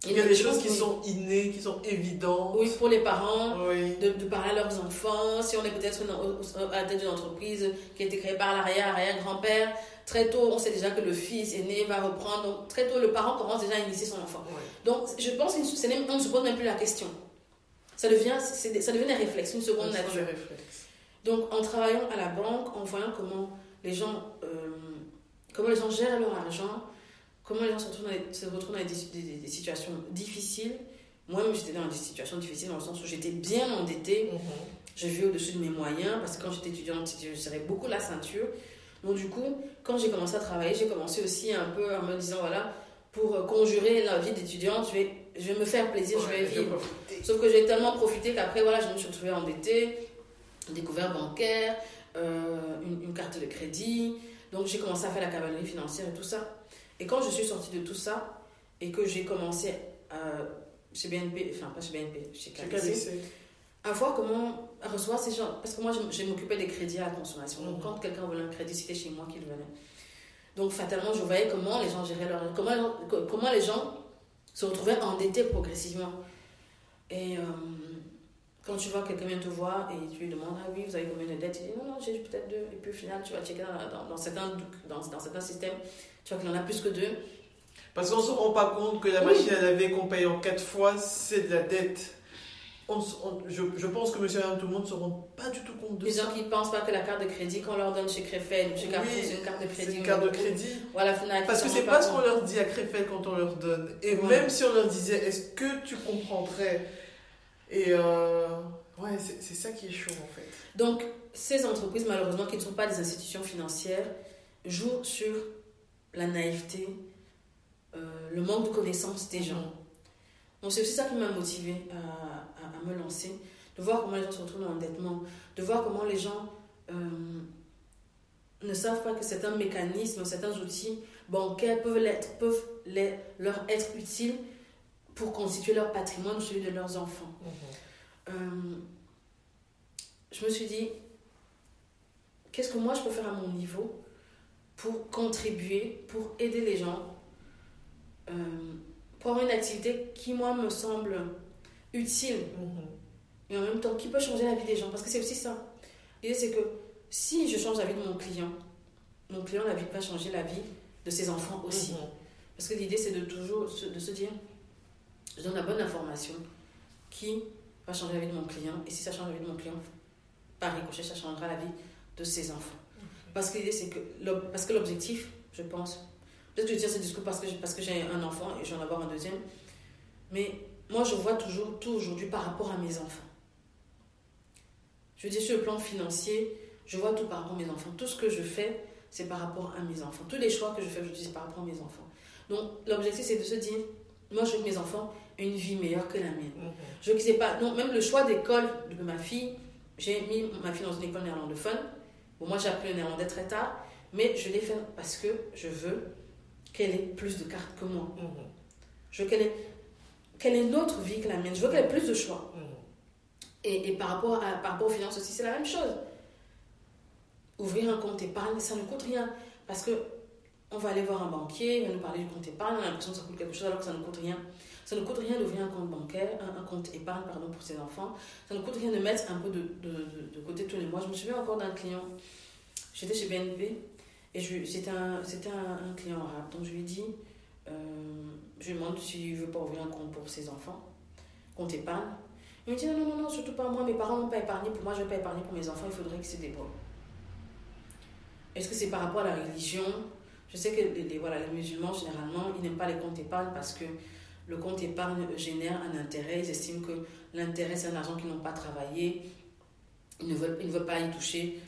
Il y a des choses qui sont innées, qui sont évidentes. Oui, pour les parents, de, de, parler à leurs enfants. Si on est peut-être à la tête d'une entreprise qui a été créée par l'arrière-arrière-grand-père, Très tôt, on sait déjà que le fils aîné va reprendre. Donc, très tôt, le parent commence déjà à initier son enfant. Donc, je pense qu'on ne se pose même plus la question. Ça devient, ça devient un réflexe, une seconde nature. Donc, en travaillant à la banque, en voyant comment les gens, euh, comment les gens gèrent leur argent, comment les gens se retrouvent dans, des, situations difficiles. Moi-même, j'étais dans des situations difficiles dans le sens où j'étais bien endettée. Mm Je vivais au-dessus de mes moyens parce que quand j'étais étudiante, je serrais beaucoup la ceinture. Donc du coup, quand j'ai commencé à travailler, j'ai commencé aussi un peu en me disant, voilà, pour euh, conjurer la vie d'étudiante, je vais, je vais me faire plaisir, je vais vivre. Sauf que j'ai tellement profité qu'après, voilà, je me suis retrouvée endettée, découvert bancaire, euh, une, carte de crédit. Donc j'ai commencé à faire la cavalerie financière et tout ça. Et quand je suis sortie de tout ça et que j'ai commencé à, chez BNP, enfin pas chez BNP, chez KBC, à voir comment recevoir ces gens. Parce que moi, je, m'occupais des crédits à la consommation. Donc, quand quelqu'un voulait un crédit, c'était chez moi qu'il venait. Donc, fatalement, je voyais comment les gens géraient leur. Comment, comment les gens se retrouvaient endettés progressivement. Et euh, quand tu vois quelqu'un vient te voir et tu lui demandes Ah oui, vous avez combien de dettes? Il dit Non, non, j'ai peut-être deux. Et puis au final, tu vas checker dans, dans, certains, dans, dans certains systèmes, tu vois qu'il en a plus que deux. Parce qu'on ne se rend pas compte que la machine à laver qu'on paye en quatre fois, c'est de la dette. je, je, pense que monsieur et tout le monde ne se rendent pas du tout compte de Les ça. gens qui ne pensent pas que la carte de crédit qu'on leur donne chez Crefel, chez Carrefour, c'est une carte de crédit. C'est une carte de crédit. Voilà, Parce que c'est pas, pas ce qu'on leur dit à Crefel quand on leur donne. Et même si on leur disait, est-ce que tu comprendrais Et euh, ouais, c'est ça qui est chaud en fait. Donc, ces entreprises, malheureusement, qui ne sont pas des institutions financières, jouent sur la naïveté, euh, le manque de connaissances des gens. Donc, c'est aussi ça qui m'a motivé à à, me lancer, de voir comment les gens se retrouvent dans l'endettement, de voir comment les gens euh, ne savent pas que certains mécanismes, certains outils bancaires peuvent, peuvent les, leur être utiles pour constituer leur patrimoine ou celui de leurs enfants. Mhm. Euh, je me suis dit, qu'est-ce que moi je peux faire à mon niveau pour contribuer, pour aider les gens, euh, pour avoir une activité qui, moi, me semble utile, mhm. mais en même temps qui peut changer la vie des gens? Parce que c'est aussi ça. L'idée, c'est que si je change la vie de mon client, mon client la vie va changer la vie de ses enfants aussi. Mhm. Parce que l'idée, c'est de toujours de se dire, je donne la bonne information qui va changer la vie de mon client. Et si ça change la vie de mon client, par ricochet, ça changera la vie de ses enfants. Parce que l'idée, c'est que, parce que l'objectif, je pense, peut-être que je dis ce discours parce que, parce que j'ai un enfant et je vais en avoir un deuxième, mais moi, je vois toujours tout aujourd'hui par rapport à mes enfants. Je dis sur le plan financier, je vois tout par rapport à mes enfants. Tout ce que je fais, c'est par rapport à mes enfants. Tous les choix que je fais aujourd'hui, c'est par rapport à mes enfants. Donc, l'objectif, c'est de se dire, moi, je veux que mes enfants une vie meilleure que la mienne. Mhm. Je qu'ils aient pas. Non, même le choix d'école de ma fille, j'ai mis ma fille dans une école néerlandophone. Bon, moi, j'ai appris le néerlandais très tard, mais je l'ai fait parce que je veux qu'elle ait plus de cartes que moi. Mhm. Je veux qu'elle ait quelle est notre vie que la mienne. Je veux qu'elle ait plus de choix. Mm. Et, et, par, rapport à, par rapport aux finances aussi, c'est la même chose. Ouvrir un compte épargne, ça ne coûte rien. Parce que on va aller voir un banquier, il va nous parler du compte épargne, on a l'impression que ça coûte quelque chose alors que ça ne coûte rien. Ça ne coûte rien d'ouvrir un compte bancaire, un, compte épargne pardon, pour ses enfants. Ça ne coûte rien de mettre un peu de, de, côté tous les mois. Je me souviens encore d'un client, j'étais chez BNP, et c'était un, un, un client arabe. Donc je lui ai dit, euh, je lui demande s'il ne veut pas ouvrir un compte pour ses enfants, compte épargne. Il me dit non, non, non, surtout pas moi, mes parents n'ont pas épargné pour moi, je ne vais pas épargner pour mes enfants, il faudrait qu'ils se débrouillent. Est-ce que c'est par rapport à la religion? Je sais que les, voilà, les musulmans, généralement, ils n'aiment pas les comptes épargne parce que le compte épargne génère un intérêt. Ils estiment que l'intérêt, c'est un argent qu'ils n'ont pas travaillé. Ils ne veulent, ils ne veulent pas y toucher.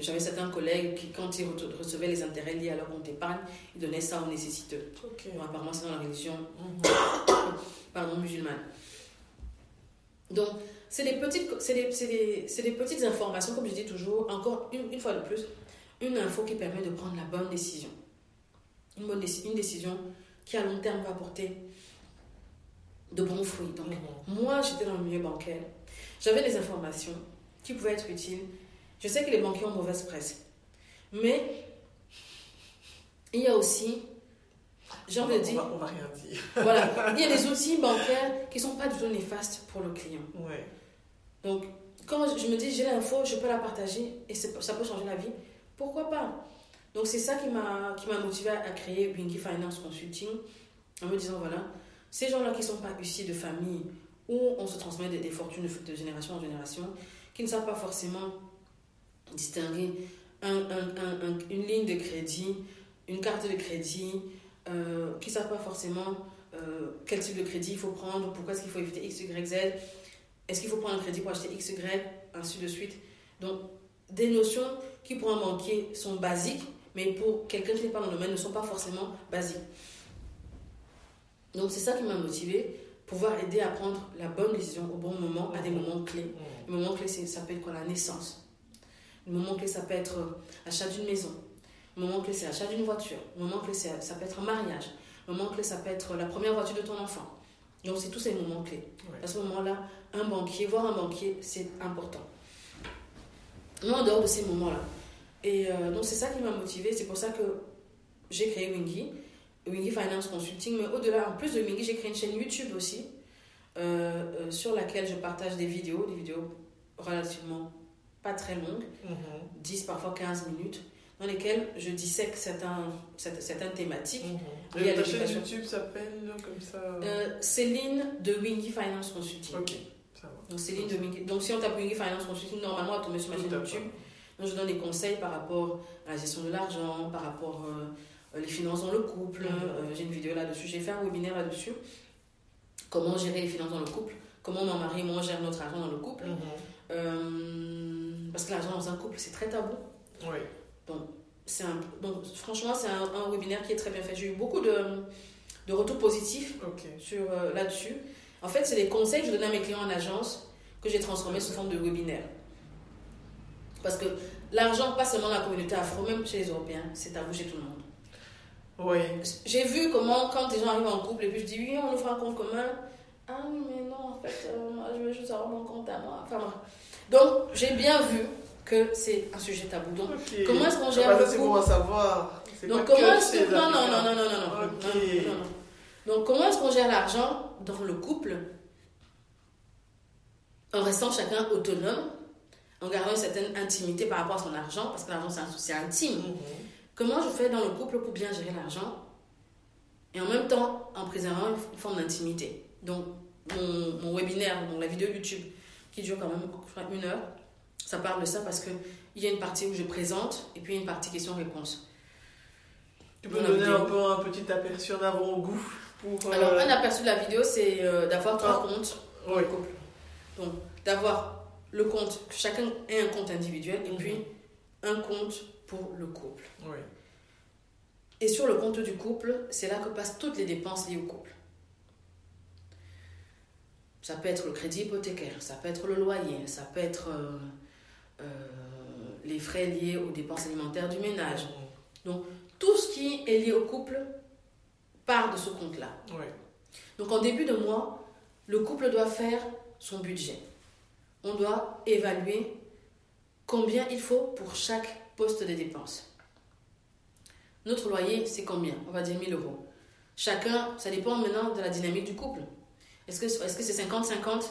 J'avais certains collègues qui, quand ils recevaient les intérêts liés à leur compte épargne, ils donnaient ça aux nécessiteux. apparemment, c'est dans la religion mhm. musulmane. Donc, c'est des, petites, c'est des, des, des, petites informations, comme je dis toujours, encore une, une, fois de plus, une info qui permet de prendre la bonne décision. Une, bonne une décision qui, à long terme, va apporter de bons fruits. Donc, moi, j'étais dans le milieu bancaire. J'avais des informations qui pouvaient être utiles. Je sais que les banquiers ont mauvaise presse. Mais il y a aussi, j'ai envie de dire. On va, rien dire. voilà. Il y a des outils bancaires qui ne sont pas du tout néfastes pour le client. Ouais. Donc, quand je me dis j'ai l'info, je peux la partager et ça peut changer la vie, pourquoi pas? Donc, c'est ça qui m'a motivé à créer Winky Finance Consulting en me disant voilà, ces gens-là qui ne sont pas issus de famille où on se transmet des, fortunes de génération en génération, qui ne savent pas forcément distinguer une ligne de crédit, une carte de crédit, euh, qui ne savent pas forcément euh, quel type de crédit il faut prendre, pourquoi est-ce qu'il faut éviter X, Y, Z, est-ce qu'il faut prendre un crédit pour acheter X, Y, ainsi de suite. Donc, des notions qui pour un banquier sont basiques, mais pour quelqu'un qui n'est pas dans le domaine ne sont pas forcément basiques. Donc, c'est ça qui m'a motivé pouvoir aider à prendre la bonne décision au bon moment, à des moments clés. Le moment clé, ça peut être quoi La naissance. Le moment clé, ça peut être l'achat d'une maison. Le moment clé, c'est l'achat d'une voiture. Le moment clé, ça peut être un mariage. Le moment clé, ça peut être la première voiture de ton enfant. Donc, c'est tous ces moments clés. À ce moment-là, un banquier, voir un banquier, c'est important. Moi, en dehors de ces moments-là. Et euh, donc, c'est ça qui m'a motivée. C'est pour ça que j'ai créé Wingy. Wingy Finance Consulting. Mais au-delà, en plus de Wingy, j'ai créé une chaîne YouTube aussi euh, euh, sur laquelle je partage des vidéos, des vidéos relativement pas très longues, 10 mhm. parfois 15 minutes, dans lesquelles je dissèque certains, certaines thématiques. Mm chaîne YouTube s'appelle comme ça euh, Céline de Wingy Finance Consulting. Ok. Donc, Céline Domingue. Donc, si on tape Wingui Finance Consulting, normalement, on tombe sur ma chaîne YouTube. Donc, je donne des conseils par rapport à la gestion de l'argent, par rapport aux les finances dans le couple. Mm-hmm. j'ai une vidéo là-dessus. J'ai fait un webinaire là-dessus. Comment gérer les finances dans le couple. Comment mon mari et moi gère notre argent dans le couple. Mm-hmm. parce que l'argent dans un couple, c'est très tabou. Oui. Donc, un, donc franchement, c'est un, webinaire qui est très bien fait. J'ai eu beaucoup de, de retours positifs sur euh, là-dessus. En fait, c'est des conseils que je donne à mes clients en agence que j'ai transformés sous forme de webinaire. Parce que l'argent, pas seulement dans la communauté afro, même chez les Européens, c'est vous chez tout le monde. Oui. J'ai vu comment, quand des gens arrivent en couple et puis je dis oui, on ouvre un compte commun. Ah oui, mais non, en fait, euh, je veux juste avoir mon compte à moi. Enfin, Donc, j'ai bien vu que c'est un sujet tabou. Donc, comment est-ce qu'on gère ah bah, c'est bon à savoir. Donc, comment est-ce que... Non, non, non, non, non, non, non, non, Donc, comment est-ce qu'on gère l'argent dans le couple en restant chacun autonome, en gardant une certaine intimité par rapport à son argent, parce que l'argent, c'est un souci intime. Comment je fais dans le couple pour bien gérer l'argent et en même temps en préservant une forme d'intimité Donc, mon, mon, webinaire, donc la vidéo YouTube, qui dure quand même une heure, ça parle de ça parce qu'il y a une partie où je présente et puis une partie question-réponse. Tu peux donner un peu un petit aperçu en avant-goût pour. Alors, euh, un aperçu de la vidéo, c'est euh, d'avoir trois ah. comptes le couple. Donc, d'avoir le compte, que chacun ait un compte individuel et puis un compte pour le couple. Oui. Et sur le compte du couple, c'est là que passent toutes les dépenses liées au couple. Ça peut être le crédit hypothécaire, ça peut être le loyer, ça peut être euh, euh, les frais liés aux dépenses alimentaires du ménage. Donc, tout ce qui est lié au couple part de ce compte-là. Donc, en début de mois, le couple doit faire son budget. On doit évaluer combien il faut pour chaque poste de dépenses. Notre loyer, c'est combien? On va dire 1000 euros. Chacun, ça dépend maintenant de la dynamique du couple. Est-ce que c'est -ce c'est 50-50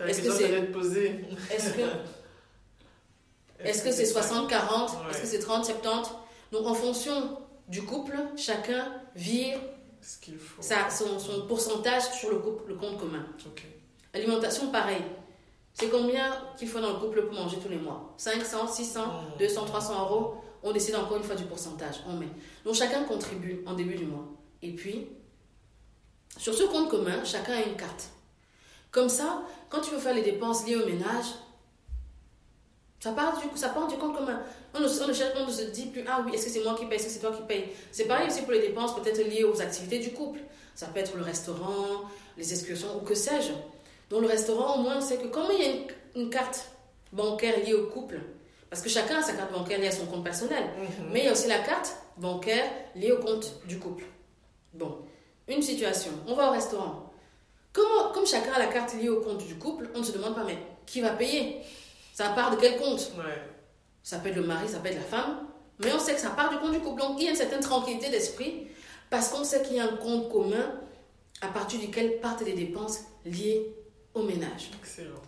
Est-ce que c'est Est-ce que est-ce que c'est 60-40 Est-ce que c'est 30-70 Donc, en fonction du couple, chacun vire son, son, pourcentage sur le, couple, le compte commun. Alimentation, pareil. C'est combien qu'il faut dans le couple pour manger tous les mois? 500, 600, 200, 300 euros? On décide encore une fois du pourcentage. On met. Donc, chacun contribue en début du mois. Et puis, sur ce compte commun, chacun a une carte. Comme ça, quand tu veux faire les dépenses liées au ménage, ça part du, ça part du compte commun. On ne, on ne se dit plus, ah oui, est-ce que c'est moi qui paye, est-ce que c'est toi qui paye? C'est pareil aussi pour les dépenses peut-être liées aux activités du couple. Ça peut être le restaurant, les excursions ou que sais-je. Dans le restaurant, au moins, on sait que comme il y a une, carte bancaire liée au couple, parce que chacun a sa carte bancaire liée à son compte personnel, mhm. mais il y a aussi la carte bancaire liée au compte du couple. Bon, une situation, on va au restaurant. Comment, comme chacun a la carte liée au compte du couple, on ne se demande pas, mais qui va payer? Ça part de quel compte? Ça peut être le mari, ça peut être la femme. Mais on sait que ça part du compte du couple. Donc il y a une certaine tranquillité d'esprit parce qu'on sait qu'il y a un compte commun à partir duquel partent les dépenses liées au ménage. Excellent.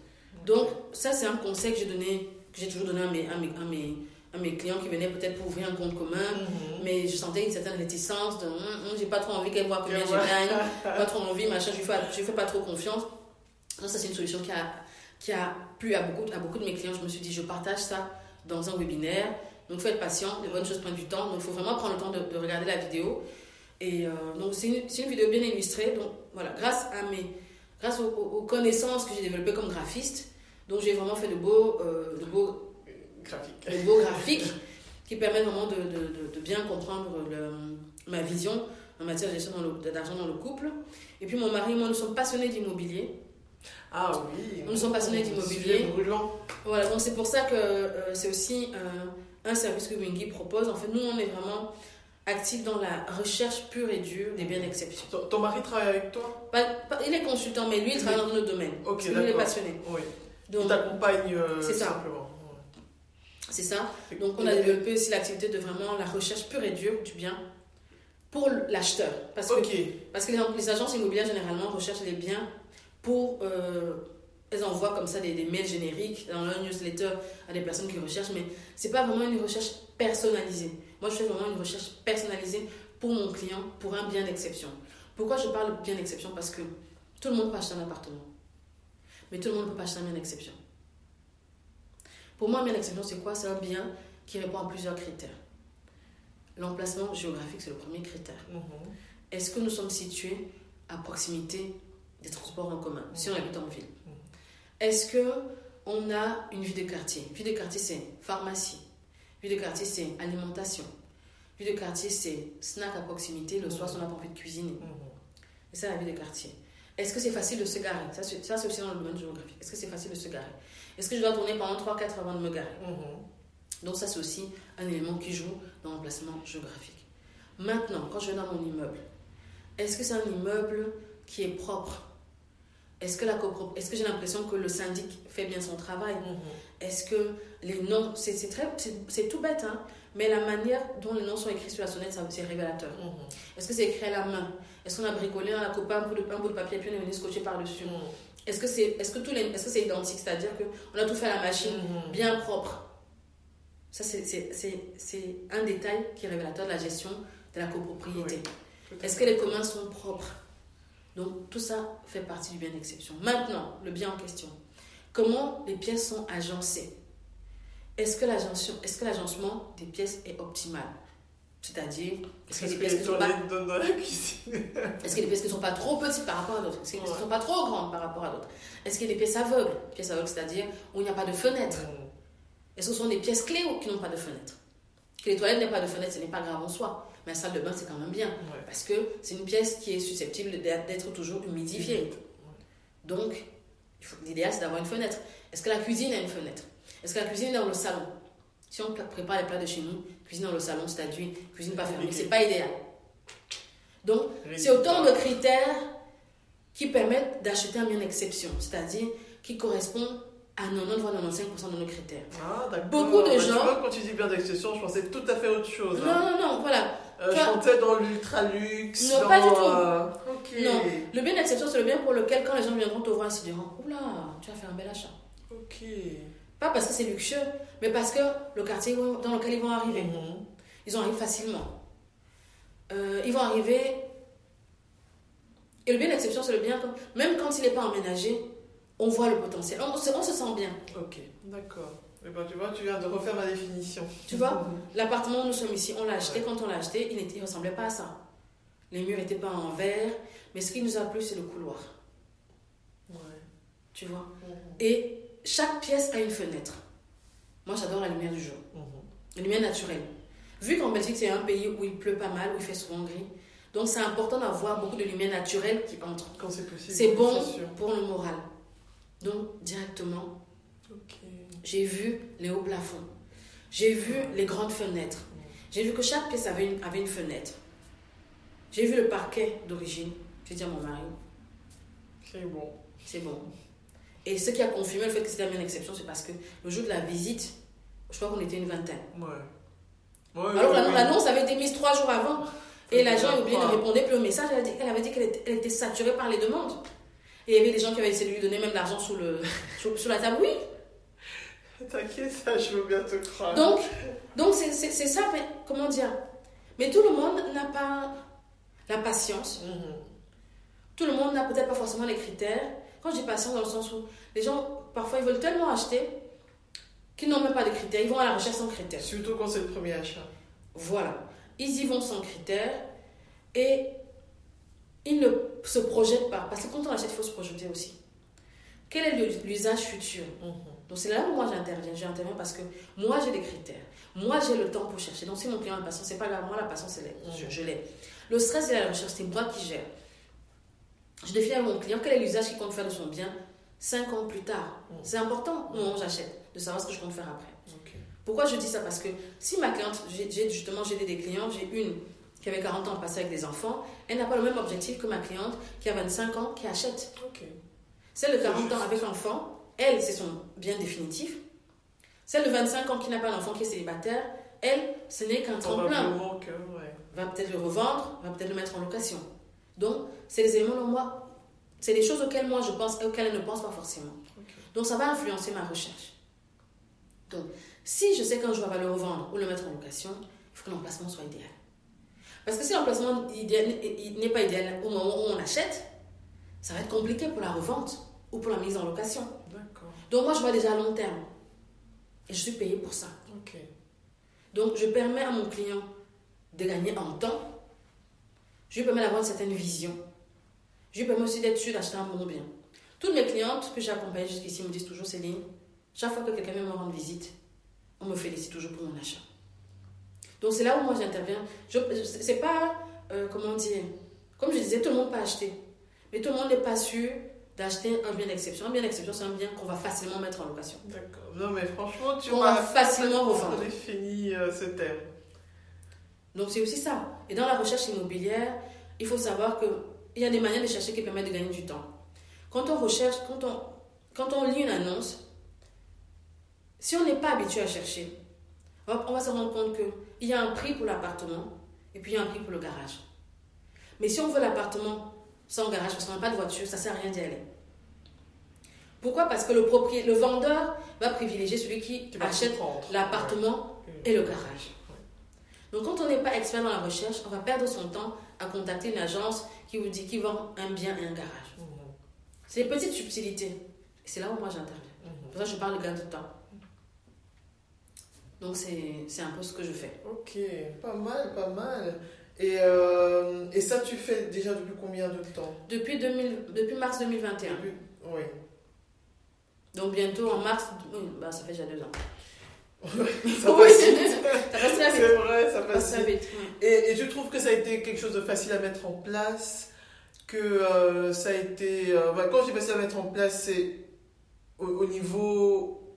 Donc ça c'est un conseil que j'ai donné, que j'ai toujours donné à mes, à mes, à mes, clients qui venaient peut-être pour ouvrir un compte commun, mhm. mais je sentais une certaine réticence de hum, hum, j'ai pas trop envie qu'elle voit combien je gagne, pas trop envie, machin, je lui fais, je fais pas trop confiance. ça c'est une solution qui a qui a plu à beaucoup, à beaucoup de mes clients. Je me suis dit, je partage ça dans un webinaire. Donc, il faut être patient, les bonnes choses prennent du temps. Donc, il faut vraiment prendre le temps de, regarder la vidéo. Et euh, donc, c'est une, une, vidéo bien illustrée. Donc, voilà, grâce, à mes, grâce aux, connaissances que j'ai développées comme graphiste, donc j'ai vraiment fait de beaux, euh, de beaux graphiques, de beaux graphiques qui permettent vraiment de, de, de bien comprendre ma vision en matière de gestion d'argent dans, le couple. Et puis, mon mari et moi, nous sommes passionnés d'immobilier. Ah oui. Nous sommes passionnés d'immobilier. Voilà, donc c'est pour ça que euh, c'est aussi euh, un service que Wingy propose. En fait, nous, on est vraiment actifs dans la recherche pure et dure des biens d'exception. Ton, mari travaille avec toi? Il est consultant, mais lui, il travaille dans notre domaine. Ok, Il est passionné. Oui. Donc, il t'accompagne euh, c'est ça. simplement. C'est ça. Donc, on a développé aussi l'activité de vraiment la recherche pure et dure du bien pour l'acheteur. Parce que, parce que les agences immobilières, généralement, recherchent les biens pour. Euh, elles envoient comme ça des, des, mails génériques dans leur newsletter à des personnes qui recherchent, mais c'est pas vraiment une recherche personnalisée. Moi, je fais vraiment une recherche personnalisée pour mon client, pour un bien d'exception. Pourquoi je parle de bien d'exception? Parce que tout le monde peut acheter un appartement. Mais tout le monde ne peut pas acheter un bien d'exception. Pour moi, un bien d'exception, c'est quoi? C'est un bien qui répond à plusieurs critères. L'emplacement géographique, c'est le premier critère. Mhm. Est-ce que nous sommes situés à proximité des transports en commun, si on habite en ville mhm. Est-ce que on a une vie de quartier? Vie de quartier, c'est pharmacie. Vie de quartier, c'est alimentation. Vie de quartier, c'est snack à proximité. Le soir, si on n'a pas envie de cuisiner. C'est ça la vie de quartier. Est-ce que c'est facile de se garer? Ça, c'est aussi dans le domaine géographique. Est-ce que c'est facile de se garer? Est-ce que je dois tourner pendant 3-4 heures avant de me garer? Mhm. Donc, ça, c'est aussi un élément qui joue dans l'emplacement géographique. Maintenant, quand je vais dans mon immeuble, est-ce que c'est un immeuble qui est propre? Est-ce que, est que j'ai l'impression que le syndic fait bien son travail? Mhm. Est-ce que les noms, c'est tout bête, hein mais la manière dont les noms sont écrits sur la sonnette, c'est révélateur. Mhm. Est-ce que c'est écrit à la main? Est-ce qu'on a bricolé la copain un bout de, un bout de papier et puis on est venu scotcher par-dessus? Mhm. Est-ce que c'est est -ce que est -ce c'est identique? C'est-à-dire qu'on a tout fait à la machine, mhm. bien propre. Ça, c'est un détail qui est révélateur de la gestion de la copropriété. Est-ce que les communs sont propres? Donc, tout ça fait partie du bien d'exception. Maintenant, le bien en question. Comment les pièces sont agencées? Est-ce que l'agencement des pièces est optimal? C'est-à-dire, est-ce que les pièces ne sont pas... Est-ce que les pièces ne sont pas trop petites par rapport à d'autres? Est-ce que les pièces ne sont pas trop grandes par rapport à d'autres? Est-ce qu'il y a des pièces aveugles? Pièces aveugles, c'est-à-dire où il n'y a pas de fenêtre. Est-ce que ce sont des pièces clés ou qui n'ont pas de fenêtre? Que les toilettes n'aient pas de fenêtre, ce n'est pas grave en soi. Mais la salle de bain, c'est quand même bien. Parce que c'est une pièce qui est susceptible d'être toujours humidifiée. Donc, l'idéal, c'est d'avoir une fenêtre. Est-ce que la cuisine a une fenêtre? Est-ce que la cuisine est dans le salon Si on prépare les plats de chez nous, cuisine dans le salon, c'est-à-dire cuisine pas fermée, c'est pas idéal. Donc, c'est autant de critères qui permettent d'acheter un bien d'exception, c'est-à-dire qui correspond à 90 voire 95% de nos critères. Ah, d'accord. Beaucoup de gens. quand tu dis bien d'exception, je pensais tout à fait autre chose. Non, hein. non, non, voilà. Euh, je pensais dans l'ultra luxe. Non, pas du tout. Euh, non, le bien d'exception, c'est le bien pour lequel, quand les gens viendront te voir, ils se diront Oula, tu as fait un bel achat. Ok. Pas parce que c'est luxueux, mais parce que le quartier dans lequel ils vont arriver, mhm. ils en arrivent facilement. Euh, ils vont arriver. Et le bien d'exception, c'est le bien. Même quand il n'est pas emménagé, on voit le potentiel. On, se, sent bien. Ok, d'accord. Eh ben, tu vois, tu viens de refaire ma définition. Tu vois, l'appartement où nous sommes ici, on l'a acheté. Quand on l'a acheté, il ne ressemblait pas à ça. Les murs n'étaient pas en verre. Mais ce qui nous a plu, c'est le couloir. Ouais. Tu vois mhm. Et chaque pièce a une fenêtre. Moi, j'adore la lumière du jour. Mhm. La lumière naturelle. Vu qu'en Belgique, c'est un pays où il pleut pas mal, où il fait souvent gris. Donc, c'est important d'avoir beaucoup de lumière naturelle qui entre. Quand c'est possible. C'est bon pour le moral. Donc, directement, j'ai vu les hauts plafonds. J'ai vu les grandes fenêtres. Mhm. J'ai vu que chaque pièce avait une, avait une fenêtre. J'ai vu le parquet d'origine. J'ai dit à mon mari. C'est bon. C'est bon. Et ce qui a confirmé le fait que c'était une exception, c'est parce que le jour de la visite, je crois qu'on était une vingtaine. Ouais. Alors l'annonce avait été mise trois jours avant. Et l'agent oublié de répondre plus au message. Elle, avait dit qu'elle était, saturée par les demandes. Et il y avait des gens qui avaient essayé de lui donner même l'argent sous, le, sous, la table. Oui. T'inquiète, ça, je veux bien te croire. Donc, donc c'est, ça, mais comment dire? Mais tout le monde n'a pas la patience. Mhm. Tout le monde n'a peut-être pas forcément les critères. Quand je dis patience, dans le sens où les gens, parfois, ils veulent tellement acheter qu'ils n'ont même pas de critères. Ils vont à la recherche sans critères. Surtout quand c'est le premier achat. Voilà. Ils y vont sans critères et ils ne se projettent pas. Parce que quand on achète, il faut se projeter aussi. Quel est l'usage futur? Mhm. Donc c'est là où moi j'interviens. J'interviens parce que moi j'ai des critères. Moi j'ai le temps pour chercher. Donc si mon client a la patience, c'est pas grave. Moi la patience, je, je l'ai. Le stress et la recherche, c'est moi qui gère. Je définis à mon client quel est l'usage qu'il compte faire de son bien 5 ans plus tard. Mm. C'est important où j'achète de savoir ce que je compte faire après. Pourquoi je dis ça? Parce que si ma cliente, j'ai justement j'ai des clients, j'ai une qui avait 40 ans passé avec des enfants, elle n'a pas le même objectif que ma cliente qui a 25 ans qui achète. Celle de 40 ans avec l'enfant, elle, c'est son bien définitif. Celle de 25 ans qui n'a pas d'enfant, qui est célibataire, elle, ce n'est qu'un tremplin. Va peut-être le revendre, va peut-être le mettre en location. Donc, c'est des éléments, moi, c'est des choses auxquelles moi je pense et auxquelles elle ne pense pas forcément. Donc, ça va influencer ma recherche. Donc, si je sais qu'un jour elle va le revendre ou le mettre en location, il faut que l'emplacement soit idéal. Parce que si l'emplacement n'est pas idéal au moment où on achète, ça va être compliqué pour la revente. ou pour la mise en location. Donc moi, je vois déjà à long terme. Et je suis payée pour ça. Donc je permets à mon client de gagner en temps. Je lui permets d'avoir une certaine vision. Je lui permets aussi d'être sûr d'acheter un bon bien. Toutes mes clientes que j'ai accompagnées jusqu'ici me disent toujours, Céline, chaque fois que quelqu'un me rend visite, on me félicite toujours pour mon achat. Donc c'est là où moi j'interviens. Je, c'est pas, euh, comment dire, comme je disais, tout le monde peut acheter. Mais tout le monde n'est pas sûr d'acheter un bien d'exception. Un bien d'exception, c'est un bien qu'on va facilement mettre en location. D'accord. Non, mais franchement, tu vas facilement revendre. défini euh, ce terme. Donc c'est aussi ça. Et dans la recherche immobilière, il faut savoir qu'il y a des manières de chercher qui permettent de gagner du temps. Quand on recherche, quand on, quand on lit une annonce, si on n'est pas habitué à chercher, on va se rendre compte qu'il y a un prix pour l'appartement et puis il y a un prix pour le garage. Mais si on veut l'appartement sans garage parce qu'on n'a pas de voiture, ça ne sert à rien d'y aller. Pourquoi? Parce que le, le vendeur va privilégier celui qui achète l'appartement et le garage. Donc quand on n'est pas expert dans la recherche, on va perdre son temps à contacter une agence qui vous dit qu'il vend un bien et un garage. Mhm. C'est des petites subtilités. c'est là où moi j'interviens. Mhm. Pour ça, je parle de gain de temps. Donc c'est un peu ce que je fais. Ok, pas mal, pas mal. Et, euh, et ça, tu fais déjà depuis combien de temps? Depuis, 2000, depuis mars 2021. oui. Donc bientôt en mars, bah, ça fait déjà deux ans. vite. ça passe vite. C'est vrai, ça passe, vite. Et, et, je trouve que ça a été quelque chose de facile à mettre en place, que euh, ça a été... Euh, bah, quand j'ai facile à mettre en place, c'est au, niveau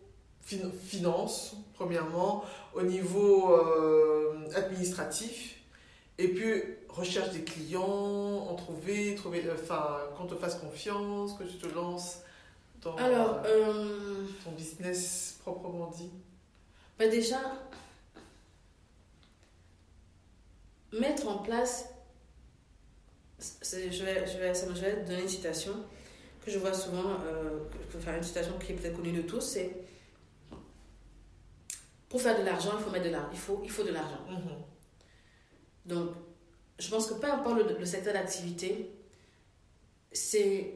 finance, premièrement, au niveau euh, administratif, et puis recherche des clients, en trouver, trouver enfin, qu'on te fasse confiance, que tu te lances dans Alors, ton business proprement dit. Bah déjà, mettre en place, je vais, je, vais, je vais donner une citation que je vois souvent, euh, faire une citation qui est peut-être connue de tous, c'est pour faire de l'argent, il faut mettre de l'argent. Il faut, il faut de l'argent. Mm-hmm. Donc, je pense que peu importe le, le secteur d'activité, c'est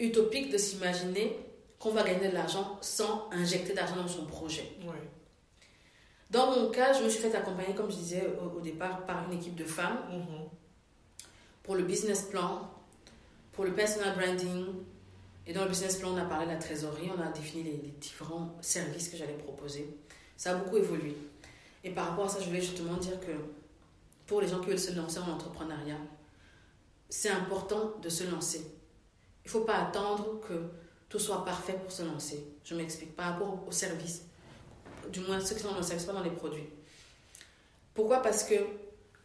utopique de s'imaginer qu'on va gagner de l'argent sans injecter d'argent dans son projet. Oui. Dans mon cas, je me suis fait accompagner, comme je disais au, départ, par une équipe de femmes mhm. pour le business plan, pour le personal branding. Et dans le business plan, on a parlé de la trésorerie, on a défini les, différents services que j'allais proposer. Ça a beaucoup évolué. Et par rapport à ça, je voulais justement dire que pour les gens qui veulent se lancer en entrepreneuriat, c'est important de se lancer. Il ne faut pas attendre que tout soit parfait pour se lancer. Je m'explique par rapport au service du moins ceux qui sont dans le service, pas dans les produits. Pourquoi? Parce que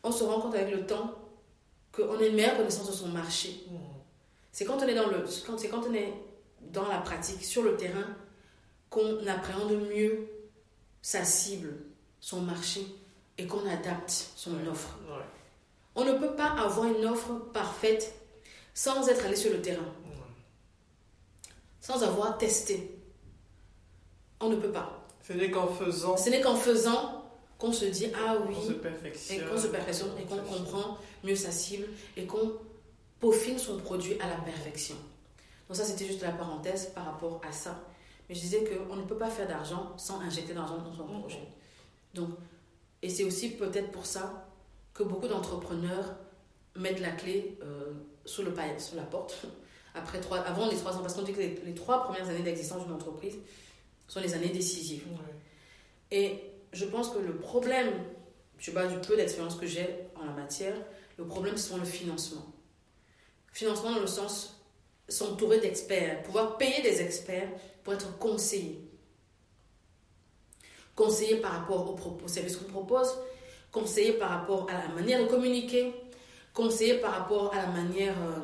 on se rend compte avec le temps qu'on a une meilleure connaissance de son marché. Mmh. C'est quand on est dans le, c'est quand on est dans la pratique, sur le terrain, qu'on appréhende mieux sa cible, son marché, et qu'on adapte son offre. On ne peut pas avoir une offre parfaite sans être allé sur le terrain, sans avoir testé. On ne peut pas. Ce n'est qu'en faisant. Ce n'est qu'en faisant qu'on se dit ah oui. se perfectionne. Et qu'on se perfectionne et qu'on comprend mieux sa cible et qu'on peaufine son produit à la perfection. Donc ça c'était juste la parenthèse par rapport à ça. Mais je disais qu'on ne peut pas faire d'argent sans injecter d'argent dans son projet. Donc, et c'est aussi peut-être pour ça que beaucoup d'entrepreneurs mettent la clé euh, sous, le sous la porte. Après trois, avant les trois ans, parce qu'on dit que les trois premières années d'existence d'une entreprise, sont les années décisives. Et je pense que le problème, je base du peu d'expérience que j'ai en la matière, le problème, c'est le financement. Financement dans le sens s'entourer d'experts, pouvoir payer des experts pour être conseillé. Conseiller par rapport au, service qu'on propose, conseiller par rapport à la manière de communiquer, conseiller par rapport à la manière euh,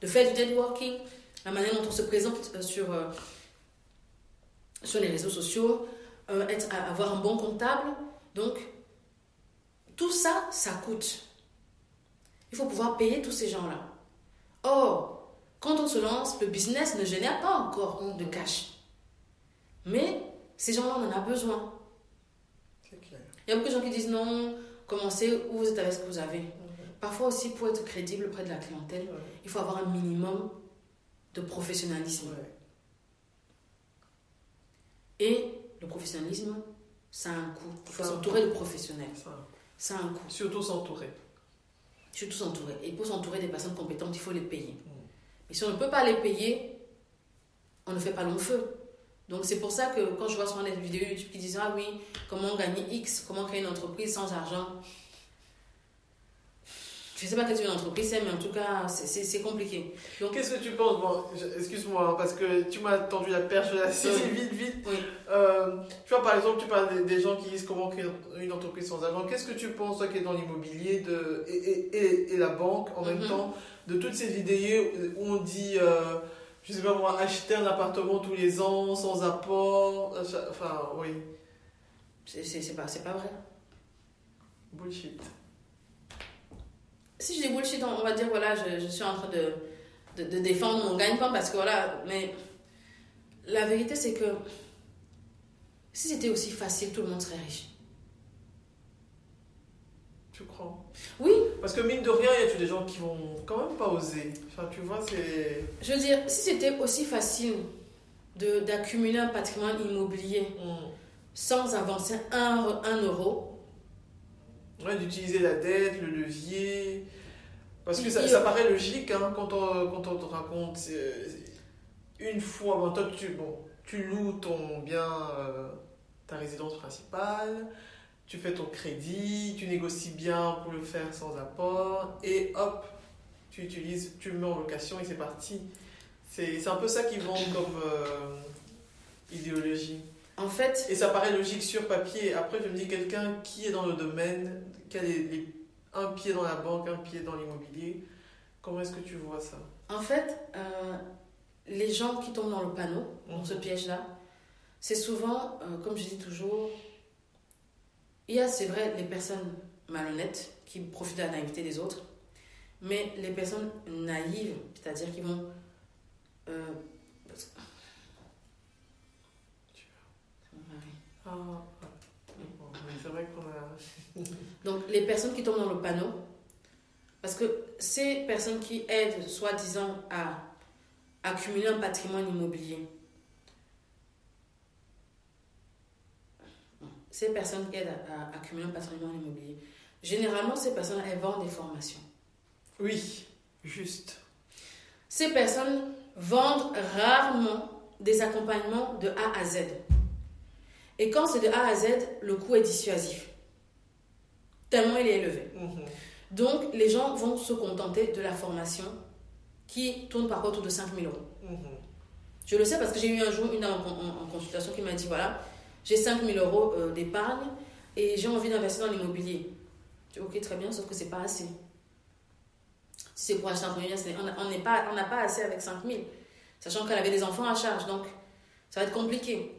de faire du networking, la manière dont on se présente euh, sur, euh, sur les réseaux sociaux, euh, être, avoir un bon comptable. Donc, tout ça, ça coûte. Il faut pouvoir payer tous ces gens-là. Or, quand on se lance, le business ne génère pas encore de cash. Mais ces gens-là, on en a besoin. Clair. Il y a beaucoup de gens qui disent non, commencez où vous êtes avec ce que vous avez. Parfois aussi, pour être crédible auprès de la clientèle, il faut avoir un minimum de professionnalisme. Et le professionnalisme, ça a un coût. Il faut s'entourer de professionnels. Ça a un coût. Surtout s'entourer. Surtout s'entourer. Et pour s'entourer des personnes compétentes, il faut les payer. Mm. Et si on ne peut pas les payer, on ne fait pas long feu. Donc c'est pour ça que quand je vois souvent des vidéos YouTube qui disent Ah oui, comment gagner X, comment créer une entreprise sans argent, je ne sais pas quelle une entreprise c'est, mais en tout cas, c'est compliqué. Qu'est-ce que tu penses? Bon, Excuse-moi, hein, parce que tu m'as tendu la perche là, si, vite, vite. Euh, tu vois, par exemple, tu parles des, gens qui disent comment créer une entreprise sans argent. Qu'est-ce que tu penses, toi qui es dans l'immobilier de, et, et, et, la banque en même mhm. temps, de toutes ces vidéos où on dit, euh, je sais pas moi, acheter un appartement tous les ans sans apport Enfin, oui. C'est pas, pas vrai. Bullshit si je dis bullshit, on va dire, voilà, je, je suis en train de, de, de défendre mon gagne-pain parce que voilà, mais la vérité c'est que si c'était aussi facile, tout le monde serait riche. Tu crois? Oui. Parce que mine de rien, il y a des gens qui vont quand même pas oser? Enfin, tu vois, c'est. Je veux dire, si c'était aussi facile d'accumuler un patrimoine immobilier hmm. sans avancer un, un euro, Ouais, d'utiliser la dette, le levier. Parce que ça, ça paraît logique hein, quand, on, quand on te raconte une fois, bon, toi tu, bon, tu loues ton bien, euh, ta résidence principale, tu fais ton crédit, tu négocies bien pour le faire sans apport, et hop, tu utilises, tu le mets en location et c'est parti. C'est un peu ça qu'ils vendent comme euh, idéologie. En fait. Et ça paraît logique sur papier. Après, je me dis quelqu'un qui est dans le domaine, qui a les, un pied dans la banque, un pied dans l'immobilier. Comment est-ce que tu vois ça? En fait, euh, les gens qui tombent dans le panneau, dans ce mhm. piège-là, c'est souvent, euh, comme je dis toujours, il y a, c'est vrai, les personnes malhonnêtes qui profitent de la naïveté des autres, mais les personnes naïves, c'est-à-dire qui vont euh, c'est vrai qu'on a. Donc, les personnes qui tombent dans le panneau, parce que ces personnes qui aident, soi-disant, à accumuler un patrimoine immobilier, ces personnes qui aident à, accumuler un patrimoine immobilier, généralement, ces personnes, elles vendent des formations. Oui, juste. Ces personnes vendent rarement des accompagnements de A à Z. Et quand c'est de A à Z, le coût est dissuasif. Tellement il est élevé. Mhm. Donc, les gens vont se contenter de la formation qui tourne par autour de 5 000 euros. Mhm. Je le sais parce que j'ai eu un jour une dame en, consultation qui m'a dit voilà, j'ai 5 000 euros euh, d'épargne et j'ai envie d'investir dans l'immobilier. Je dis ok, très bien, sauf que c'est pas assez. Si c'est pour acheter un premier bien, on n'a pas, pas assez avec 5 000. Sachant qu'elle avait des enfants à charge, donc ça va être compliqué.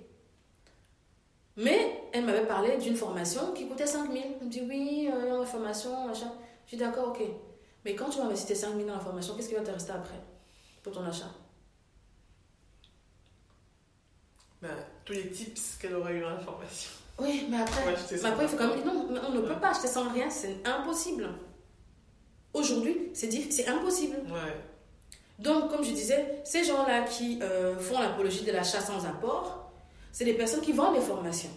Mais elle m'avait parlé d'une formation qui coûtait 5 000. Elle me dit oui, euh, une formation, machin. Je dis d'accord, ok. Mais quand tu vas investir 5 000 dans la formation, qu'est-ce qui va te rester après pour ton achat? Ben, Tous les tips qu'elle aurait eu dans la formation. Oui, mais après, après il faut quand même. Non, on ne peut pas acheter sans rien, c'est impossible. Aujourd'hui, c'est impossible. Ouais. Donc, comme je disais, ces gens-là qui euh, font l'apologie de l'achat sans apport, c'est des personnes qui vendent des formations,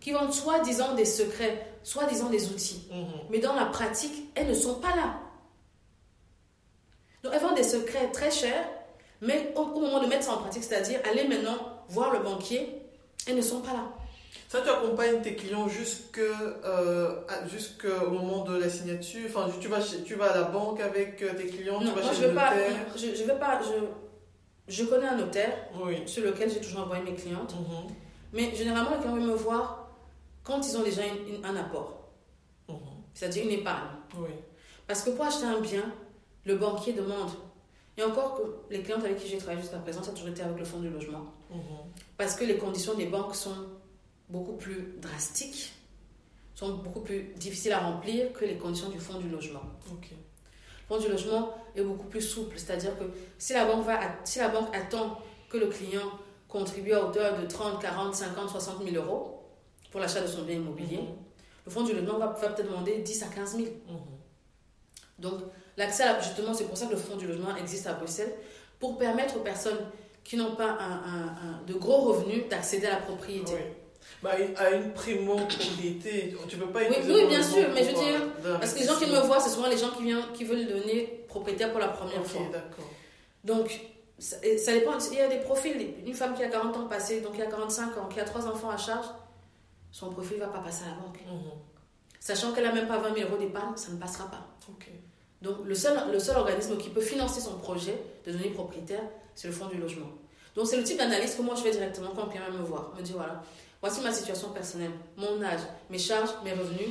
qui vendent soi-disant des secrets, soi-disant des outils. Mhm. Mais dans la pratique, elles ne sont pas là. Donc elles vendent des secrets très chers, mais au, moment de mettre ça en pratique, c'est-à-dire aller maintenant voir le banquier, elles ne sont pas là. Ça, tu accompagnes tes clients jusqu'au euh, moment de la signature? Enfin, tu vas, tu vas à la banque avec euh, tes clients Non, tu vas moi, je ne pas, je, je vais pas. Je, je connais un notaire sur lequel j'ai toujours envoyé mes clientes. Mhm. Mais généralement, les clients veulent me voir quand ils ont déjà un apport. Mhm. C'est-à-dire une épargne. Parce que pour acheter un bien, le banquier demande. Et encore que les clientes avec qui j'ai travaillé jusqu'à présent, ça a toujours été avec le fonds du logement. Mhm. Parce que les conditions des banques sont beaucoup plus drastiques, sont beaucoup plus difficiles à remplir que les conditions du fonds du logement fonds du logement est beaucoup plus souple. C'est-à-dire que si la, banque va, si la banque attend que le client contribue à hauteur de 30, 40, 50, 60 000 euros pour l'achat de son bien immobilier, mhm. le fonds du logement va, peut-être demander 10 à 15 000. Mhm. Donc, l'accès à justement, c'est pour ça que le fonds du logement existe à Bruxelles, pour permettre aux personnes qui n'ont pas un, de gros revenus d'accéder à la propriété. Oui. Bah, à une primo-propriété, tu peux pas Oui, oui bien sûr, mais je veux dire, parce que les gens qui me voient, c'est souvent les gens qui, viennent, qui veulent devenir propriétaire pour la première fois. d'accord. Donc, ça, ça, dépend, il y a des profils, une femme qui a 40 ans passé, donc y a 45 ans, qui a trois enfants à charge, son profil ne va pas passer à la banque. Mhm. Sachant qu'elle n'a même pas 20 000 euros d'épargne, ça ne passera pas. Donc, le seul, le seul organisme qui peut financer son projet de devenir propriétaire, c'est le fonds du logement. Donc, c'est le type d'analyse que moi je fais directement quand quelqu'un me voir. Me dit voilà, voici ma situation personnelle, mon âge, mes charges, mes revenus.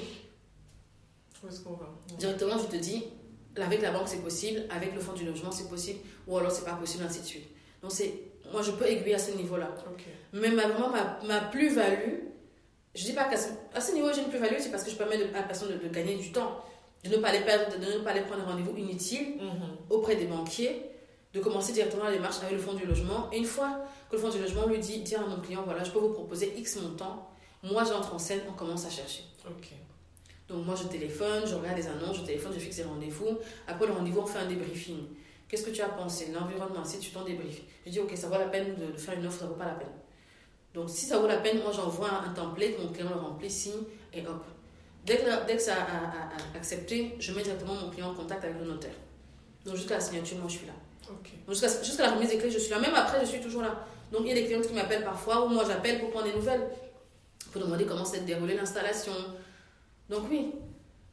Où est-ce qu'on va? Directement, je te dis, avec la banque c'est possible, avec le fonds du logement c'est possible, ou alors c'est pas possible, ainsi de suite. Donc, c'est, moi je peux aiguiller à ce niveau-là. Mais ma, vraiment, ma, ma plus-value, je dis pas qu'à ce, niveau j'ai une plus-value, c'est parce que je permets à la personne de, gagner du temps, de ne pas les perdre, de ne pas aller prendre rendez-vous inutile mhm. auprès des banquiers de commencer directement la démarche avec le fonds du logement. Et une fois que le fonds du logement lui dit, dire à mon client, voilà, je peux vous proposer X montant, moi j'entre en scène, on commence à chercher. Ok. Donc moi je téléphone, je regarde les annonces, je téléphone, je fixe les rendez-vous. Après le rendez-vous, on fait un débriefing. Qu'est-ce que tu as pensé L'environnement, si tu t'en débriefes. Je dis, ok, ça vaut la peine de, faire une offre, ça vaut pas la peine. Donc si ça vaut la peine, moi j'envoie un, template, mon client le remplit, signe et hop. Dès que, dès que ça a, accepté, je mets directement mon client en contact avec le notaire. Donc jusqu'à la signature, moi je suis là. Jusqu'à la remise des clés, je suis là. Même après, je suis toujours là. Donc, il y a des clients qui m'appellent parfois, ou moi j'appelle pour prendre des nouvelles, pour demander comment s'est déroulée l'installation. Donc, oui.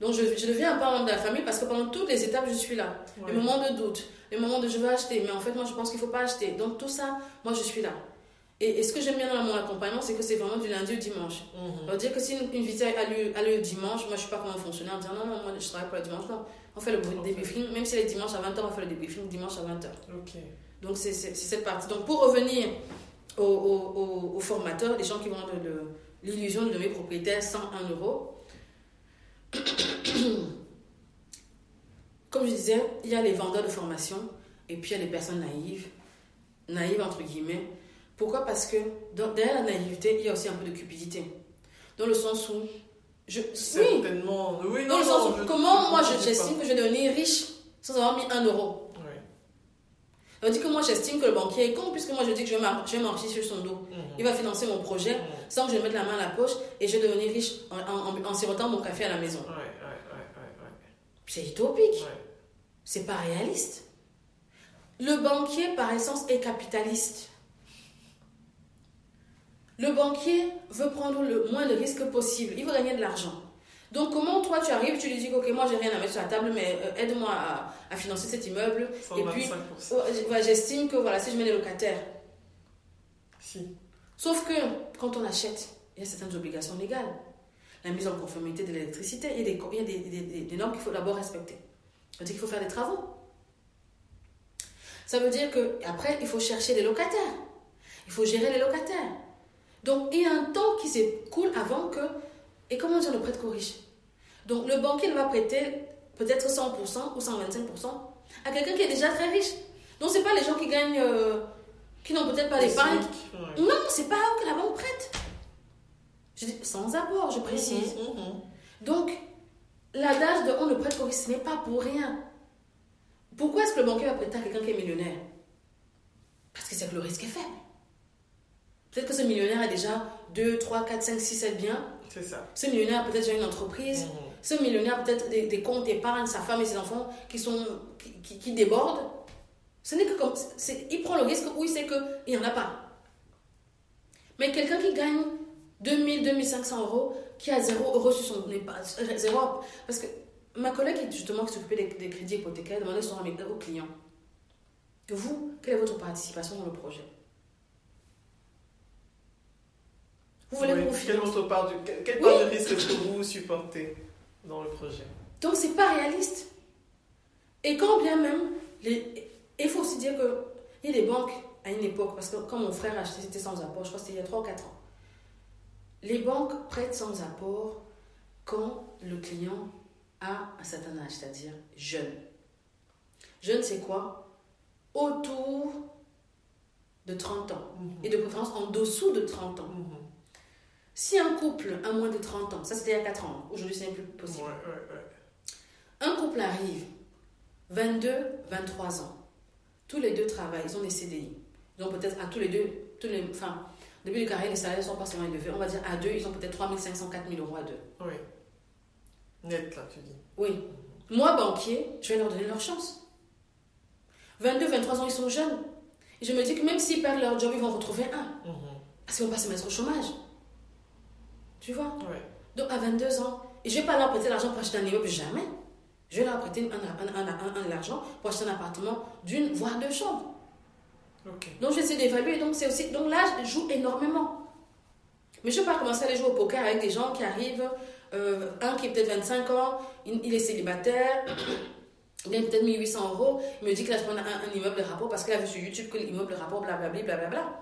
Donc, je, je deviens un parent de la famille parce que pendant toutes les étapes, je suis là. Les moments de doute, les moments de je veux acheter, mais en fait, moi, je pense qu'il ne faut pas acheter. Donc, tout ça, moi, je suis là. Et, ce que j'aime bien dans mon accompagnement, c'est que c'est vraiment du lundi au dimanche. Mm -hmm. dire que si une, une visite a lieu, a lieu dimanche, moi, je ne sais pas comment fonctionner en disant non, non, moi, je travaille pour le dimanche. Non, on fait le débriefing, même si c'est dimanche à 20h, on fait le débriefing dimanche à 20h. Ok. Donc, c'est cette partie. Donc, pour revenir aux, formateurs, les gens qui de l'illusion de devenir propriétaire 101 euros, comme je disais, il y a les vendeurs de formation et puis il y a les personnes naïves, naïves entre guillemets. Pourquoi? Parce que derrière la naïveté, il y a aussi un peu de cupidité. Dans le sens où je, Certainement. Oui, non, comment moi j'estime que je vais devenir riche sans avoir mis un euro? Oui. Ça veut dire que moi j'estime que le banquier est con puisque moi je dis que je vais m'enrichir sur son dos. Mhm. Il va financer mon projet mhm. sans que je mette la main à la poche et je vais devenir riche en, en, en sirotant mon café à la maison. C'est utopique. C'est pas réaliste. Le banquier par essence est capitaliste. Le banquier veut prendre le moins de risques possible. Il veut gagner de l'argent. Donc, comment toi tu arrives, tu lui dis, ok, moi j'ai rien à mettre sur la table, mais euh, aide-moi à, financer cet immeuble. Et puis, j'estime que voilà, si je mets des locataires. Si. Sauf que quand on achète, il y a certaines obligations légales. La mise en conformité de l'électricité, il y a des, il y a des, des, normes qu'il faut d'abord respecter. Ça veut dire qu'il faut faire des travaux. Ça veut dire qu'après, il faut chercher des locataires. Il faut gérer les locataires. Donc, il y a un temps qui s'écoule avant que. Et comment dire le prête corrige Donc, le banquier va prêter peut-être 100% ou 125% à quelqu'un qui est déjà très riche. Donc, ce n'est pas les gens qui gagnent. Euh, qui n'ont peut-être pas d'épargne. Ouais. Non, c'est pas eux que la banque prête. Je dis, sans apport, je précise. Mhm, mhm. Donc, l'adage de on ne prête qu'au risque, ce n'est pas pour rien. Pourquoi est-ce que le banquier va prêter à quelqu'un qui est millionnaire? Parce que c'est que le risque est faible. Peut-être que ce millionnaire a déjà 2, 3, 4, 5, 6, 7 biens. C'est ça. Ce millionnaire a peut-être déjà une entreprise. Mhm. Ce millionnaire a peut-être des, comptes épargne, sa femme et ses enfants qui, sont, qui, qui, débordent. Ce n'est que comme. Il prend le risque où il sait qu'il n'y en a pas. Mais quelqu'un qui gagne 2000, 2500 euros, qui a 0 euros sur son épargne. Zéro. Parce que ma collègue, justement, qui s'occupait des, crédits hypothécaires, demandait son aux clients Vous, quelle est votre participation dans le projet? Vous voulez Quelle, part de, quelle part de risque que vous supportez dans le projet Donc, c'est pas réaliste. Et quand bien même, il faut aussi dire que il y a des banques à une époque, parce que quand mon frère a acheté, c'était sans apport, je crois que c'était il y a 3 ou 4 ans. Les banques prêtent sans apport quand le client a un certain âge, c'est-à-dire jeune. Jeune, c'est quoi? Autour de 30 ans. Mhm. Et de préférence en dessous de 30 ans. Mhm. Si un couple a moins de 30 ans, ça c'était il y a 4 ans, aujourd'hui c'est plus possible. Un couple arrive, 22, 23 ans. tous les deux travaillent, ils ont des CDI. Ils ont peut-être à tous les deux, tous les, enfin, depuis le carré, les salaires ne sont pas seulement élevés. On va dire à deux, ils ont peut-être 3500, 4000 euros à deux. Oui. Net, là, tu dis. Oui. Moi, banquier, je vais leur donner leur chance. 22, 23 ans, ils sont jeunes. Et je me dis que même s'ils perdent leur job, ils vont retrouver un. Mhm. Parce qu'ils vont pas se mettre au chômage. Tu vois? Donc, à 22 ans, et je ne vais pas leur prêter l'argent pour acheter un immeuble, jamais. Je vais leur prêter un, un, un, l'argent pour acheter un appartement d'une, voire deux chambres. Donc, je vais essayer d'évaluer. Donc, c'est aussi, donc l'âge joue énormément. Mais je ne vais pas commencer à aller jouer au poker avec des gens qui arrivent, euh, un qui est peut-être 25 ans, il, est célibataire, il gagne peut-être 1800 euros, il me dit qu'il a un, un, immeuble de rapport parce qu'il a vu sur YouTube que l'immeuble de rapport, blablabla, blablabla.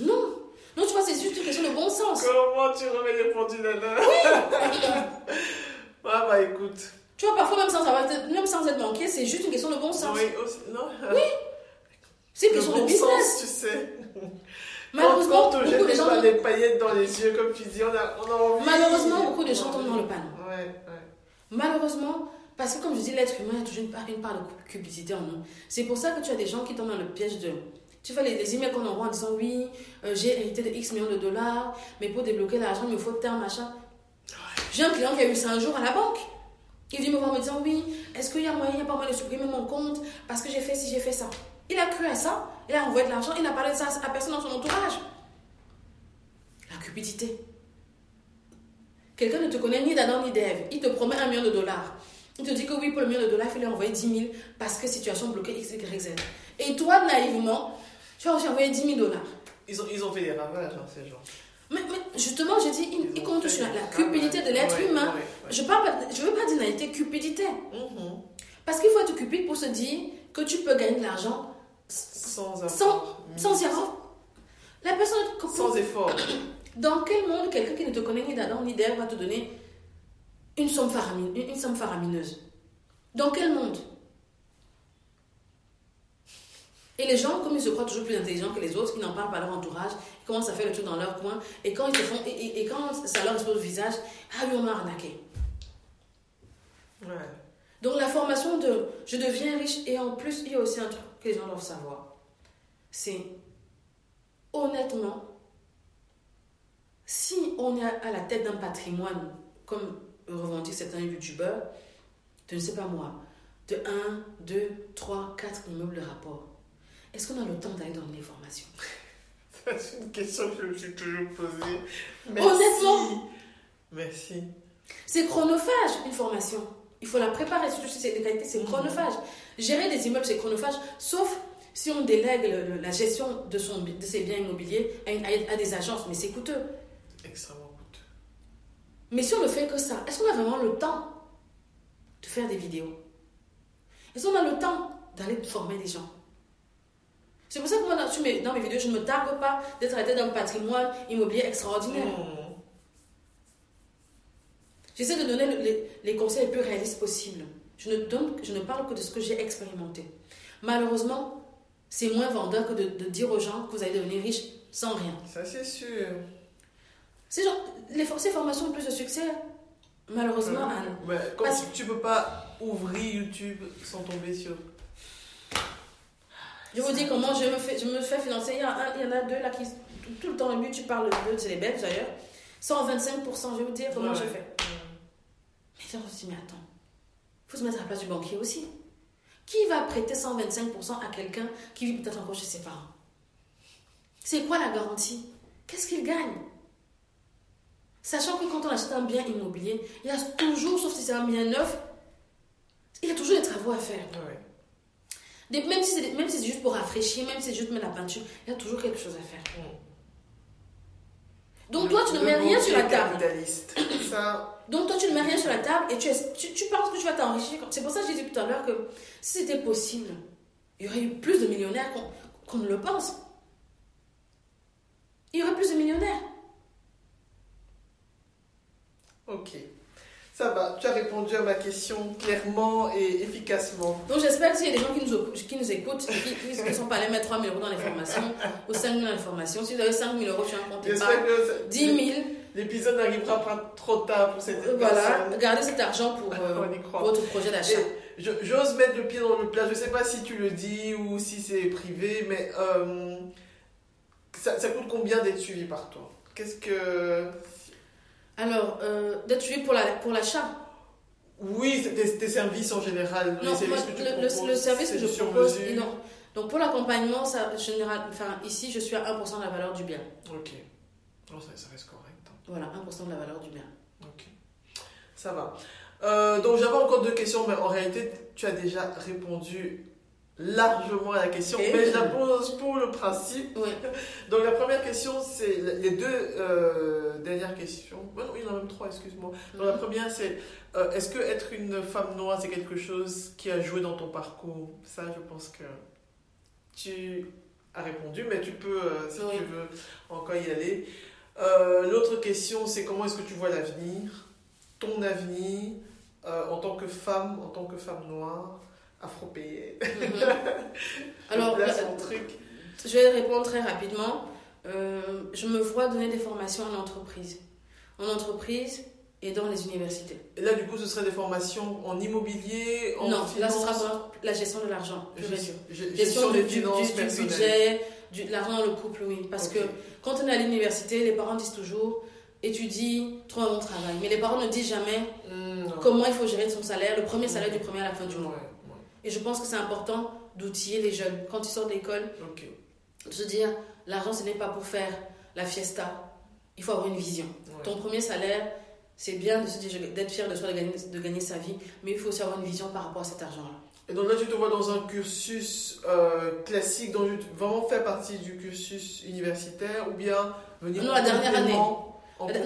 Non! Non, tu vois, c'est juste une question de bon sens. Comment tu remets les pendules là Oui! ah bah écoute. Tu vois, parfois, même sans, même sans être manqué, c'est juste une question de bon sens. Oui, non? Oui. C'est une question de business. Sens, tu sais. Malheureusement, quand, beaucoup de gens. des paillettes dans les yeux, comme tu dis, on a, on a envie. Malheureusement, beaucoup de gens tombent dans le panneau. Ouais, ouais. Malheureusement, parce que comme je dis, l'être humain a toujours une part, une part de cupidité en nous. C'est pour ça que tu as des gens qui tombent dans le piège de. Tu vois, les, les emails qu'on envoie en disant oui, euh, j'ai hérité de X millions de dollars, mais pour débloquer l'argent, il me faut tel machin. J'ai un client qui a eu ça un jour à la banque. Il vient me voir me disant oui, est-ce qu'il y a moyen, il n'y a pas moyen de supprimer mon compte parce que j'ai fait si j'ai fait ça. Il a cru à ça, il a envoyé de l'argent, il n'a parlé de ça à personne dans son entourage. La cupidité. Quelqu'un ne te connaît ni d'Adam ni d'Ève. Il te promet un million de dollars. Il te dit que oui, pour le million de dollars, il faut lui envoyer 10 000 parce que situation bloquée X, Y, Z. Et toi, naïvement, tu as aussi envoyé 10 000 dollars. Ils ont, ils ont fait des ravages, hein, ces gens. Mais, justement, je dis, il, compte sur la, cupidité de l'être humain. Je ne je veux pas dire naïveté, cupidité. Mm-hmm. Parce qu'il faut être cupide pour se dire que tu peux gagner de l'argent sans, effort. Sans, sans La personne. Sans effort. Dans quel monde quelqu'un qui ne te connaît ni d'Adam ni d'Ève va te donner une somme, une somme faramineuse? Dans quel monde? Et les gens, comme ils se croient toujours plus intelligents que les autres, ils n'en parlent pas à leur entourage, ils commencent à faire le truc dans leur coin, et quand ils te font, et, quand ça leur expose au visage, ah oui, on m'a arnaqué. Ouais. Donc la formation de je deviens riche, et en plus, il y a aussi un truc que les gens doivent savoir. C'est honnêtement, si on est à la tête d'un patrimoine, comme revendique certains youtubeurs, de ne sais pas moi, de 1, 2, 3, 4 immeubles de rapport, est-ce qu'on a le temps d'aller dans les formations? C'est une question que je me suis toujours posée. Honnêtement Merci. C'est chronophage, une formation. Il faut la préparer, surtout si c'est de qualité, c'est mhm. chronophage. Gérer des immeubles, c'est chronophage, sauf si on délègue la gestion de, son, de ses biens immobiliers à, à des agences, mais c'est coûteux. Extrêmement coûteux. Mais si on ne fait que ça, est-ce qu'on a vraiment le temps de faire des vidéos? Est-ce qu'on a le temps d'aller former des gens? C'est pour ça que moi, dans, mes, dans mes vidéos, je ne me targue pas d'être à d'un patrimoine immobilier extraordinaire. Mmh. J'essaie de donner les, les, conseils les plus réalistes possibles. Je ne, donne, je ne parle que de ce que j'ai expérimenté. Malheureusement, c'est moins vendeur que de, dire aux gens que vous allez devenir riche sans rien. Ça, c'est sûr. C'est genre, les, ces formations ont plus de succès, malheureusement, Anne. Mais Parce... tu ne peux pas ouvrir YouTube sans tomber sur je vous dis comment je me fais, je me fais financer. Il y, en a deux là qui, tout, le temps, lui, tu parles d'eux, c'est les Belges d'ailleurs. 125%, je vais vous dire comment je fais. Mais on se dit, mais attends, il faut se mettre à la place du banquier aussi. Qui va prêter 125% à quelqu'un qui vit peut-être encore chez ses parents? C'est quoi la garantie? Qu'est-ce qu'il gagne? Sachant que quand on achète un bien immobilier, il y a toujours, sauf si c'est un bien neuf, il y a toujours des travaux à faire. Ouais même si c'est juste pour rafraîchir, même si c'est juste mettre la peinture, il y a toujours quelque chose à faire. Mm. Donc toi, tu ne mets rien sur la table. Donc toi, tu ne mets rien sur la table et tu, tu, penses que tu vas t'enrichir. C'est pour ça que j'ai dit tout à l'heure que si c'était possible, il y aurait eu plus de millionnaires qu'on ne le pense. Il y aurait plus de millionnaires. Ok. Ça va, tu as répondu à ma question clairement et efficacement. Donc j'espère qu'il y a des gens qui nous, qui nous écoutent et qui ne sont pas allés mettre 3 000 euros dans les formations ou 5 000 dans les formations. Si vous avez 5 000 euros, je ne compte pas. 10 000. L'épisode n'arrivera pas trop tard pour cette Voilà, gardez cet argent pour euh, votre projet d'achat. j'ose mettre le pied dans le plat. Je sais pas si tu le dis ou si c'est privé, mais euh, ça, ça, coûte combien d'être suivi par toi? Qu'est-ce que. Alors, euh, d'être suivi pour l'achat pour Oui, tes, tes, services en général. Non, les le, le, service que je propose. Non. Donc, pour l'accompagnement, ça, général, enfin, ici, je suis à 1% de la valeur du bien. Ok. Ça, ça reste correct. Hein. Voilà, 1% de la valeur du bien. Ok. Ça va. Euh, donc j'avais encore deux questions, mais en réalité, tu as déjà répondu largement à la question, mais je la pose pour le principe. Donc la première question, c'est les deux euh, dernières questions. Bon, il y en a même trois, excuse-moi. Donc la mhm. première, c'est euh, est-ce que être une femme noire, c'est quelque chose qui a joué dans ton parcours? Ça, je pense que tu as répondu, mais tu peux, si tu veux, encore y aller. L'autre question, c'est comment est-ce que tu vois l'avenir? Ton avenir euh, en tant que femme, en tant que femme noire, afro-payée mhm. Alors, truc. je vais répondre très rapidement. Euh, je me vois donner des formations en entreprise. En entreprise et dans les universités. Et là, du coup, ce serait des formations en immobilier, en Non, là, ce sera la gestion de l'argent, gestion, gestion des finances du, du budget, de l'argent dans le couple, oui. Parce que quand on est à l'université, les parents disent toujours étudie, trouve un bon travail. Mais les parents ne disent jamais mm, comment il faut gérer son salaire, le premier salaire du premier à la fin du mois. Et je pense que c'est important d'outiller les jeunes. Quand ils sortent de l'école, de se dire l'argent, ce n'est pas pour faire la fiesta. Il faut avoir une vision. Ton premier salaire, c'est bien d'être fier de soi, de gagner, de gagner sa vie, mais il faut aussi avoir une vision par rapport à cet argent-là. Et donc là, tu te vois dans un cursus euh, classique, donc vraiment faire partie du cursus universitaire, ou bien venir... Non, la dernière année.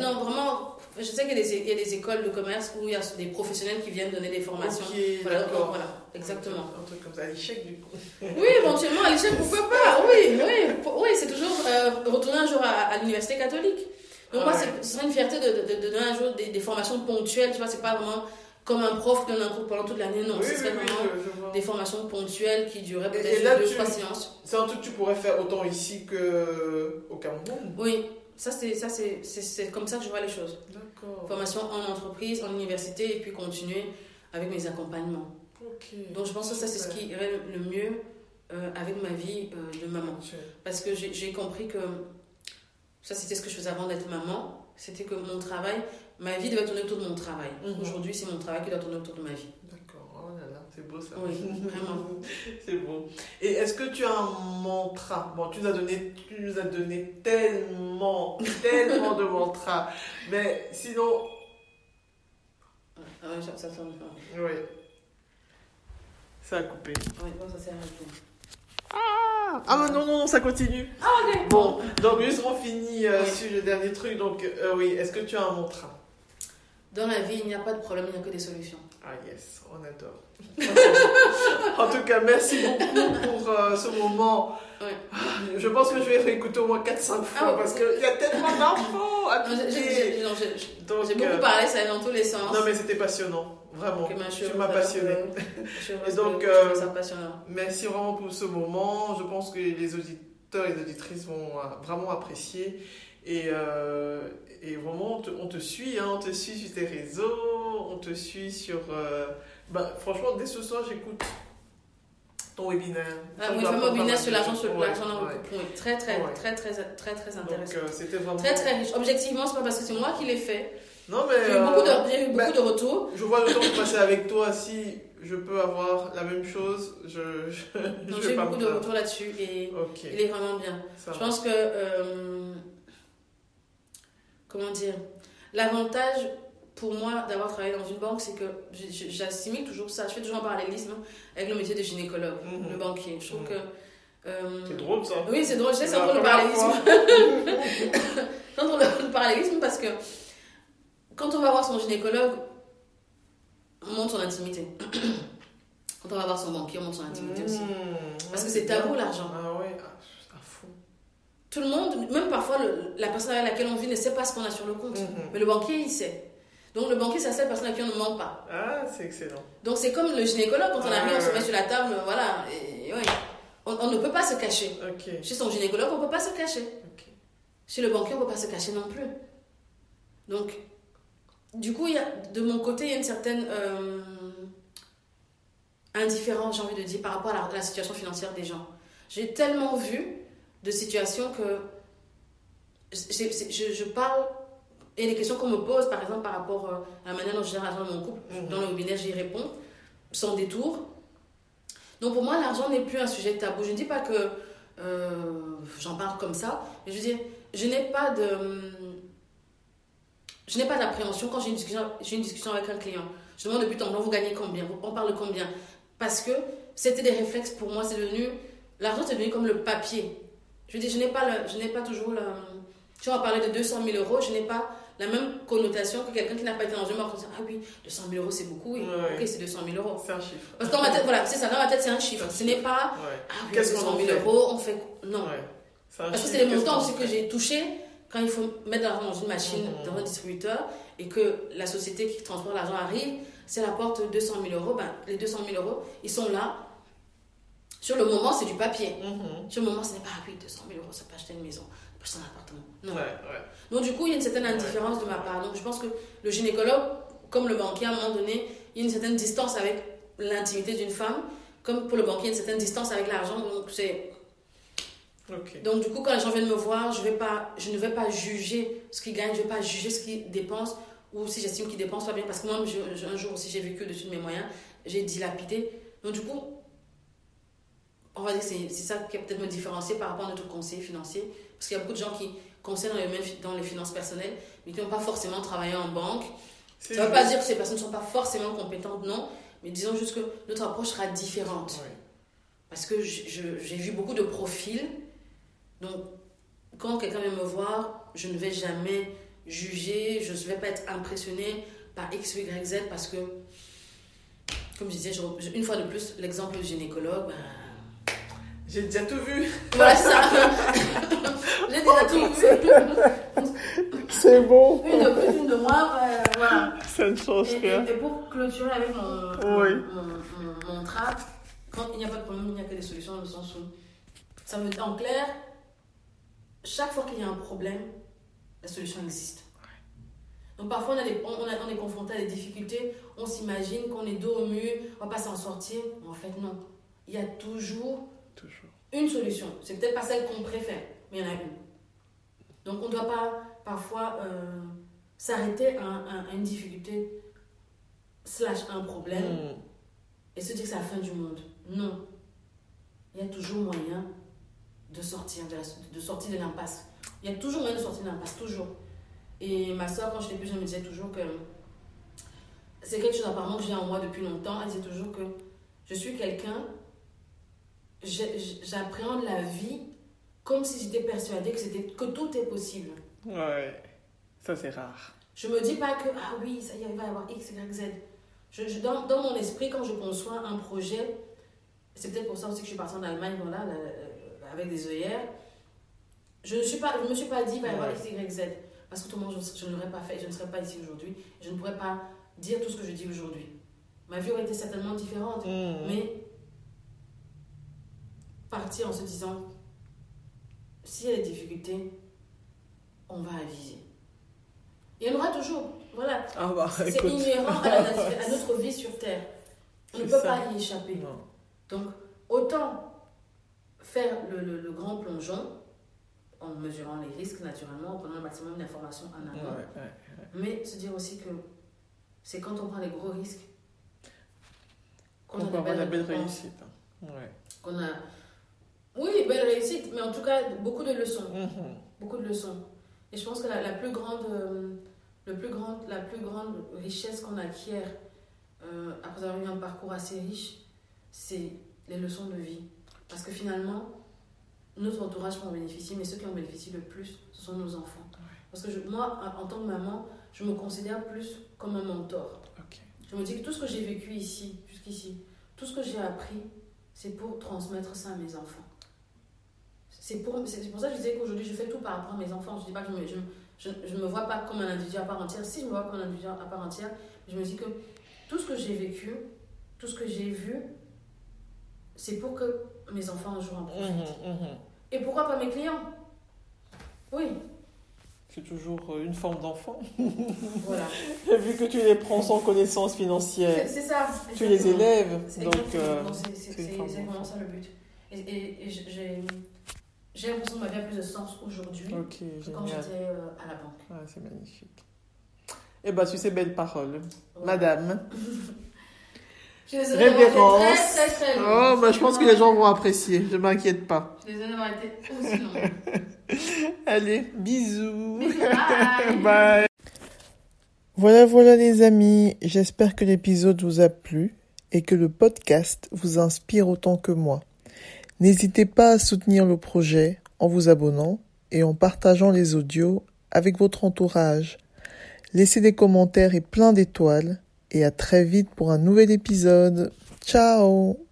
Non, vraiment, je sais qu'il y, a des écoles de commerce où il y a des professionnels qui viennent donner des formations. voilà, voilà, exactement. Un truc comme ça, à l'échec du coup. Oui, éventuellement, à l'échec, pourquoi pas? Oui, oui, oui c'est toujours euh, retourner un jour à, l'université catholique. Donc, moi, ah ce serait une fierté de, de, donner un jour des, formations ponctuelles, tu vois, c'est pas vraiment comme un prof qui donne un cours pendant toute l'année, non, ce serait vraiment des formations ponctuelles qui dureraient peut-être deux, trois séances. C'est un truc que tu pourrais faire autant ici qu'au Cameroun? Oui, ça, c'est, comme ça que je vois les choses. Formation en entreprise, en université, et puis continuer avec mes accompagnements. Donc je pense que ça, c'est ce qui irait le mieux euh, avec ma vie euh, de maman. Parce que j'ai, compris que ça, c'était ce que je faisais avant d'être maman. C'était que mon travail, ma vie devait tourner autour de mon travail. Mhm. Aujourd'hui, c'est mon travail qui doit tourner autour de ma vie. C'est beau ça. Oui, vraiment. c'est beau. Et est-ce que tu as un mantra? Bon, tu nous as donné, tu nous as donné tellement, tellement de mantras. Mais sinon. Ah, ça, ça sonne pas. Oui. Ça a coupé. Ça. Ah, ah non, non, non, ça continue. Ah, ok. Bon, donc juste on finit euh, sur le dernier truc. Donc, euh, oui, est-ce que tu as un mantra? Dans la vie, il n'y a pas de problème, il n'y a que des solutions. Ah, yes, on adore. en tout cas, merci beaucoup pour euh, ce moment. Je pense que je vais réécouter au moins 4-5 fois ah parce qu'il y a tellement d'infos à J'ai beaucoup euh, parlé, ça allait dans tous les sens. Non, mais c'était passionnant, vraiment. tu m'as passionné. et donc, euh, merci vraiment pour ce moment. Je pense que les auditeurs et les auditrices vont vraiment apprécier. Et, et vraiment, on te, on te suit, hein, on te suit sur tes réseaux, on te suit sur bah, franchement, dès ce soir, j'écoute ton webinaire. Ah, oui, fameux webinaire sur l'argent sur l'argent le couple. Très, très, très, très, très, très intéressant. Donc, euh, c'était vraiment. Très, très riche. Objectivement, c'est pas parce que c'est moi qui l'ai fait. Non, mais. J'ai eu beaucoup de, euh, j'ai eu beaucoup bah, de retours. Je vois le temps passer avec toi. Si je peux avoir la même chose, je. je j'ai eu beaucoup de retours là-dessus et il est vraiment bien. je pense que. Euh, comment dire L'avantage pour moi, d'avoir travaillé dans une banque, c'est que j'assimile toujours ça. Je fais toujours un parallélisme avec le métier de gynécologue, mhm. le banquier. Je trouve mhm. que. Euh, c'est drôle ça. Oui, c'est drôle. Je sais, c'est drôle le parallélisme. c'est drôle le parallélisme parce que quand on va voir son gynécologue, on montre son intimité. quand on va voir son banquier, on montre son intimité aussi. Mhm. Parce que c'est tabou l'argent. Ah ouais, ah, à fond. Tout le monde, même parfois la personne avec laquelle on vit ne sait pas ce qu'on a sur le compte. Mais le banquier, il sait. Donc le banquier, c'est la seule personne à qui on ne ment pas. Ah, c'est excellent. Donc c'est comme le gynécologue, quand on arrive, on se met sur la table, voilà. Et, on, ne peut pas se cacher. Chez son gynécologue, on ne peut pas se cacher. Chez le banquier, on ne peut pas se cacher non plus. Donc, du coup, y a, de mon côté, il y a une certaine... Euh, indifférent, j'ai envie de dire, par rapport à la, situation financière des gens. J'ai tellement vu de situations que je, je, parle et les questions qu'on me pose, par exemple, par rapport euh, à la manière dont je gère l'argent dans mon couple, mhm. dans le webinaire, j'y réponds sans détour. Donc pour moi, l'argent n'est plus un sujet tabou. Je ne dis pas que euh, j'en parle comme ça, mais je veux dire, je n'ai pas de. Je n'ai pas d'appréhension quand j'ai une, discussion, une discussion avec un client. Je demande depuis temps, vous gagnez combien? On parle de combien? Parce que c'était des réflexes pour moi, c'est devenu. L'argent, c'est devenu comme le papier. Je veux dire, je n'ai pas, le, je n'ai pas toujours le. Tu vas parler de 200 000 euros, je n'ai pas la même connotation que quelqu'un qui n'a pas été dans une banque. Ah oui, 200 000 euros, c'est beaucoup, oui. Ok, c'est 200 000 euros. C'est un chiffre. Parce que dans ma tête, voilà, c'est ça, dans ma tête, c'est un chiffre. Ce n'est pas, ah oui, 200 000 euros, on fait. Non. Parce que c'est les montants aussi que j'ai touchés quand il faut mettre de l'argent dans une machine, mhm. dans un distributeur, et que la société qui transporte l'argent arrive, c'est la porte 200 000 euros, ben, les 200 000 euros, ils sont là. Sur le moment, c'est du papier. Mhm. Sur le moment, ce n'est pas, ah oui, 200 000 euros, ça peut acheter une maison, ça peut acheter un appartement. Non. Donc, du coup, il y a une certaine indifférence de ma part. Donc, je pense que le gynécologue, comme le banquier, à un moment donné, il y a une certaine distance avec l'intimité d'une femme. Comme pour le banquier, il y a une certaine distance avec l'argent. Donc, c'est. Donc, du coup, quand les gens viennent me voir, je, vais pas, je ne vais pas juger ce qu'ils gagnent, je ne vais pas juger ce qu'ils dépensent ou si j'estime qu'ils dépensent pas bien. Parce que moi, un jour aussi, j'ai vécu au-dessus de mes moyens, j'ai dilapidé. Donc, du coup, on va dire que c'est ça qui va peut-être me différencier par rapport à notre conseiller financier. Parce qu'il y a beaucoup de gens qui conseillent dans les, dans les finances personnelles, mais qui n'ont pas forcément travaillé en banque. Ça ne veut pas dire que ces personnes ne sont pas forcément compétentes, non. Mais disons juste que notre approche sera différente. Parce que j'ai vu beaucoup de profils. Donc, quand quelqu'un vient me voir, je ne vais jamais juger, je ne vais pas être impressionnée par X, Y, Z parce que, comme je disais, une fois de plus, l'exemple du gynécologue, ben, j'ai déjà tout vu. Voilà ça. J'ai déjà tout vu. C'est bon. Une de plus, une de moins, euh, voilà. Ça ne change rien. Et, pour clôturer avec mon, oui. mon, mon, trap, quand il n'y a pas de problème, il n'y a que des solutions dans le sens où, ça veut dire en clair, chaque fois qu'il y a un problème, la solution existe. Donc parfois on, a des, on, on, est confronté à des difficultés, on s'imagine qu'on est dos au mur, on va pas s'en sortir. En fait non, il y a toujours, toujours. une solution. C'est peut-être pas celle qu'on préfère, mais il y en a une. Donc on ne doit pas parfois euh, s'arrêter à, une difficulté slash un problème hmm. et se dire que c'est la fin du monde. Non. Il y a toujours moyen de sortir de, de sortir de l'impasse. Il y a toujours moyen de sortir de l'impasse, toujours. Et ma soeur, quand j'étais plus jeune, me disait toujours que c'est quelque chose apparemment que j'ai en moi depuis longtemps. Elle disait toujours que je suis quelqu'un, j'appréhende la vie comme si j'étais persuadée que, c'était, que tout est possible. Ouais, ça c'est rare. Je me dis pas que, ah oui, ça y est, il va y avoir X, Y, Z. Je, dans, dans, mon esprit, quand je conçois un projet, c'est peut-être pour ça aussi que je suis partie en Allemagne, voilà, avec des œillères, je ne suis pas, je me suis pas dit, il va y avoir X, Y, Z. Parce que monde je, je ne l'aurais pas fait, je ne serais pas ici aujourd'hui. Je ne pourrais pas dire tout ce que je dis aujourd'hui. Ma vie aurait été certainement différente. Mmh. Mais partir en se disant, s'il y a des difficultés, on va aviser. Il y en aura toujours. Voilà. Ah bah, c'est inhérent à, à, notre vie sur Terre. On ne peut pas y échapper. Donc, autant faire le, le, grand plongeon en mesurant les risques naturellement, en prenant le maximum d'informations en amont. Mais se dire aussi que c'est quand on prend les gros risques qu'on a, la belle réussite. Qu'on a oui, belle réussite, mais en tout cas, beaucoup de leçons. Mhm. Beaucoup de leçons. Et je pense que la, la plus, grande, euh, le plus grande, la plus grande richesse qu'on acquiert euh, après avoir eu un parcours assez riche, c'est les leçons de vie. Parce que finalement, notre entourage peut en bénéficier, mais ceux qui en bénéficient le plus, ce sont nos enfants. Parce que moi, en tant que maman, je me considère plus comme un mentor. Je me dis que tout ce que j'ai vécu ici, jusqu'ici, tout ce que j'ai appris, c'est pour transmettre ça à mes enfants. C'est pour, pour ça que je disais qu'aujourd'hui, je fais tout par rapport à mes enfants. Je ne dis pas que je ne je, me vois pas comme un individu à part entière. Si je me vois comme un individu à part entière, je me dis que tout ce que j'ai vécu, tout ce que j'ai vu, c'est pour que mes enfants un jour en profitent. Mmh, mmh. Et pourquoi pas mes clients? Oui. c'est toujours euh, une forme d'enfant. voilà. Vu que tu les prends sans connaissance financière. C'est ça. Tu les élèves. Donc, euh, c'est vraiment ça le but. Et, et, j'ai l'impression que ma vie a plus de sens aujourd'hui que quand j'étais euh, à la banque. Ah, c'est magnifique. Eh bien, sur ces belles paroles, madame. Révérence. Très, très, très oh, bah, je pense que les gens vont apprécier. Je ne m'inquiète pas. Désolée d'avoir été aussi long. Allez, bisous. bye. bye. Voilà, voilà les amis. J'espère que l'épisode vous a plu et que le podcast vous inspire autant que moi. N'hésitez pas à soutenir le projet en vous abonnant et en partageant les audios avec votre entourage. Laissez des commentaires et plein d'étoiles et à très vite pour un nouvel épisode. Ciao